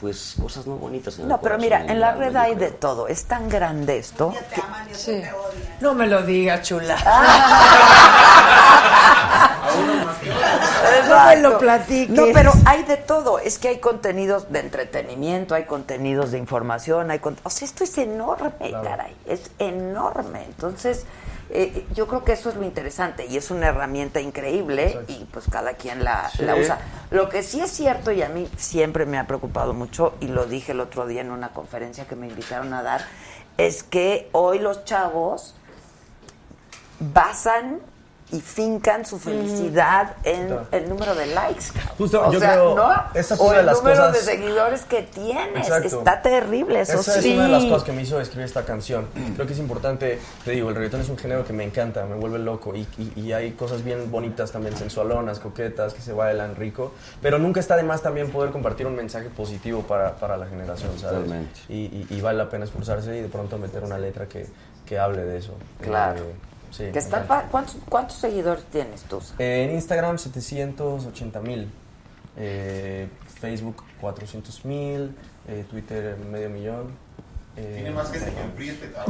pues, cosas no bonitas. En el No, pero corazón, mira, en la red hay de todo. Es tan grande esto. que- No me lo digas, chula. No me lo platiques. No, pero hay de todo. Es que hay contenidos de entretenimiento, hay contenidos de información, hay con- O sea, esto es enorme, caray. Es enorme. Entonces, eh, yo creo que eso es lo interesante y es una herramienta increíble y pues cada quien la, Sí. la usa. Lo que sí es cierto y a mí siempre me ha preocupado mucho y lo dije el otro día en una conferencia que me invitaron a dar, es que hoy los chavos basan y fincan su felicidad en Claro. el número de likes. Justo, o yo sea, creo, ¿no? esa o fue una de el número de seguidores que tienes. Exacto. Está terrible, eso Esa sí. es una de las cosas que me hizo escribir esta canción. Creo que es importante, te digo, el reggaetón es un género que me encanta, me vuelve loco y, y- y hay cosas bien bonitas también, sensualonas, coquetas, que se bailan rico, pero nunca está de más también poder compartir un mensaje positivo para, para la generación, ¿sabes? Totalmente. Y, y- y vale la pena esforzarse y de pronto meter una letra que, que hable de eso. Claro. Eh, sí, Que me está encanta. pa- ¿cuántos, ¿Cuántos seguidores tienes tú? En Instagram 780 mil, eh, Facebook 400 mil, eh, Twitter medio millón. eh, Tiene más gente que el PRI este cabrón.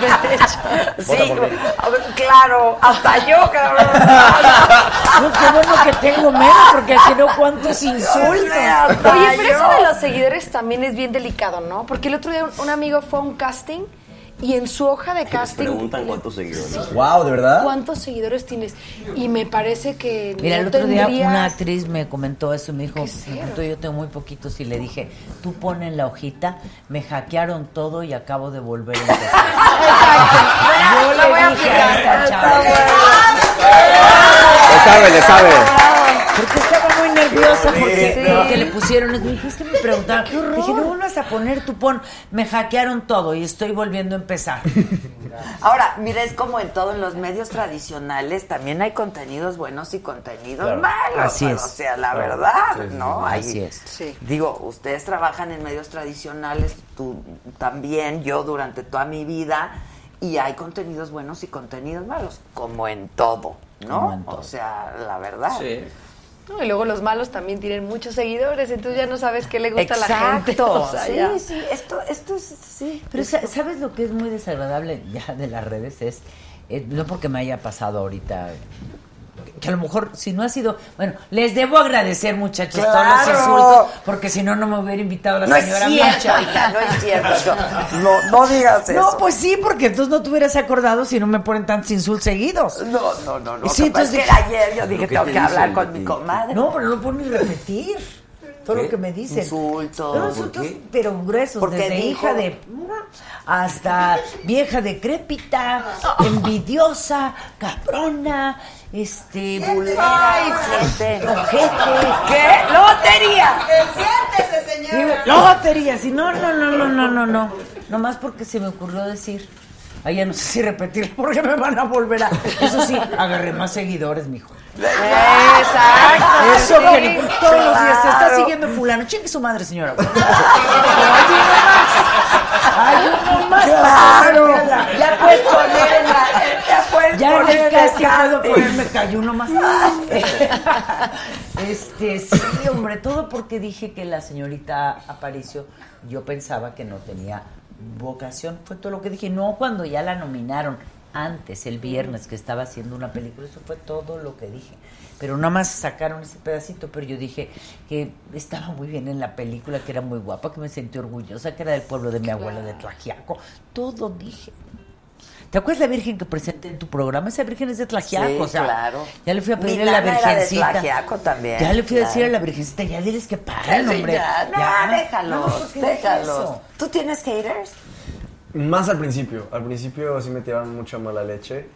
De hecho, Vota sí, claro, hasta yo, cabrón. No, qué bueno que tengo menos, porque si no, ¿cuántos insultos? Oye, pero eso de los seguidores también es bien delicado, ¿no? Porque el otro día un amigo fue a un casting y en su hoja de casting. preguntan cuántos seguidores. Wow, ¿de verdad? ¿Cuántos seguidores tienes? Y me parece que. Mira, no el otro día una actriz me comentó eso, me dijo, Qué me yo tengo muy poquitos y le dije, tú pon en la hojita, me hackearon todo y acabo de volver a empezar. Yo La voy a le dije a esta Está chava, Le sabe, le sabe. Nerviosa porque, Sí. porque le pusieron, me que me preguntaron, dije, no vuelvas a poner, tú pon, me hackearon todo y estoy volviendo a empezar. Ahora, mira, es como en todo, en los medios tradicionales también hay contenidos buenos y contenidos Claro. malos. Así es. O sea, la Claro. verdad, Sí, ¿no? Hay- Así es. Sí. Digo, ustedes trabajan en medios tradicionales, tú también, yo durante toda mi vida, y hay contenidos buenos y contenidos malos, como en todo, ¿no? Como en todo. O sea, la verdad. Sí. No, y luego los malos también tienen muchos seguidores, entonces ya no sabes qué le gusta a la gente. Exacto. O sea, sí, ya. sí, esto, esto es, sí. Pero sa- ¿sabes lo que es muy desagradable ya de las redes? Es, eh, no porque me haya pasado ahorita, que a lo mejor si no ha sido... Bueno, les debo agradecer muchachos todos los insultos, porque si no, no me hubiera invitado la No es señora cierto, Micha. no es cierto. No, no digas eso. No, pues sí, porque entonces no te hubieras acordado si no me ponen tantos insultos seguidos. No, no, no, no. Sí, entonces que ayer yo dije, ¿Qué tengo te que hablar con mi comadre. No, pero no puedo ni repetir todo ¿Qué? lo que me dicen. Insultos. No, ¿Por insultos, pero gruesos, Porque desde dijo- hija de hasta vieja decrépita, envidiosa, cabrona, este, gente. ojete. ¿Qué? ¡Lotería! Siéntese, señora. Lotería, si no, no, no, no, no, no, no. Nomás porque se me ocurrió decir. Ay, ya no sé si repetir porque me van a volver a. Eso sí, agarré más seguidores, mijo. Exacto. Eso sí, que todos los días se está siguiendo fulano. Chingue su madre, señora. Hay uno más. Claro. Ya puedes poner en la. Ya puedes Ya poner casting puedo casting. ponerme cayó uno más. Este, sí, hombre, todo porque dije que la señorita Aparicio, yo pensaba que no tenía vocación. Fue todo lo que dije. No cuando ya la nominaron, antes, el viernes, que estaba haciendo una película. Eso fue todo lo que dije. Pero nada más sacaron ese pedacito, pero yo dije que estaba muy bien en la película, que era muy guapa, que me sentí orgullosa, que era del pueblo de mi abuela de Tlajiaco. Todo dije. ¿Te acuerdas la virgen que presenté en tu programa? Esa virgen es de Tlajiaco, Sí, o sea, claro. ya le fui a Mi pedir a la era de virgencita. Tlajiaco también, Ya le fui a decir claro. a la virgencita, ya diles que paren, Sí, hombre. ya, no, Ya. déjalos, No, ¿por qué dije déjalos. eso? ¿Tú tienes haters? Más al principio. Al principio sí me tiraban mucha mala leche.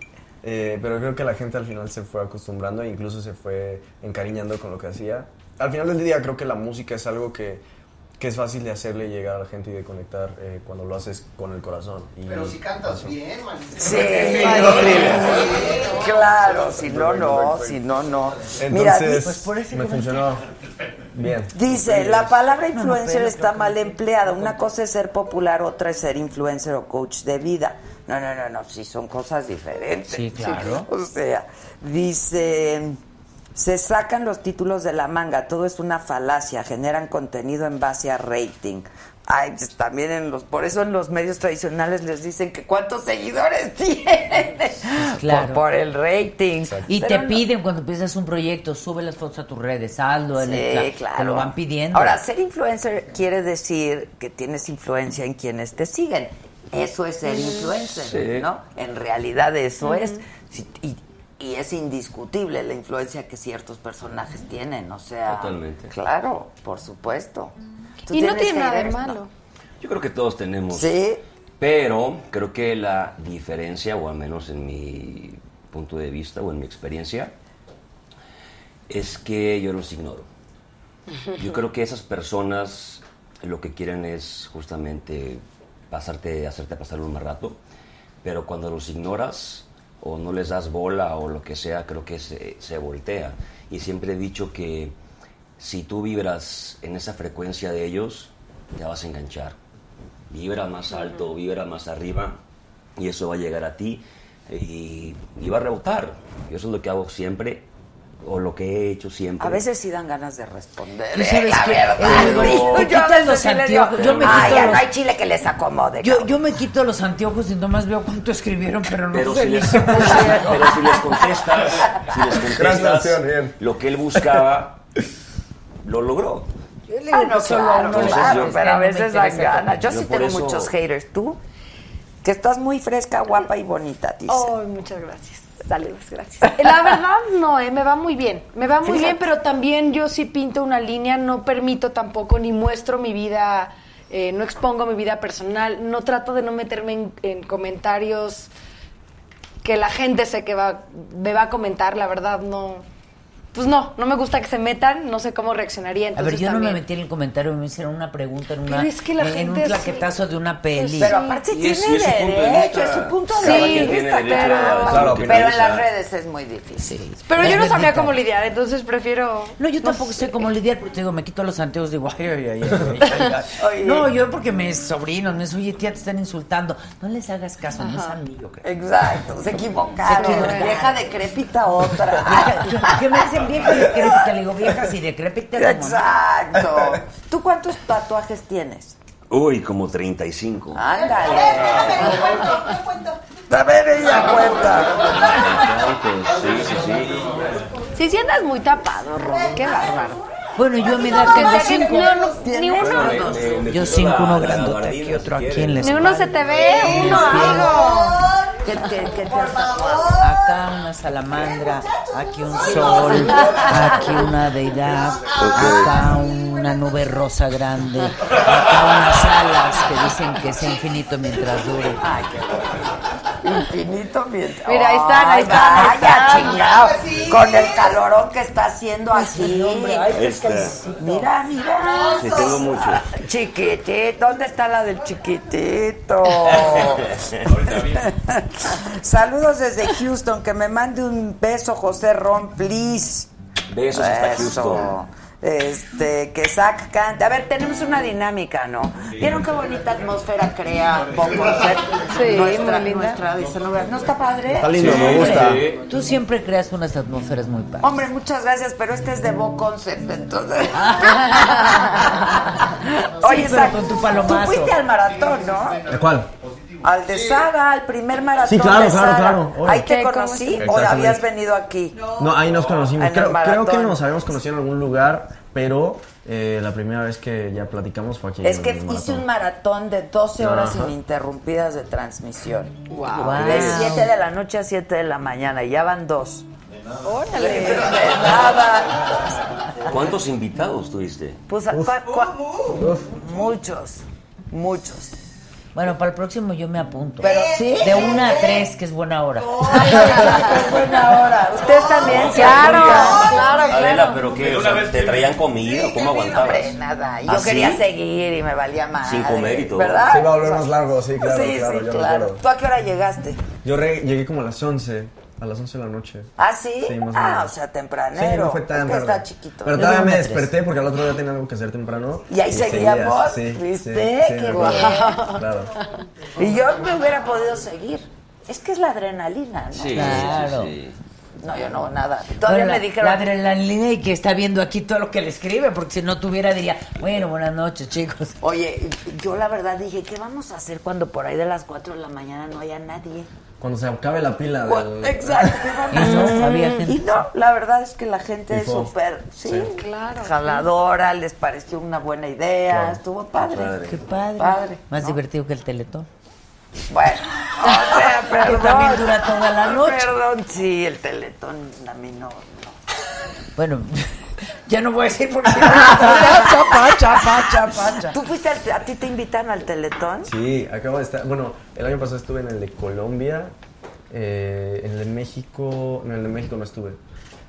Eh, pero creo que la gente al final se fue acostumbrando e incluso se fue encariñando con lo que hacía. Al final del día creo que la música es algo que, que es fácil de hacerle llegar a la gente y de conectar eh, cuando lo haces con el corazón. Y Pero si cantas bien, man. Sí, claro, si no, no, si no, no. Mira, Entonces pues por ese me funcionó bien. Dice, la palabra No, no, influencer está mal no. empleada. Una cosa es ser popular, otra es ser influencer o coach de vida. No, no, no, no, sí son cosas diferentes. Sí, claro. O sea, dice, se sacan los títulos de la manga, todo es una falacia, generan contenido en base a rating. Ay, pues también en los, por eso en los medios tradicionales les dicen que cuántos seguidores tienen. claro. Por, por el rating. Y Pero te no- piden cuando empiezas un proyecto, sube las fotos a tus redes, hazlo, en el- Sí, claro. te lo van pidiendo. Ahora, ser influencer quiere decir que tienes influencia en quienes te siguen. Eso es ser influencer, Sí. ¿no? En realidad eso es. Y, y es indiscutible la influencia que ciertos personajes tienen, o sea... Totalmente. Claro, por supuesto. ¿Tú Y no tiene nada de malo. No. Yo creo que todos tenemos. Sí. Pero creo que la diferencia, o al menos en mi punto de vista o en mi experiencia, es que yo los ignoro. Yo creo que esas personas lo que quieren es justamente pasarte, hacerte pasar un mal rato, pero cuando los ignoras o no les das bola o lo que sea, creo que se, se voltea. Y siempre he dicho que si tú vibras en esa frecuencia de ellos, te vas a enganchar. Vibra más alto, vibra más arriba y eso va a llegar a ti y, y va a rebotar. Y eso es lo que hago siempre o lo que he hecho siempre. A veces sí dan ganas de responder. Tú sabes la que, verdad. eh, te Yo los digo. Yo me "Ay, quito los- no hay chile que les acomode. Yo, yo me quito los anteojos y nomás veo cuánto escribieron, pero no Pero sé si, les, pero si les contestas, si les contestas lo que él buscaba, lo logró. Yo le digo Ah, no, claro, dan, yo- pero a veces dan ganas. Yo Yo sí tengo eso- muchos haters. ¿Tú? Que estás muy fresca, guapa y bonita, dice. Muchas gracias. Saludos, gracias. La verdad, no, eh, me va muy bien. Me va muy bien, pero también yo sí pinto una línea, no permito tampoco ni muestro mi vida, eh, no expongo mi vida personal, no trato de no meterme en, en comentarios que la gente sé que va, me va a comentar, la verdad, no. Pues no, no me gusta que se metan, no sé cómo reaccionaría. A ver, Entonces yo no me metí en el comentario, me hicieron una pregunta en, una, Pero es que la en gente un plaquetazo de una peli. Pero aparte Y tiene es- y es su punto de derecho, vista. es su punto de Sí, vista, pero, Claro, en las redes es muy difícil. Pero yo no sabría benditas. cómo lidiar, entonces prefiero... No, yo tampoco sé cómo lidiar, porque te digo, me quito los anteojos, digo, ay, ay, ay, ay, ay. No, yo porque mis sobrinos me dicen, oye, tía, te están insultando. No les hagas caso, no es a mí, yo creo. Exacto, se equivocaron. Se equivocaron. Vieja decrépita otra. ¿Qué me dicen vieja decrépita? Le digo, vieja así decrépita. Exacto. ¿Tú cuántos tatuajes tienes? Uy, como 35. Ándale. A ver, ella cuenta. Sí, sí, sí. Sí, sí andas muy tapado, Ron, qué bárbaro. Bueno, yo a mi edad Que tengo que- cinco. no, ni uno, Yo cinco, uno grandote aquí, otro aquí en la ni uno se te ve, uno algo. ¿Qué, qué, qué te has tatuado? Acá una salamandra, aquí un sol, aquí una deidad, acá una nube rosa grande, acá unas alas que dicen que es infinito mientras dure. Ay, qué. Infinito mientras. Mira, ahí están, ahí Ay, están, ahí vaya, están. chingado. Con el calorón que está haciendo aquí. Esta. Mira, mira. Sí, tengo mucho. Chiquitito, ¿dónde está la del chiquitito? Saludos desde Houston, que me mande un beso José Ron, please. Besos hasta. Houston. Este, que Zach cante. A ver, tenemos una dinámica, ¿no? ¿Vieron qué bonita atmósfera crea Concept? Sí, nuestra, muy linda. nuestra. ¿No está padre? Está lindo, me gusta. Tú siempre creas unas atmósferas muy padres. Hombre, muchas gracias, pero este es de Bo Concept, entonces. Sí, pero Zach, con tu palomazo. Tú fuiste al maratón, ¿no? ¿De cuál? Al de Saga, al primer maratón. Sí, claro, de claro, Saga. claro. Ahí te ¿Qué? ¿Cómo conocí o habías venido aquí. No, ahí nos conocimos. Creo, creo que nos habíamos conocido en algún lugar, pero eh, la primera vez que ya platicamos fue aquí. Es en que hice maratón. un maratón de 12 horas Ajá. ininterrumpidas de transmisión. Wow. De 7 de la noche a 7 de la mañana. Y ya van dos. Órale. De nada. ¿Cuántos invitados tuviste? Pues, cua- cua- muchos, muchos. Bueno, para el próximo yo me apunto. Pero sí. De una a tres, que es buena hora. Es buena hora. Ustedes también, se Claro, apuntan? claro, Adela, claro. ¿pero qué? O sea, ¿Te traían comida? ¿Cómo aguantabas? Hombre, nada. Yo ¿Ah, quería sí? seguir y me valía más. Sin comer y todo. ¿Verdad? Se iba a volver más largo, sí, claro, sí, claro, sí, yo claro. recuerdo. ¿Tú a qué hora llegaste? Yo re- llegué como a las 11, a las 11 de la noche. ¿Ah, sí? Sí, más o ah, menos. o sea, Sí, tempranero. no fue tan es que tarde. está chiquito. Pero todavía me desperté porque al otro día tenía algo que hacer temprano. Y ahí seguíamos, sí, ¿viste? sí, sí, Qué guau. Claro. Y yo me hubiera podido seguir. Es que es la adrenalina, ¿no? Sí, Claro. sí, sí. No, yo no, nada. Todavía Bueno, me dijeron. La adrenalina y que está viendo aquí todo lo que le escribe, porque si no tuviera diría, bueno, buenas noches, chicos. Oye, yo la verdad dije, ¿qué vamos a hacer cuando por ahí de las 4 de la mañana no haya nadie? Cuando se acabe la pila del... Exacto. ¿qué vamos Y a no, gente. Y no, la verdad es que la gente es súper, sí, Sí. Claro. jaladora, les pareció una buena idea, Claro. estuvo padre. Padre. Qué padre. Padre, Más ¿no? divertido que el teletón. Bueno, o sea, perdón. también dura toda la noche. Perdón, sí, el teletón a mí no. no. Bueno, ya no voy a decir porque chapa, chapa, chapa, chapa. ¿Tú fuiste, al- a ti te invitan al teletón? Sí, acabo de estar... Bueno, el año pasado estuve en el de Colombia, eh, en el de México... No, en el de México no estuve.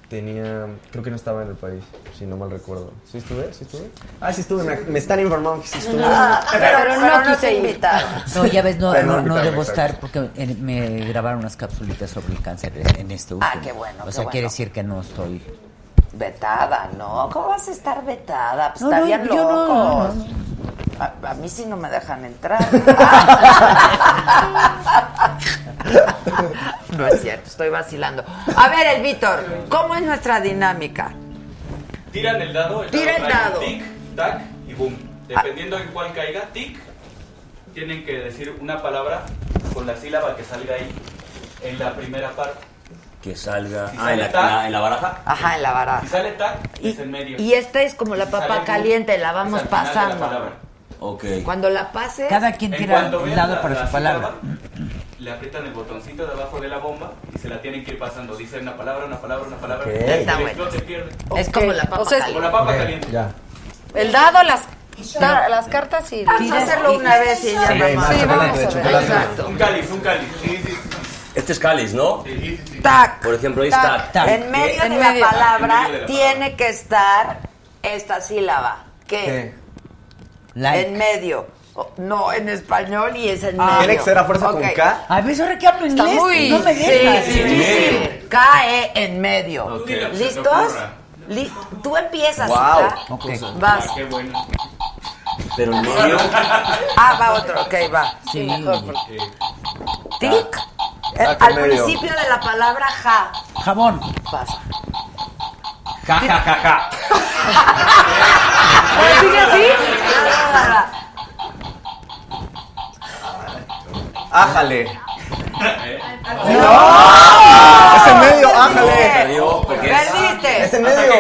Tenía... Creo que no estaba en el país, si no mal recuerdo. ¿Sí estuve? ¿Sí estuve? Ah, sí estuve. Me, me están informando que sí estuve. Ah, pero, Pero pero no no quise invitaron. No, ya ves, no, no no, debo exacto. estar porque en- me grabaron unas capsulitas sobre el cáncer en este último. Ah, qué bueno, O qué sea, bueno. quiere decir que no estoy. Vetada, ¿no? ¿Cómo vas a estar vetada? Pues No, estarían no, locos. no, A, a mí sí no me dejan entrar. No es cierto, estoy vacilando. A ver, el Víctor, ¿cómo es nuestra dinámica? Tiran el dado. El Tira dado el dado. Tic, tac y boom. Dependiendo en cuál caiga, tic, tienen que decir una palabra con la sílaba que salga ahí en la primera parte. Que salga. Si ah, en la, tac. en la- en la baraja. Ajá, en la baraja. Si sale tac, es en medio. Y esta es como la Si papa caliente, la vamos la pasando. palabra. Ok. Cuando la pases, Cada quien En tira un vean dado la- para la su palabra. sílaba, Le aprietan el botoncito de abajo de la bomba y se la tienen que ir pasando. Dice una palabra, una palabra, una palabra. Ok. Y el bueno. pierde. es como la papa O sea, es- Como caliente. la papa caliente. Ya. El dado, las, ta- las cartas y... Vamos a hacerlo una vez y ya Sí, vamos. Sí, vamos a ver. Exacto. Un cáliz, un cáliz. Este es cáliz, ¿no? Tac. Por ejemplo, ahí Tac. está. En medio En de medio. la palabra En medio de la tiene que estar esta sílaba. ¿Qué? ¿Qué? Like. En medio. No, en español y es en Ah. medio. ¿Tiene que ser a fuerza con Ok. K? A veces ahora que hablo Está inglés, muy- no me Sí, dejas. difícil. Cae en medio. ¿Listos? Li- Tú empiezas. Wow. Vas. Ah, qué bueno. Pero en medio. Ah, va otro. Ok, va. Sí. Tic. Eh, Al medio. principio de la palabra ja. Jabón. Pasa. Ja, ja, ja, ja. ¿Sigue así? Ájale. ¿Eh? Es en medio, ájale. Perdiste. Es en medio.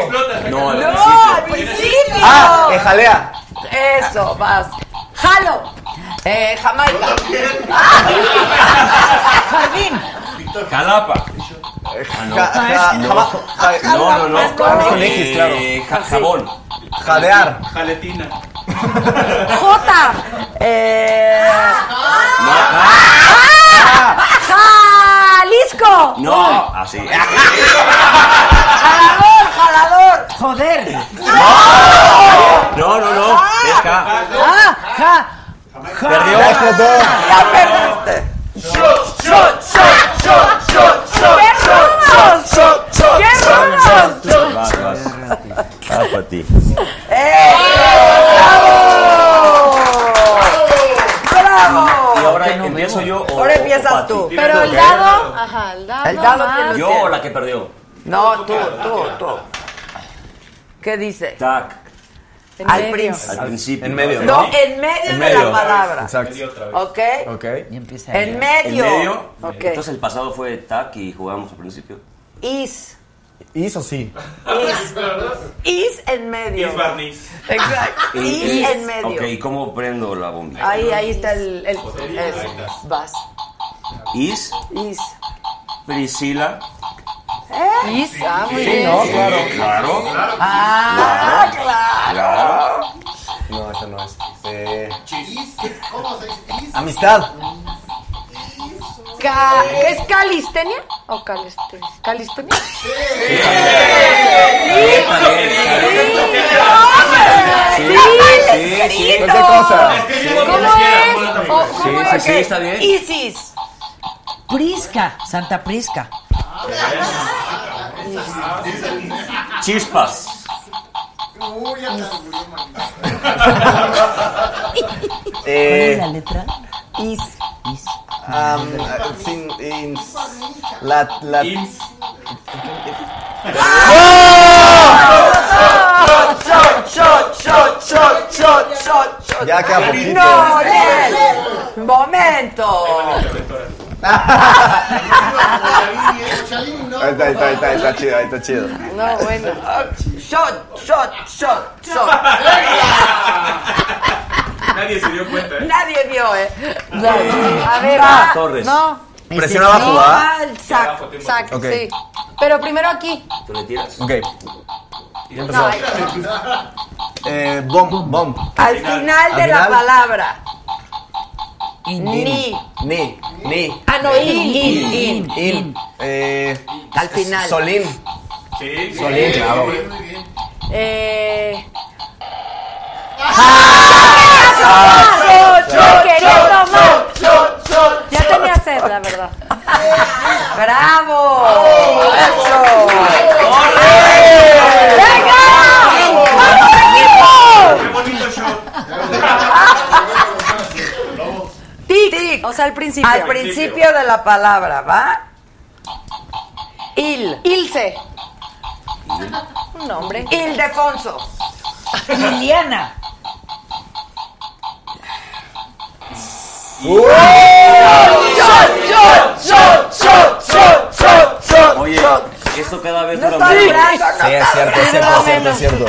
No, No, al principio. Ah, eh, jalea. Eso, vas. Jalo. Eh, Jamaica. Jardín. Jalapa. Ja- ja- jaba- ja- No, no, no. Con Eh, X, claro. ja- jabón. Jadear. Jaletina. J. Eh, Jalisco. No, así. Jalador, jalador. Joder. No, no, no. Es ja. Ah, ja. Perdió. Ya explotó. Ya perdiste. Shot, shot, shot, shot, shot, shot. Vas, vas. Ah, para ti. ¡Bravo! Y ahora empiezo yo o. Ahora empiezas tú. Pero el dado... Ajá, el dado. El dado que ¿Yo o la que perdió? No, tú, tú, tú. ¿Qué dice? Tac. En Al medio. principio. Al principio. En medio, No, ¿no? en medio En de la palabra. Exacto. Medio otra vez. ¿Ok? Ok. Y empieza En medio. ¿En medio? Ok. Entonces el pasado fue tac y jugamos al principio. Is. Hizo sí. Is. Is en medio. Is barniz. Exacto. Y- Is en medio. Ok, ¿y cómo prendo la bombilla? Ahí, ahí está el. el eso. Vas. Is, Is. Priscila. Is, ah, muy Sí, bien. no, claro. Claro. Ah, claro. Claro. No, esa no es. Eh, ¿Cómo se dice? amistad. Ca- ¿Es calistenia o calistenia? ¿Calistenia? Sí, sí, sí. ¿Cómo Sí, ¿Cómo sí, es? sí, está bien. Isis. Prisca. Santa Prisca. Chispas. ¿Cuál es la Eh, letra? Is. Is. am, sin, ins, la, la, Ins. Shot, shot, shot, shot, shot, shot, shot, shot. ya poquito. No. Momento. ¿No? Ahí está, ahí está, ahí está, ahí está chido, ahí está chido. No, bueno. Shot, shot, shot, shot. Nadie se dio cuenta, ¿eh? Nadie vio, ¿eh? A ver, Va. Torres. No, Presiona abajo, el sac. Sac, Ok. sí. Pero primero aquí. ¿Tú le tiras? Ok. No, ahí. Eh, bomb, bomb. Al final de la final. palabra. In. Ni. Ni, ni. Ah, no, in, in, in. In. Eh, Al final. Solín. Sí, Solín, claro. Eh, Shot, me quería tomar. shot, shot. Ya tenía sed, la verdad. ¡Bravo! ¡Eso! ¡Venga! ¡Vamos, ¡Qué bonito shot! equipo! Tic. O sea, al principio. Al principio de la palabra, ¿va? Il. Ilse. Un nombre. Ildefonso. Liliana. Oye, esto cada vez No dura más. Sí, es cierto, es cierto, es cierto, es cierto.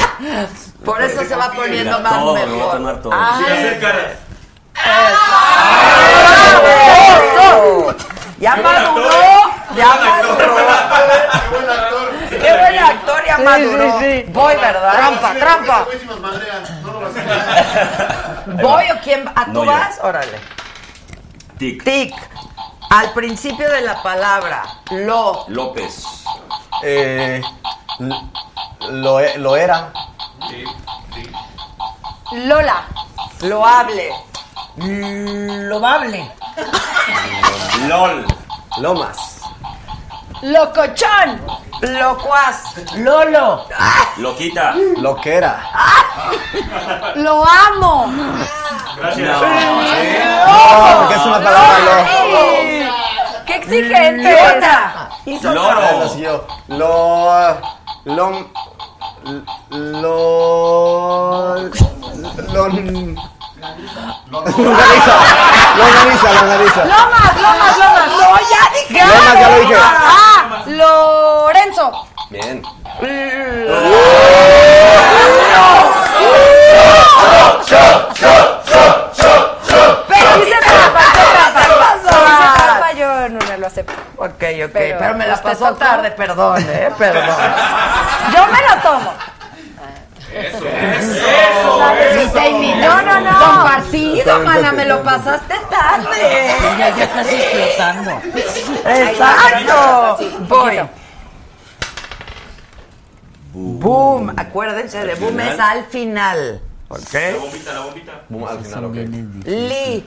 Por eso se va poniendo más todo, me voy a mejor. tomar todo. Ay, Sí, Ya Qué buen maduró, actor, ¿eh? ya Qué buen actor. maduró. Qué buen actor, ya maduró. Voy, ¿verdad? Trampa, trampa. Lo a ¿Voy o quién? va? ¿A tú vas? Órale. Tic. Tic. Al principio de la palabra, lo. López. Eh, lo, lo era. Sí, sí. Lola. Loable. Lobable. LOL. Lomas. Locochón. Locuaz. Lolo. Loquita. Lo que era. Lo amo. Gracias. No, porque es una palabra. Ay, ¡Qué exigente! Ah, Loro. lo. Lo. Lo. Lo. Lo. Longaniza. Longaniza, longaniza. Lomas, Lomas, Lomas. No, ya dije. Lomas, ya lo dije. Ah, Lorenzo. Bien. Pero hice trampa, hice trampa. Hice trampa, yo no me lo acepto. Ok, ok, Pero, pero, me la ¿usted pasó tarde, perdón, eh, perdón. Yo me lo tomo. Eso, eso. No, no, no. Compartido, mana, me lo pasaste tarde. Ya, ya casi explotando. Exacto. Voy. Boom. Acuérdense de boom final. es al final. La ¿Ok? bombita, la bombita. Boom, al final, ok. Li.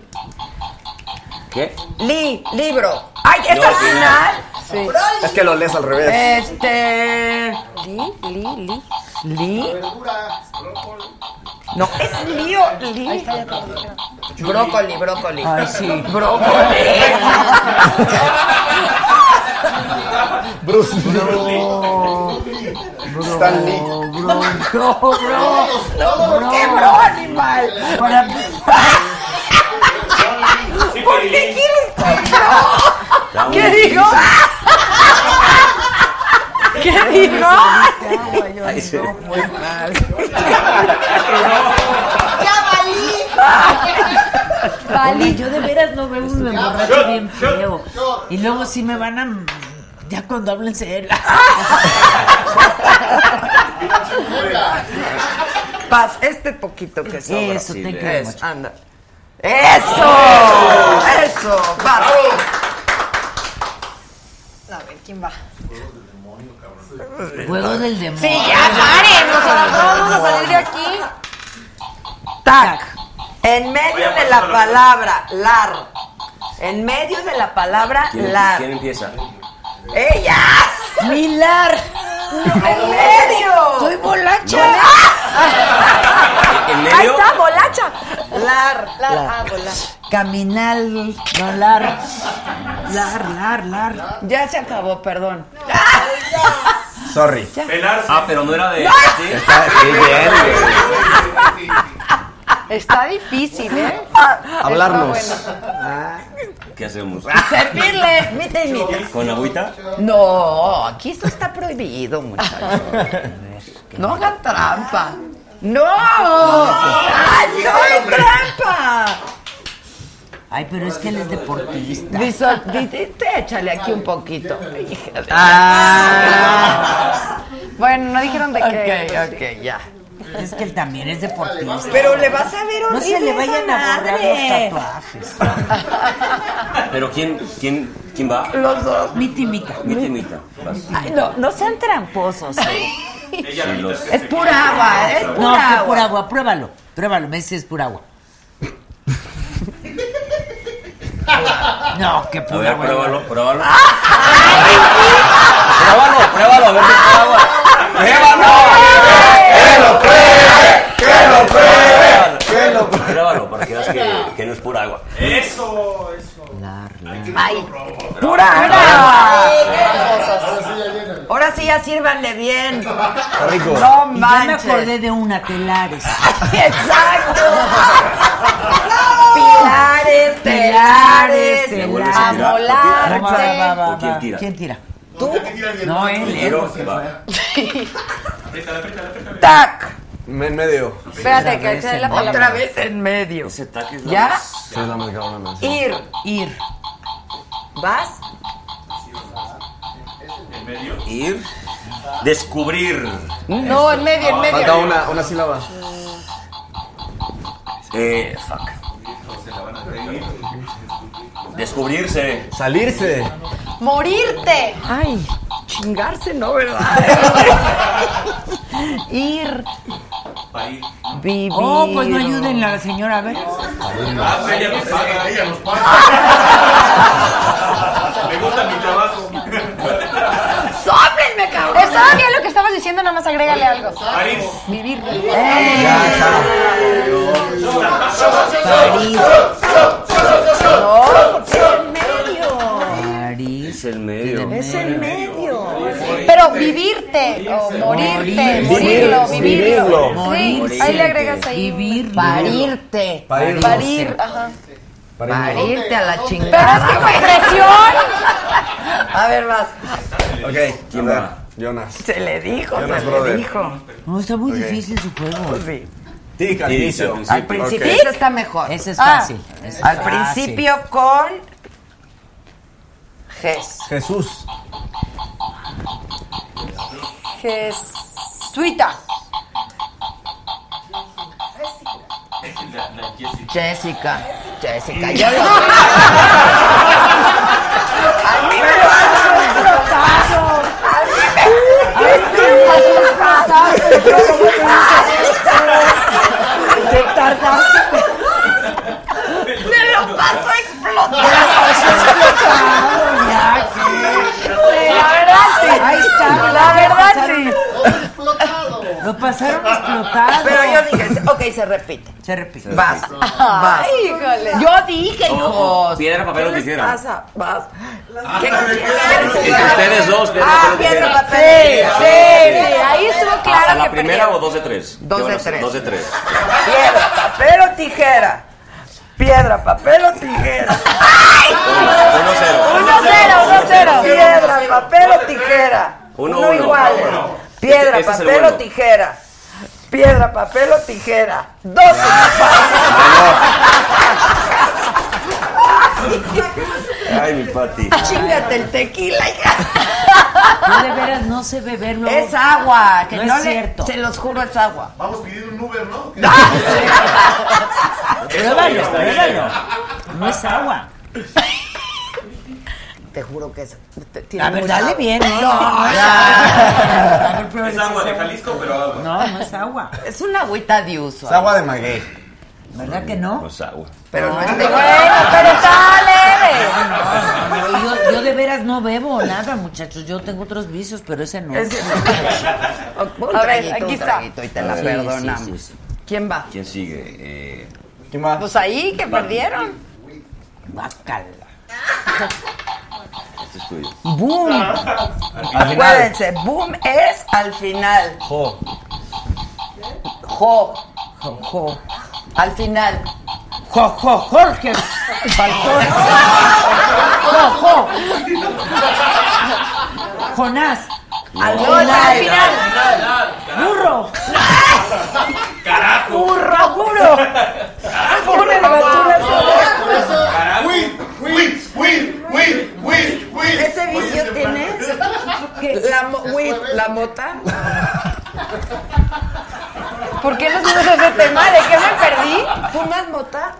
¿Qué? Li. Libro. ¡Ay, es No, al al final! Sí. Es que lo lees al revés. Este. Li, li, li. Li. No, es lío. Li. Brócoli, brócoli. Ay, sí. Brócoli. Bruce. Stan Lee. Bro, bro, bro. ¿Por qué, bro, animal? Para- ¿Por qué quieres que bro? ¿Qué dijo? ¿Qué dijo? Ay, sí. Oye, yo de veras no veo un emborracho bien feo. Y luego sí me van a... Ya cuando hablo en serio. Paz, este poquito que sobra. Eso, sí, te de- quiero Es, mucho. anda. ¡Eso! ¡Eso! ¡Vas! A ver, ¿quién va? Juego del demonio. Sí, ya paren. O sea, no vamos a salir de aquí. ¡Tac! En medio de la la palabra lar. En medio de la palabra ¿Quién, lar. quién empieza? ¡Ella! ¡Milar! ¡En medio! ¡Soy bolacha! ¿En Ahí medio? está, bolacha. Lar. La, ah, bolacha. Caminar, no, lar. Lar, lar, lar. Ya se acabó, perdón. Sorry. Pelarse. Ah, pero no era de... ¿sí? Está sí, bien. Está difícil, ¿eh? Hablarnos. ¿Qué hacemos? Servirle. Mite y mite. ¿Con agüita? No, aquí esto está prohibido, muchachos. No hagan trampa. ¡No! ¡Ay, no es trampa! Ay, pero es que él es deportista. Visual, di- di- te échale aquí un poquito. Ah. Bueno, no dijeron de qué. Ok, ok, ya. Es que él también es deportista. Pero le vas a ver no se le vayan a borrar los tatuajes. ¿Pero quién, quién, quién va? Los dos. Mi timita. Mi temita. Vas. Ay, no, no sean tramposos. ¿eh? Ella Sí, los- Es pura agua, es pura No, que agua. pura agua. Pruébalo. Pruébalo. Me dices pura agua. No, que A pura ver, agua. pruébalo, pruébalo. Pruébalo, pruébalo, a ver si es pura agua. ¡Que lo pruebe! ¡Que lo pruebe! ¡Que velo. Grábalo para que veas que, que no es pura agua. Eso, eso. Ay, pura agua. Ahora sí ya sírvanle bien. Está rico. No Y ya me manches. acordé de una, telares. Exacto. Pilares, telares, Telares, quién tira? ¿Tú? No, él, él. Apriétala. Tac. En medio. Espérate, que se dé la palabra. Otra vez en medio. Ese taque es la ¿Ya? más- Sí, es la más cabrona, más. Ir. Ir. ¿Vas? En medio. Ir. Descubrir. No, en medio, en Falta medio. una, una sílaba. Eh, fuck. Se la van a reír. Descubrirse. Salirse. Morirte. Ay, chingarse, ¿no, verdad? Ir. Parir. Vivir. Oh, pues no ayuden a la señora, a ver. Ah, ella nos paga. Ella nos paga. Me gusta mi trabajo. ¡Sóplenme, cabrón! Estaba bien lo que estabas diciendo, nada más agrégale algo. París. Vivir. París. Es el medio. Es el medio. Pero vivirte o morirte, Morir. morirlo, vivirlo. Vivirlo. Sí, ahí le agregas ahí. Vivir. Parirte. Parir. Ajá. Parirte a la Pero es chingada. que con presión. A ver, vas. Ok. ¿Quién va? Jonas. Se le dijo, Jonas, se le brother. dijo. No, está muy difícil su juego. Sí. Tic, al inicio. al principio está mejor. Ese es Ah. fácil. ese es Al fácil. principio con Ges. Jesús. Jesuita. Jessica. Jessica. Jessica. Yo lo A mí me lo han explotado. A mí me Te tardaste. Me lo paso explotado. La verdad sí. Ahí está. La verdad sí. Lo pasaron explotado. Pero yo dije, ok, se repite. Se repite. Vas. Vas. Ay, híjole. Yo dije, hijos. piedra, papel o ¿Qué les tijera. pasa? Vas. ¿Qué Entre ustedes dos, piedra, Ah, papel o piedra, tijera. papel. Sí, sí, sí. Ahí estuvo ¿A claro la que primera perdieron. o dos de tres? Dos ¿Qué van de tres. Dos de tres. Piedra, papel o tijera. Piedra, papel o tijera. Uno cero. Uno cero, uno cero. Piedra, papel o tijera. Uno, Uno uno. igual. Uno. Piedra, Este- este papel bueno. o tijera. Piedra, papel o tijera. Dos. Ay, mi Pati. Chíngate el tequila, hija. Yo de veras no sé beberlo. Es agua. Que No no, es le- cierto. Se los juro, es agua. Vamos pidiendo un Uber, ¿no? Pruébalo, pruébalo. No es agua. Te juro que es. te- tiene A ver, mucha dale agua. bien, ¿no? No, No, es ya. Ver, Es agua de es Jalisco, pero agua. No, no es agua. Es una agüita de uso. Es agua de maguey. ¿Verdad que no? Pues agua. Pero no es Bueno, pero está leve. No, no, yo, yo de veras no bebo nada, muchachos. Yo tengo otros vicios, pero ese no. Ese Un A ver, aquí un está. y te la Sí, perdonamos. sí, sí, sí. ¿Quién va? ¿Quién sigue? Eh, ¿Quién va? Pues ahí que perdieron. Guácala. este es tuyo. Boom. Acuérdense, boom es al final. Jo. Jo. Jo, jo. Al final. Jo, jo, Jorge. Falcón. Jo, jo. Jonás. Al No, al final. Burro. ¡Carajo! Burro, burro. Win, win, win, win, win, win. ¿Ese vicio tienes? La, mo- weed, la mota. ¿Por qué nos fuimos a ese tema? ¿De qué me perdí? ¿Fumas mota?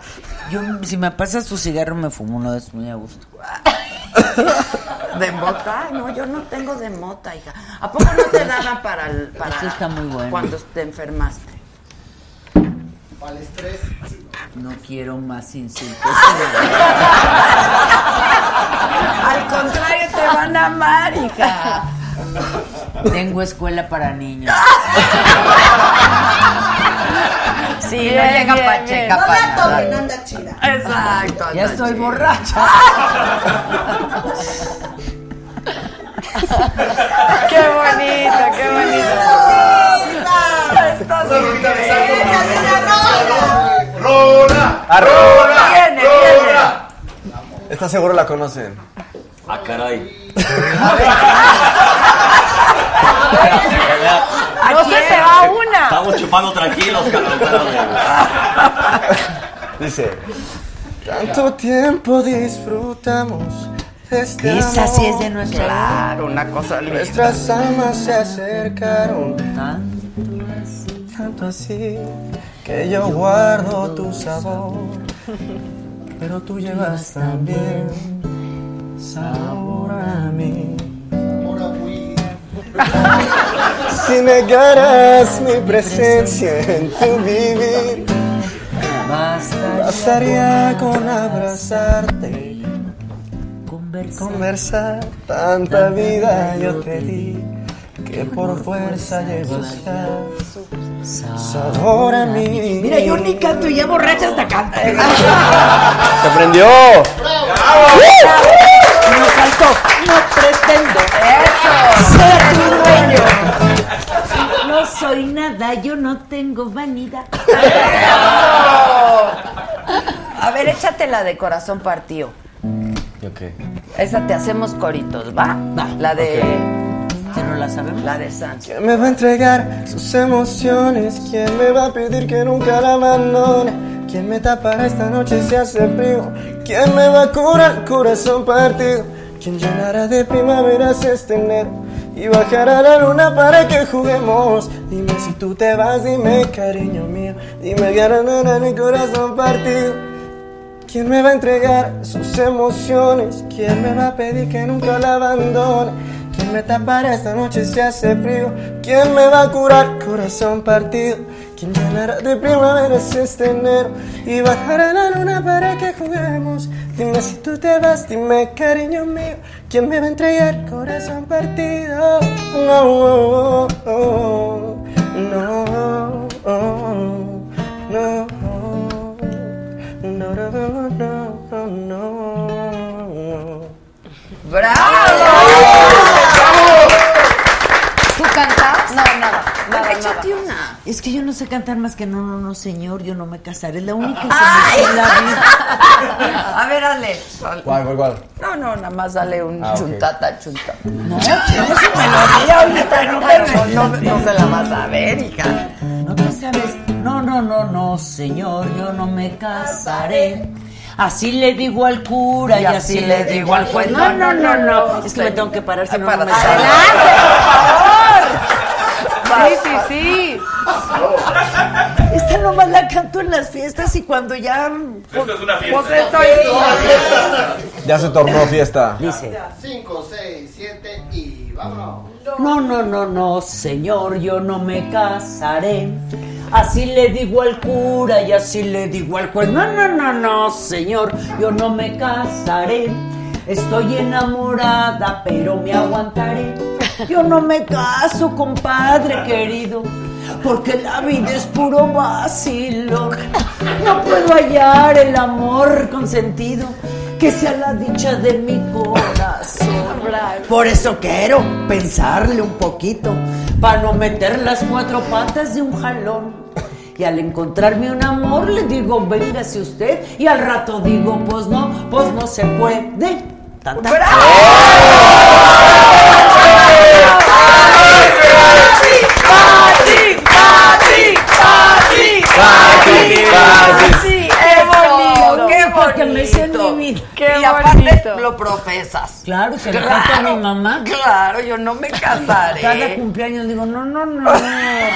Yo, si me pasas tu cigarro, me fumo uno de esos muy a gusto. ¿De mota? Ay, no, yo no tengo de mota, hija. ¿A poco no te daban para, el, para Esto está muy bueno. cuando te enfermaste? Para el estrés. No quiero más insultos. Al contrario, te van a amar, hija. Tengo escuela para niños. Sí, Bien, no llega bien, Pacheca bien. para No la toquen, anda chida. Exacto. Ya estoy chido. borracha. Qué bonito, qué bonito. Estás ¡Rola! ¡Rola! Viene, ¡Rola! ¿Estás seguro la conocen? Ah, caray. No se te va una. Estamos chupando tranquilos, cabrón. Dice, tanto tiempo disfrutamos de este Esa amor. sí es de nuestra Claro, una cosa linda. Nuestras almas se acercaron tanto así que yo guardo tu sabor, pero tú llevas también sabor a mí. Si negaras mi presencia en tu vivir, bastaría con abrazarte, conversar. Tanta vida yo te di que por fuerza llevas ya sabor a mí. Mira, yo ni canto y ya borracha hasta canto. ¡Se prendió! No canto, no pretendo Eso. ser tu dueño. No soy nada, yo no tengo vanidad. A ver, échate la de corazón partido. Ok. Esa te hacemos coritos, ¿va? La de. Si no la sabemos. La de Sancho. ¿Quién me va a entregar sus emociones? ¿Quién me va a pedir que nunca la abandone? ¿Quién me tapará esta noche si hace frío? ¿Quién me va a curar el corazón partido? ¿Quién llenará de primaveras este enero? Y bajará la luna para que juguemos Dime si tú te vas, dime cariño mío Dime que hará mi corazón partido ¿Quién me va a entregar sus emociones? ¿Quién me va a pedir que nunca la abandone? ¿Quién me tapará esta noche si hace frío? ¿Quién me va a curar corazón partido? ¿Quién llenará de primaveras este enero? Y bajará la luna para que juguemos Dime si tú te vas, dime cariño mío ¿Quién me va a entregar corazón partido? No, no, no, no, no. No, no, no, no, no. ¡Bravo! ¿Tú cantas? No, nada. nada, Échate nada. una. Es que yo no sé cantar más que no, no, no, señor, yo no me casaré. Es la única que Ay. me en la vida. A ver, dale. ¿Cuál, cuál, cuál? No, no, nada más dale un Ah, ok. chuntata, chunta. No, quiero su melodía ahorita, no Pero no, no se la vas a ver, hija. No te sabes. No, no, no, no, señor, yo no me casaré. Así le digo al cura y, así, le digo al juez. No, no, no, no. Es que me tengo que parar, si no, no me sale. Adelante, por favor. Sí, sí, sí. Esta nomás la canto en las fiestas y cuando ya. Esto es una fiesta. Pues estoy. Ya se tornó fiesta. Dice. 5, 6, 7 y vámonos. No, no, no, no, señor, yo no me casaré. Así le digo al cura y así le digo al juez. No, no, no, no, señor, yo no me casaré. Estoy enamorada, pero me aguantaré. Yo no me caso, compadre querido, porque la vida es puro vacilo. No puedo hallar el amor consentido que sea la dicha de mi corazón. Por eso quiero pensarle un poquito, para no meter las cuatro patas de un jalón. Y al encontrarme un amor le digo, véngase usted. Y al rato digo, pues no, pues no se puede. Tan. Sí, qué bonito, qué Porque me bonito. mi vida. y aparte lo profesas. Claro, se lo canto a mi mamá. Claro, yo no me casaré. Cada cumpleaños digo, no, no, no, señora,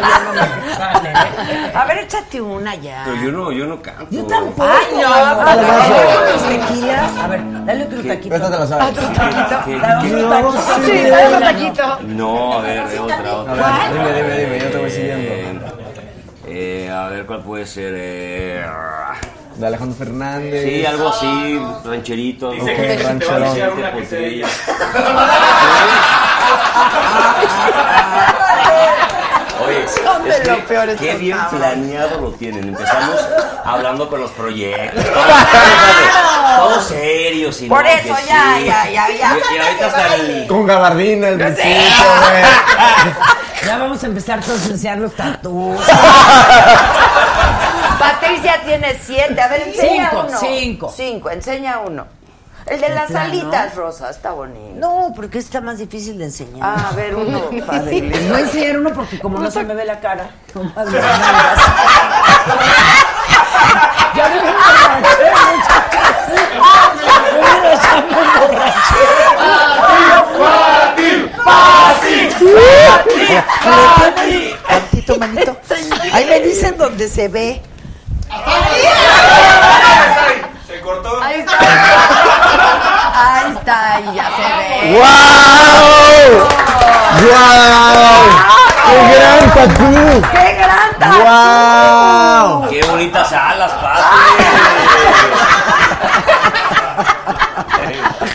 yo no me casaré. A ver, échate una ya. Pero yo no, yo no canto. Yo tampoco. Ay, no, tequilas. A ver, dale otro taquito. Esta te la sabes. Otro taquito. ¿Qué? Dale otro taquito. Sí, dale otro taquito. No, a ver, de otra, otra. Dime, dime, dime, yo te voy siguiendo. Eh, eh, a ver, ¿cuál puede ser? Eh, De Alejandro Fernández. sí, algo así, rancherito. Dice ¿no? que te va a rancherón. enseñar una que se Oye, Son de es lo que peor estos Qué bien planeado lo tienen. Empezamos hablando con los proyectos. Todo, serio, sin Por eso, ya, ya, ya, ya. Y ahorita hasta el. Con gabardina, el bichito, güey. Ya vamos a empezar a enseñar los tatuos. Patricia tiene siete. A ver, enseña Cinco, uno. cinco. Cinco, enseña uno. El de las ¿De plano? alitas, Rosa, está bonito. No, porque está más difícil de enseñar. Ah, a ver, uno. padre. Les voy a enseñar uno porque como no se me ve la cara. las nalgas. Ya me emborraché, muchachos. Mira, ya me emborraché. Tantito, manito. Ahí me dicen donde se ve. Se cortó. Ahí está. Ahí está, y ya se ve. ¡Wow! ¡Wow! ¡Qué gran tatú! ¡Qué gran tatu! ¡Wow! Qué bonitas alas, Pati.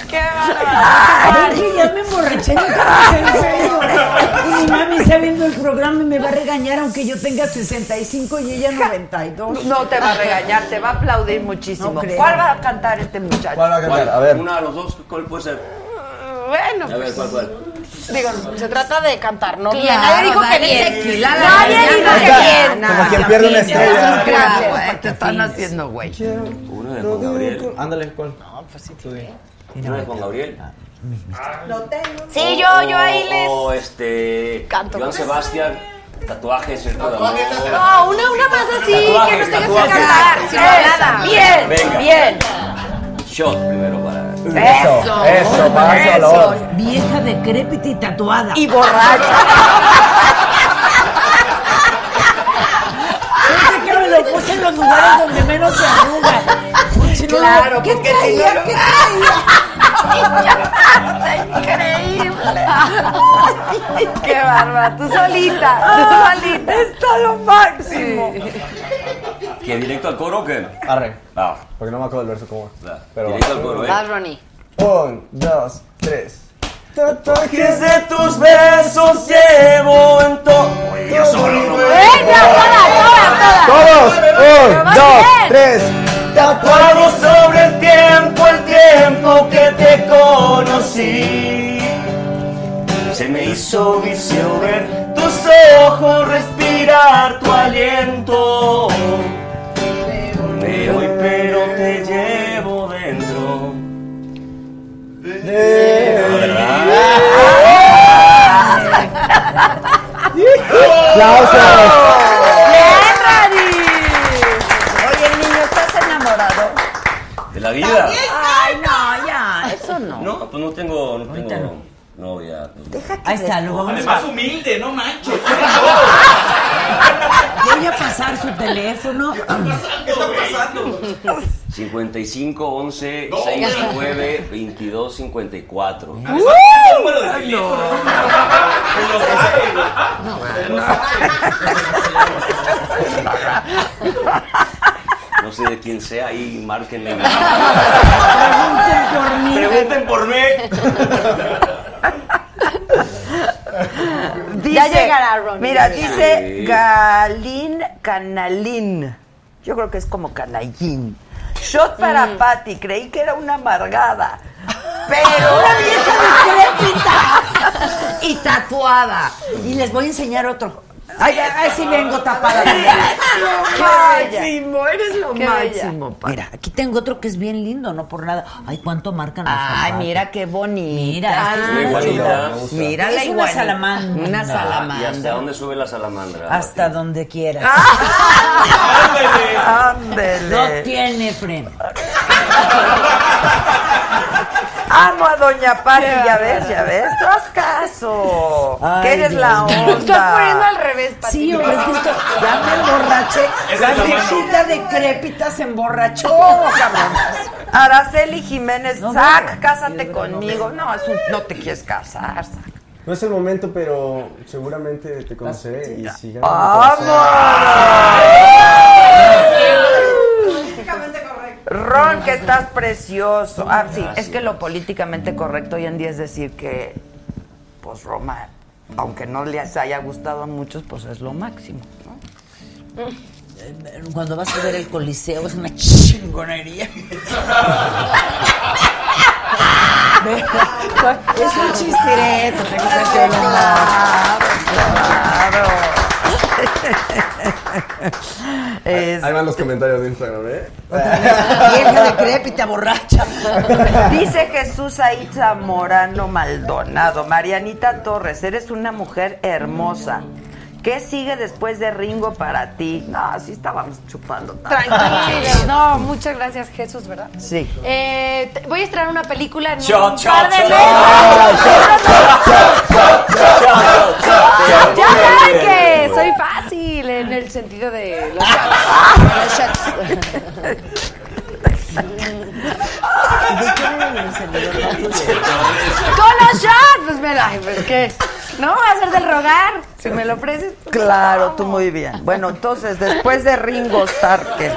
¡Qué Ay, que ya me emborraché, no en serio. Y mi mami está viendo el programa y me va a regañar aunque yo tenga 65 y ella 92. No te va a regañar, te va a aplaudir muchísimo. No creo. ¿Cuál va a cantar este muchacho? ¿Cuál va a cantar? A ver. Una de los dos, ¿cuál puede ser? Bueno, A ver, ¿cuál, cuál? digo, se trata de cantar, ¿no? Claro, bien. Nadie dijo que bien. la- la- Nadie la- dijo que bien. Como quien pierde una estrella. Gracias, te están haciendo, güey. Una de Juan Gabriel. Ándale, ¿cuál? Una de Juan Gabriel. Sí, yo, yo ahí les... O este. Canto. Joan Sebastián. Tatuajes. De amor. No, una, una más así, que Tatuajes, nos tengas que tatuajes. cantar. Sin nada. Bien, Venga. bien. Shot primero para. Eso, Eso, para valor. Vieja decrépita y tatuada. Y borracha. Que me lo puse en los lugares donde menos se arruga. Si no, Claro, ¿qué porque si traía? no- ¿Qué traía? Increíble. Qué bárbara. Tú solita, tú solita. Está lo máximo. ¿Que directo al coro o qué? Arre. Ah, Porque no me acuerdo del verso cómo va. Pero va. directo al coro, ¿eh? Vas, Ronnie. Un, dos, tres. Tatuajes de tus besos llevo en todo. Yo solo no Venga, todas, todas, todas. Todos. Un, dos, bien. tres. Tatuado sobre el tiempo, el tiempo que te conocí. Se me hizo vicio ver tus ojos, respirar tu aliento. Me voy, pero te llevo dentro. ¡Aplausos! Bien, Radi. Oye, niño, ¿estás enamorado? ¿De la vida? Ay, no, ya. Eso no. No, pues no tengo, no tengo novia. pues, Deja que Ahí está, lo vamos a... Además, humilde, no manches. Voy a pasar su teléfono. ¿Qué está pasando? 55 11 69 22 54. El número de teléfono. Se lo No sé de quién sea, ahí márquenle. Pregunten por mí. Pregunten por mí. Ya llegará, Ronnie. Mira, Ya dice Sí. Galín Canalín. Yo creo que es como canallín. Shot para Patty, creí que era una amargada. Pero una vieja decrépita y tatuada. Y les voy a enseñar otro. Ay, ay, ay, sí vengo tapada. Qué máximo, eres lo Qué máximo. Patty. Mira, aquí tengo otro que es bien lindo, no por nada. Ay, cuánto marcan los Ay, zapatos. mira qué bonita. Mira, este es Muy chulo. Mira Es la una iguanita. salamandra. Una Ah, ¿Y hasta salamandra. dónde sube la salamandra? Hasta donde quieras. Ándele. No tiene freno. Amo a Doña Pati, ya ves, ya ves. Haz caso. Ay, que eres Dios la onda. Lo estás poniendo al revés, Pati. Sí, hombre, es que esto, ya me emborraché. La viejita decrépita se emborrachó, cabrón. Araceli Jiménez, No, Zac, no. cásate conmigo. No, es un- no te quieres casar, Zac. No es el momento, pero seguramente te conoceré y si ganas Ron, que estás precioso. Ah, sí, es que lo políticamente correcto hoy en día es decir que, pues Roma aunque no les haya gustado a muchos, pues es lo máximo. ¿no? Cuando vas a ver el Coliseo es una chingonería. es un chistireto, tengo que hacerlo. Es- Ahí van los comentarios de Instagram, ¿eh? Vieja decrépita, borracha. Dice Jesús Aitza Morano Maldonado, Marianita Torres, eres una mujer hermosa. ¿Qué sigue después de Ringo para ti? No, así estábamos chupando. tanto. Tranquilos. No, muchas gracias, Jesús, ¿verdad? Sí. Eh, voy a estrenar una película en Shot, un shot, par de shot. meses. Ya saben que soy fácil en el sentido de los shots. Con los shots, pues me la, pues qué. No, va a ser del rogar. Si me lo ofreces. pues, Claro, tú muy bien. Bueno, entonces, después de Ringo Starr, ¿qué?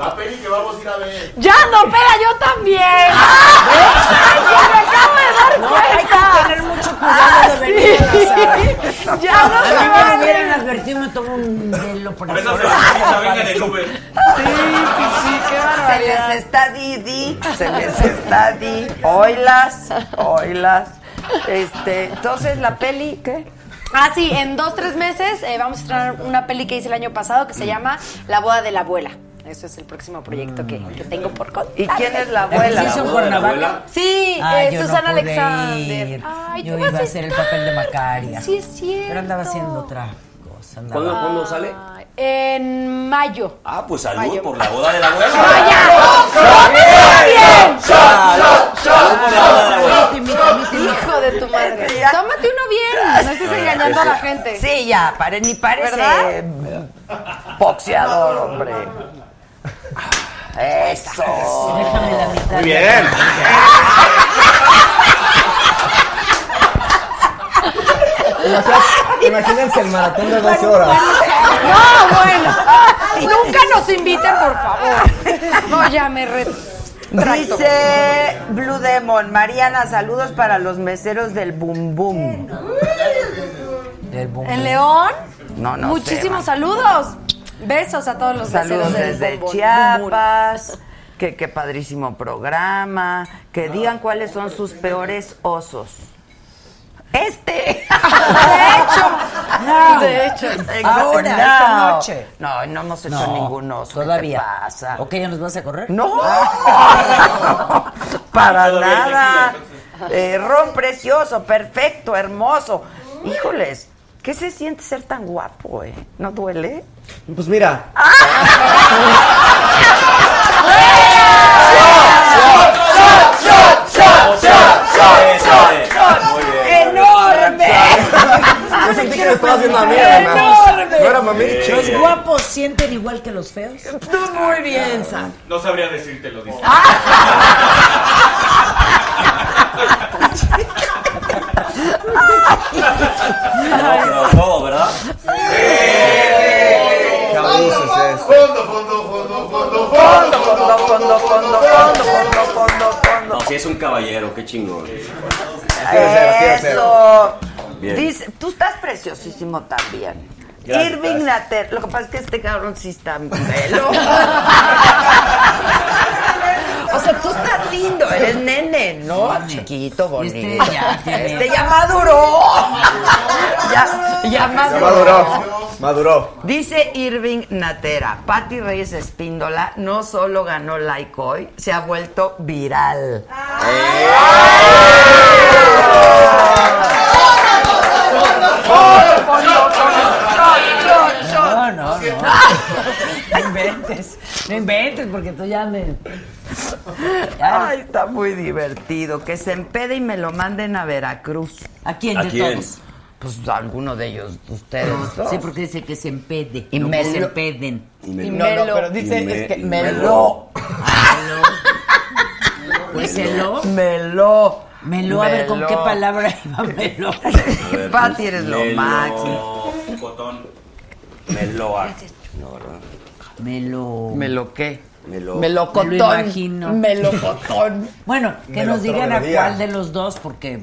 La peli que vamos a ir a ver. Ya, no, pera, yo también. Ay, ya me acabo de dar No, cuenta. hay que tener mucho cuidado de venir a la. Ya no A se mí me hubieran advertido, me tomo un velo por eso. se venga en el Uber. Sí, sí, sí, qué Se barbaridad. les está Didi, se les está Di. Oilas, oilas. Este, entonces, ¿la peli qué? Ah, sí, en dos, tres meses eh, vamos a estrenar una peli que hice el año pasado que se llama La boda de la abuela. Eso es el próximo proyecto que, que tengo por contar. ¿Y quién es la abuela? ¿Sí hizo en Cuernavaca? Sí, Ah, eh, yo no Susana pude Alexander. ir. Ay, yo tú iba vas a hacer el papel de Macaria. Sí, es cierto. Pero andaba haciendo otra cosa. andaba- ¿Cuándo, ¿Cuándo sale? En mayo. Ah, pues salud por la boda de la abuela. la la abuela. Hijo de tu madre. Tómate uno bien. No estés engañando a la gente. Sí, ya, pare, ni parece ¿Verdad? boxeador, hombre. Eso. Déjame la mitad. Muy bien. Imagínense el maratón de 12 horas. No, bueno. Nunca nos inviten, por favor. No, ya me re... Dice Blue Demon, Mariana, saludos para los meseros del Boom Boom. Del boom. En León, No, no muchísimos saludos. Besos a todos los Saludos del desde Bombón. Chiapas. Que qué padrísimo programa. Que digan cuáles son sus peores osos. Este. De hecho, No. de hecho. Ahora, No. esta noche. No, no hemos hecho No, ningún oso. ¿Qué Todavía. te pasa? ¿Ok, ya nos vas a correr? No, para nada. Eh, Ron precioso, perfecto, hermoso. Híjoles, ¿qué se siente ser tan guapo, eh? ¿No duele? Pues mira. ¡Enorme! yo sentí que lo estaba haciendo a mí, además. No era mami. ¿Los guapos sienten igual que los feos? Muy bien, Sam. No sabría decírtelo, dice. No, pero todo, ¿verdad? Abuso es este. Fondo, fondo, fondo, fondo, fondo, Fondo, fondo, fondo, fondo, fondo, fondo, fondo, fondo. No, si es un caballero, qué chingón. Eso. Dice, tú estás preciosísimo también. Gracias, Irving. Nater, lo que pasa es que este cabrón sí está velo. O sea, tú estás lindo, eres nene, ¿no? Chiquito, bonito. Este ya tiene- Este ya maduró. ya, ya Ya maduró. maduró. Maduró. Dice Irving Natera, Patti Reyes Espíndola no solo ganó like hoy, se ha vuelto viral. No, no, no. No inventes. No inventes porque tú ya me... Ay, está muy divertido. Que se empede y me lo manden a Veracruz. ¿A quién ¿A de quién? todos? Pues a alguno de ellos, ustedes. dos. Sí, porque dice que se empede. Y no me que se lo- empeden. Y me- Y no, Melo. pero dice Y me- es que y me me lo. Pues se lo... Me lo. Melo, a ver con qué palabra iba Melo. A ver, Pati, eres lo Melo- máximo. Cotón. Meloa. No, ¿verdad? Melo. ¿Me lo qué? Melo. Melocotón. Me lo imagino. Melocotón. Bueno, que nos digan a cuál de los dos porque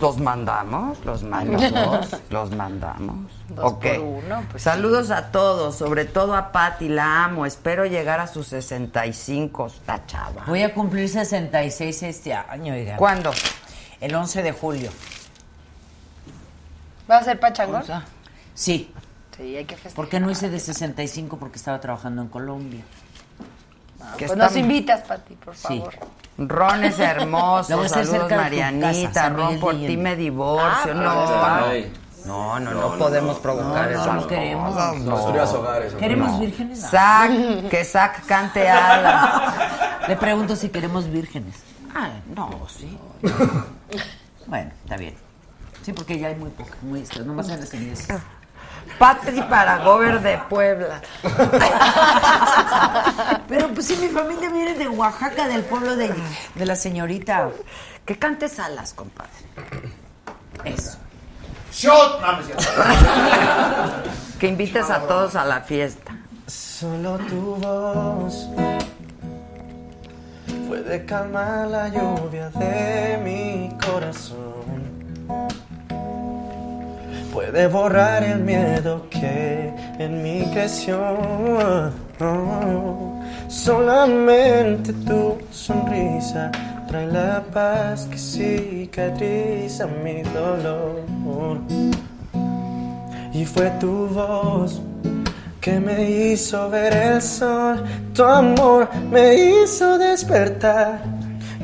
Los mandamos, los mandamos, los mandamos. Dos ok. por uno, pues Saludos a todos, sobre todo a Patti, la amo. Espero llegar a sus 65. Está chava. Voy a cumplir 66 este año, oigan. ¿Cuándo? El 11 de julio. ¿Va a ser pachangón? Sí. Sí, hay que festejar. ¿Por qué no hice de 65? Porque estaba trabajando en Colombia. Que Pues nos invitas, Pati, por Sí. favor. Ron es hermoso. Saludos, Marianita. casa, Ron, por ti me divorcio. Ah, no. ay. no, no, no, No, no, podemos no. provocar No, eso. no queremos. Construyas hogares. ¿Queremos No. vírgenes? No. Zac, que Zac cante Alan. Le pregunto si queremos vírgenes. Ah, no, sí. Bueno, está bien. Sí, porque ya hay muy pocas, muy nomás en las. Patri para Gober de Puebla. Pero pues sí, mi familia viene de Oaxaca, del pueblo de, de la señorita. Que cante Salas, compadre. Eso. ¡Shot! Que invites a todos a la fiesta. Solo tu voz puede calmar la lluvia de mi corazón. Puede borrar el miedo que en mí creció. Solamente tu sonrisa trae la paz que cicatriza mi dolor. Y fue tu voz que me hizo ver el sol. Tu amor me hizo despertar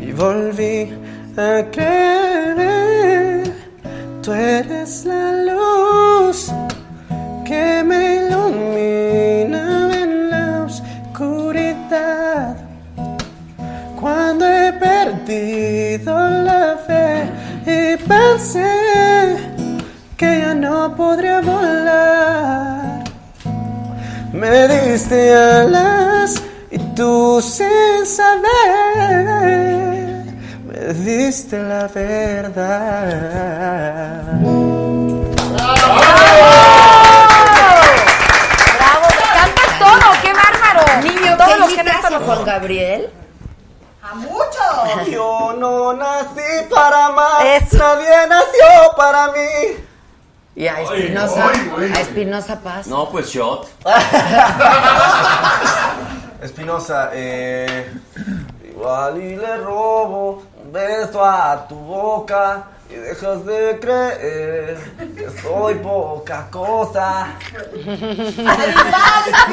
y volví a creer. Tú eres la luz que me ilumina en la oscuridad. Cuando he perdido la fe y pensé que ya no podría volar. Me diste alas y tú sin saber me diste la verdad. ¡Bravo! ¡Canta todo! ¡Qué bárbaro! Niño, Todos ¿qué los a Juan Gabriel? ¡A mucho! Yo no nací para amar, Eso. nadie nació para mí. Y a Espinosa, a Espinosa Paz. No, pues shot. Espinosa, eh, igual y le robo beso a tu boca y dejas de creer que soy poca cosa.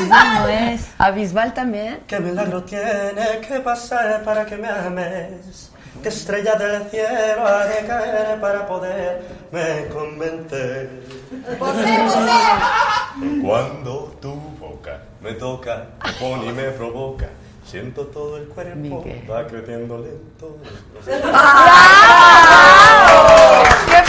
No es. ¿A Bisbal también? ¿Qué milagro tiene que pasar para que me ames? ¿Qué estrella del cielo ha de caer para poderme convencer? ¡José, José! Cuando tu boca me toca, me pone y me provoca, siento todo el cuerpo, Miguel. va creciendo lento. ¡Qué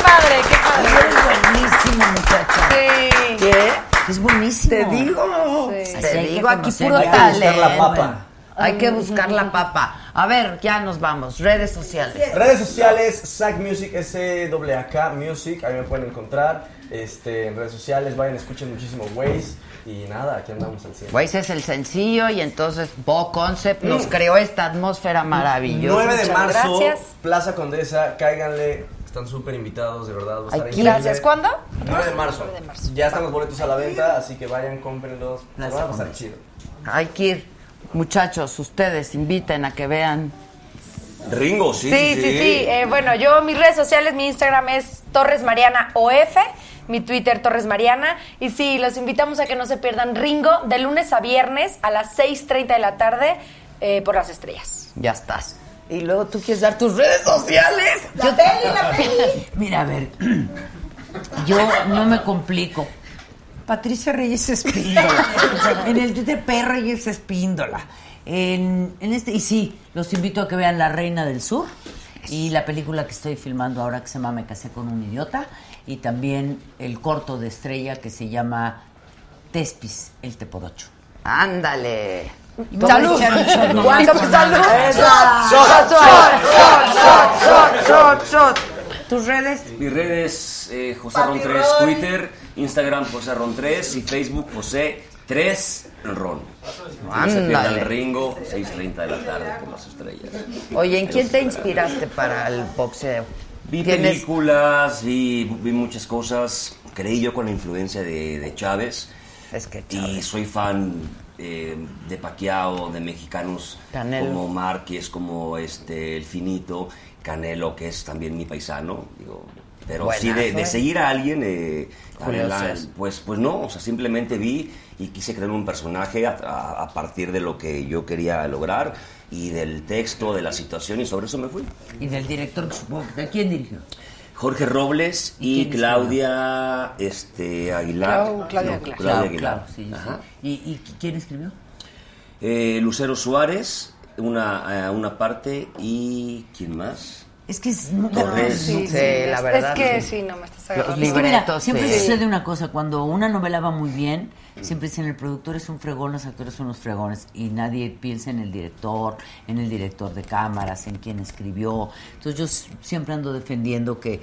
padre! ¡Qué padre! Es buenísimo, muchacha. Sí. ¿Qué? Es buenísimo. Te digo. Sí. Te hay que digo aquí puro hay que buscar talento. la papa. Hay que buscar la papa. A ver, ya nos vamos. Redes sociales. Redes sociales, SAC Music, S-A-K Music, ahí me pueden encontrar. Este, en redes sociales, vayan, escuchen muchísimo Waze. Y nada, aquí andamos al 100. Pues es el sencillo y entonces Bo Concept nos creó esta atmósfera maravillosa. 9 de Muchas marzo, gracias. Plaza Condesa, cáiganle. Están súper invitados, de verdad. Va a estar. Gracias. ¿Cuándo? 9 de marzo. 9 de marzo. Ya están los boletos a la venta, así que vayan, cómprenlos. Van a pasar chido. Hay que ir. Muchachos, ustedes inviten a que vean. Ringo, sí. Sí, sí, sí. Eh, bueno, yo mis redes sociales, mi Instagram es Torres Mariana OF, mi Twitter Torres Mariana. Y sí, los invitamos a que no se pierdan Ringo de lunes a viernes a las 6.30 de la tarde eh, por las estrellas. Ya estás. Y luego tú quieres dar tus redes sociales. ¡La peli, la peli! Mira, a ver, yo no me complico. Patricia Reyes Espíndola. en el Twitter P. Reyes Espíndola. En, en este, y sí, los invito a que vean La Reina del Sur y la película que estoy filmando ahora que se llama Me casé con un idiota y también el corto de estrella que se llama Tespis, el Tepodocho. Ándale. ¡Salud! con ¡Salud! ¡Shot, shot, Shot, shot, shot. ¿Tus redes? Mis redes, eh, José Ron 3, Ron. Twitter, Instagram José Ron 3 y Facebook José 3 Ron. Ándale. el Ringo, 6.30 de la tarde por las estrellas. Oye, ¿en quién te inspiraste para el boxeo? Vi ¿Tienes- películas, vi, vi muchas cosas. Creí yo con la influencia de, de Chávez. Es que Y soy fan eh, de Pacquiao, de mexicanos Canelo. como Márquez, como este El Finito, Canelo, que es también mi paisano. Digo, pero sí, de, Buenazo, de ¿eh? seguir a alguien, eh, pues, pues no, o sea, simplemente vi y quise crear un personaje a, a- a partir de lo que yo quería lograr y del texto, de la situación, y sobre eso me fui. Y del director, supongo. ¿De quién dirigió? Jorge Robles y es Claudia este, Aguilar. Clau- Claudia No, Aguilar. Claudia Clau- Aguilar. Clau, sí, sí. ¿Y, y quién escribió? Eh, Lucero Suárez, una, eh, una parte, y ¿quién más? Es que es muy Torres. Sí, sí, la es- verdad, Es que sí. sí, no me estás Los agarrando. Es que mira, siempre sí. sucede una cosa, cuando una novela va muy bien, siempre dicen el productor es un fregón, los actores son los fregones, y nadie piensa en el director, en el director de cámaras, en quien escribió. Entonces yo siempre ando defendiendo que,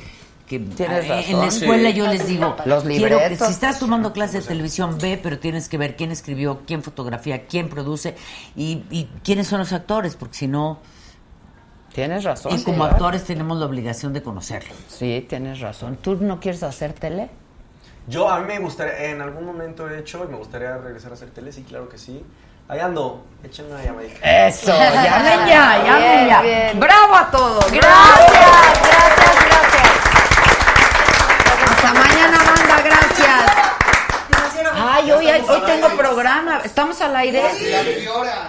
que razón. en la escuela Sí. yo les digo, Los quiero que si estás tomando clases de televisión, ve, pero tienes que ver quién escribió, quién fotografía, quién produce y, y quiénes son los actores, porque si no... Tienes razón. Y como actores tenemos la obligación de conocerlos. Sí, tienes razón. ¿Tú no quieres hacer tele? Yo a mí me gustaría, en algún momento he hecho y me gustaría regresar a hacer tele, sí, claro que sí. Ahí ando, échenme una llamadita. Eso, llamen ya, llamen Bien, ya. bien. Bravo a todos. Gracias, gracias, gracias. Hasta mañana, banda, gracias. Ay, hoy, tengo programa. ¿Estamos al aire?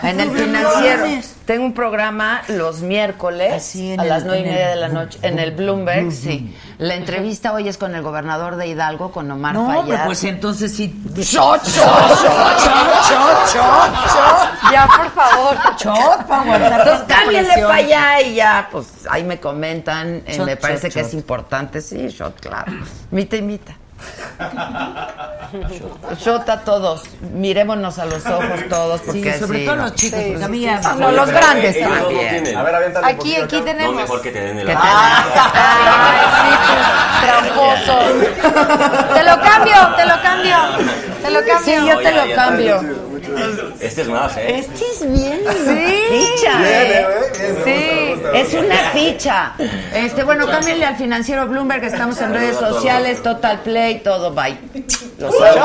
En el financiero. Tengo un programa los miércoles a las nueve y media de la noche en el Bloomberg, sí. La entrevista hoy es con el gobernador de Hidalgo, con Omar No, Fayad. hombre, pues entonces sí. Shot, shot, shot, shot, shot, shot. Ya, por favor. Shot para aguantar. Entonces cámbienle para allá y ya, pues ahí me comentan. eh, Shot, me parece shot, que shot. es importante, sí, shot, claro. Mita y mita. Shot a todos. Mirémonos a los ojos todos, porque Sí, sobre todo ¿no? los chicos, Sí, sí. No, los grandes también. tienen. A ver, aviéntale Aquí, aquí acá. tenemos. No, mejor que te den el ¿Qué Ay, sí, tú, tramposo. Te lo cambio, te lo cambio. Te lo cambio. Sí, yo te lo cambio. Este es más, ¿eh? Este es bien. Sí. Ficha, Bien, bien, me Sí. gusta, me gusta. Es una ficha. Este, bueno, cámbienle al financiero Bloomberg, estamos en redes sociales, Total Play, todo, bye. Los amo.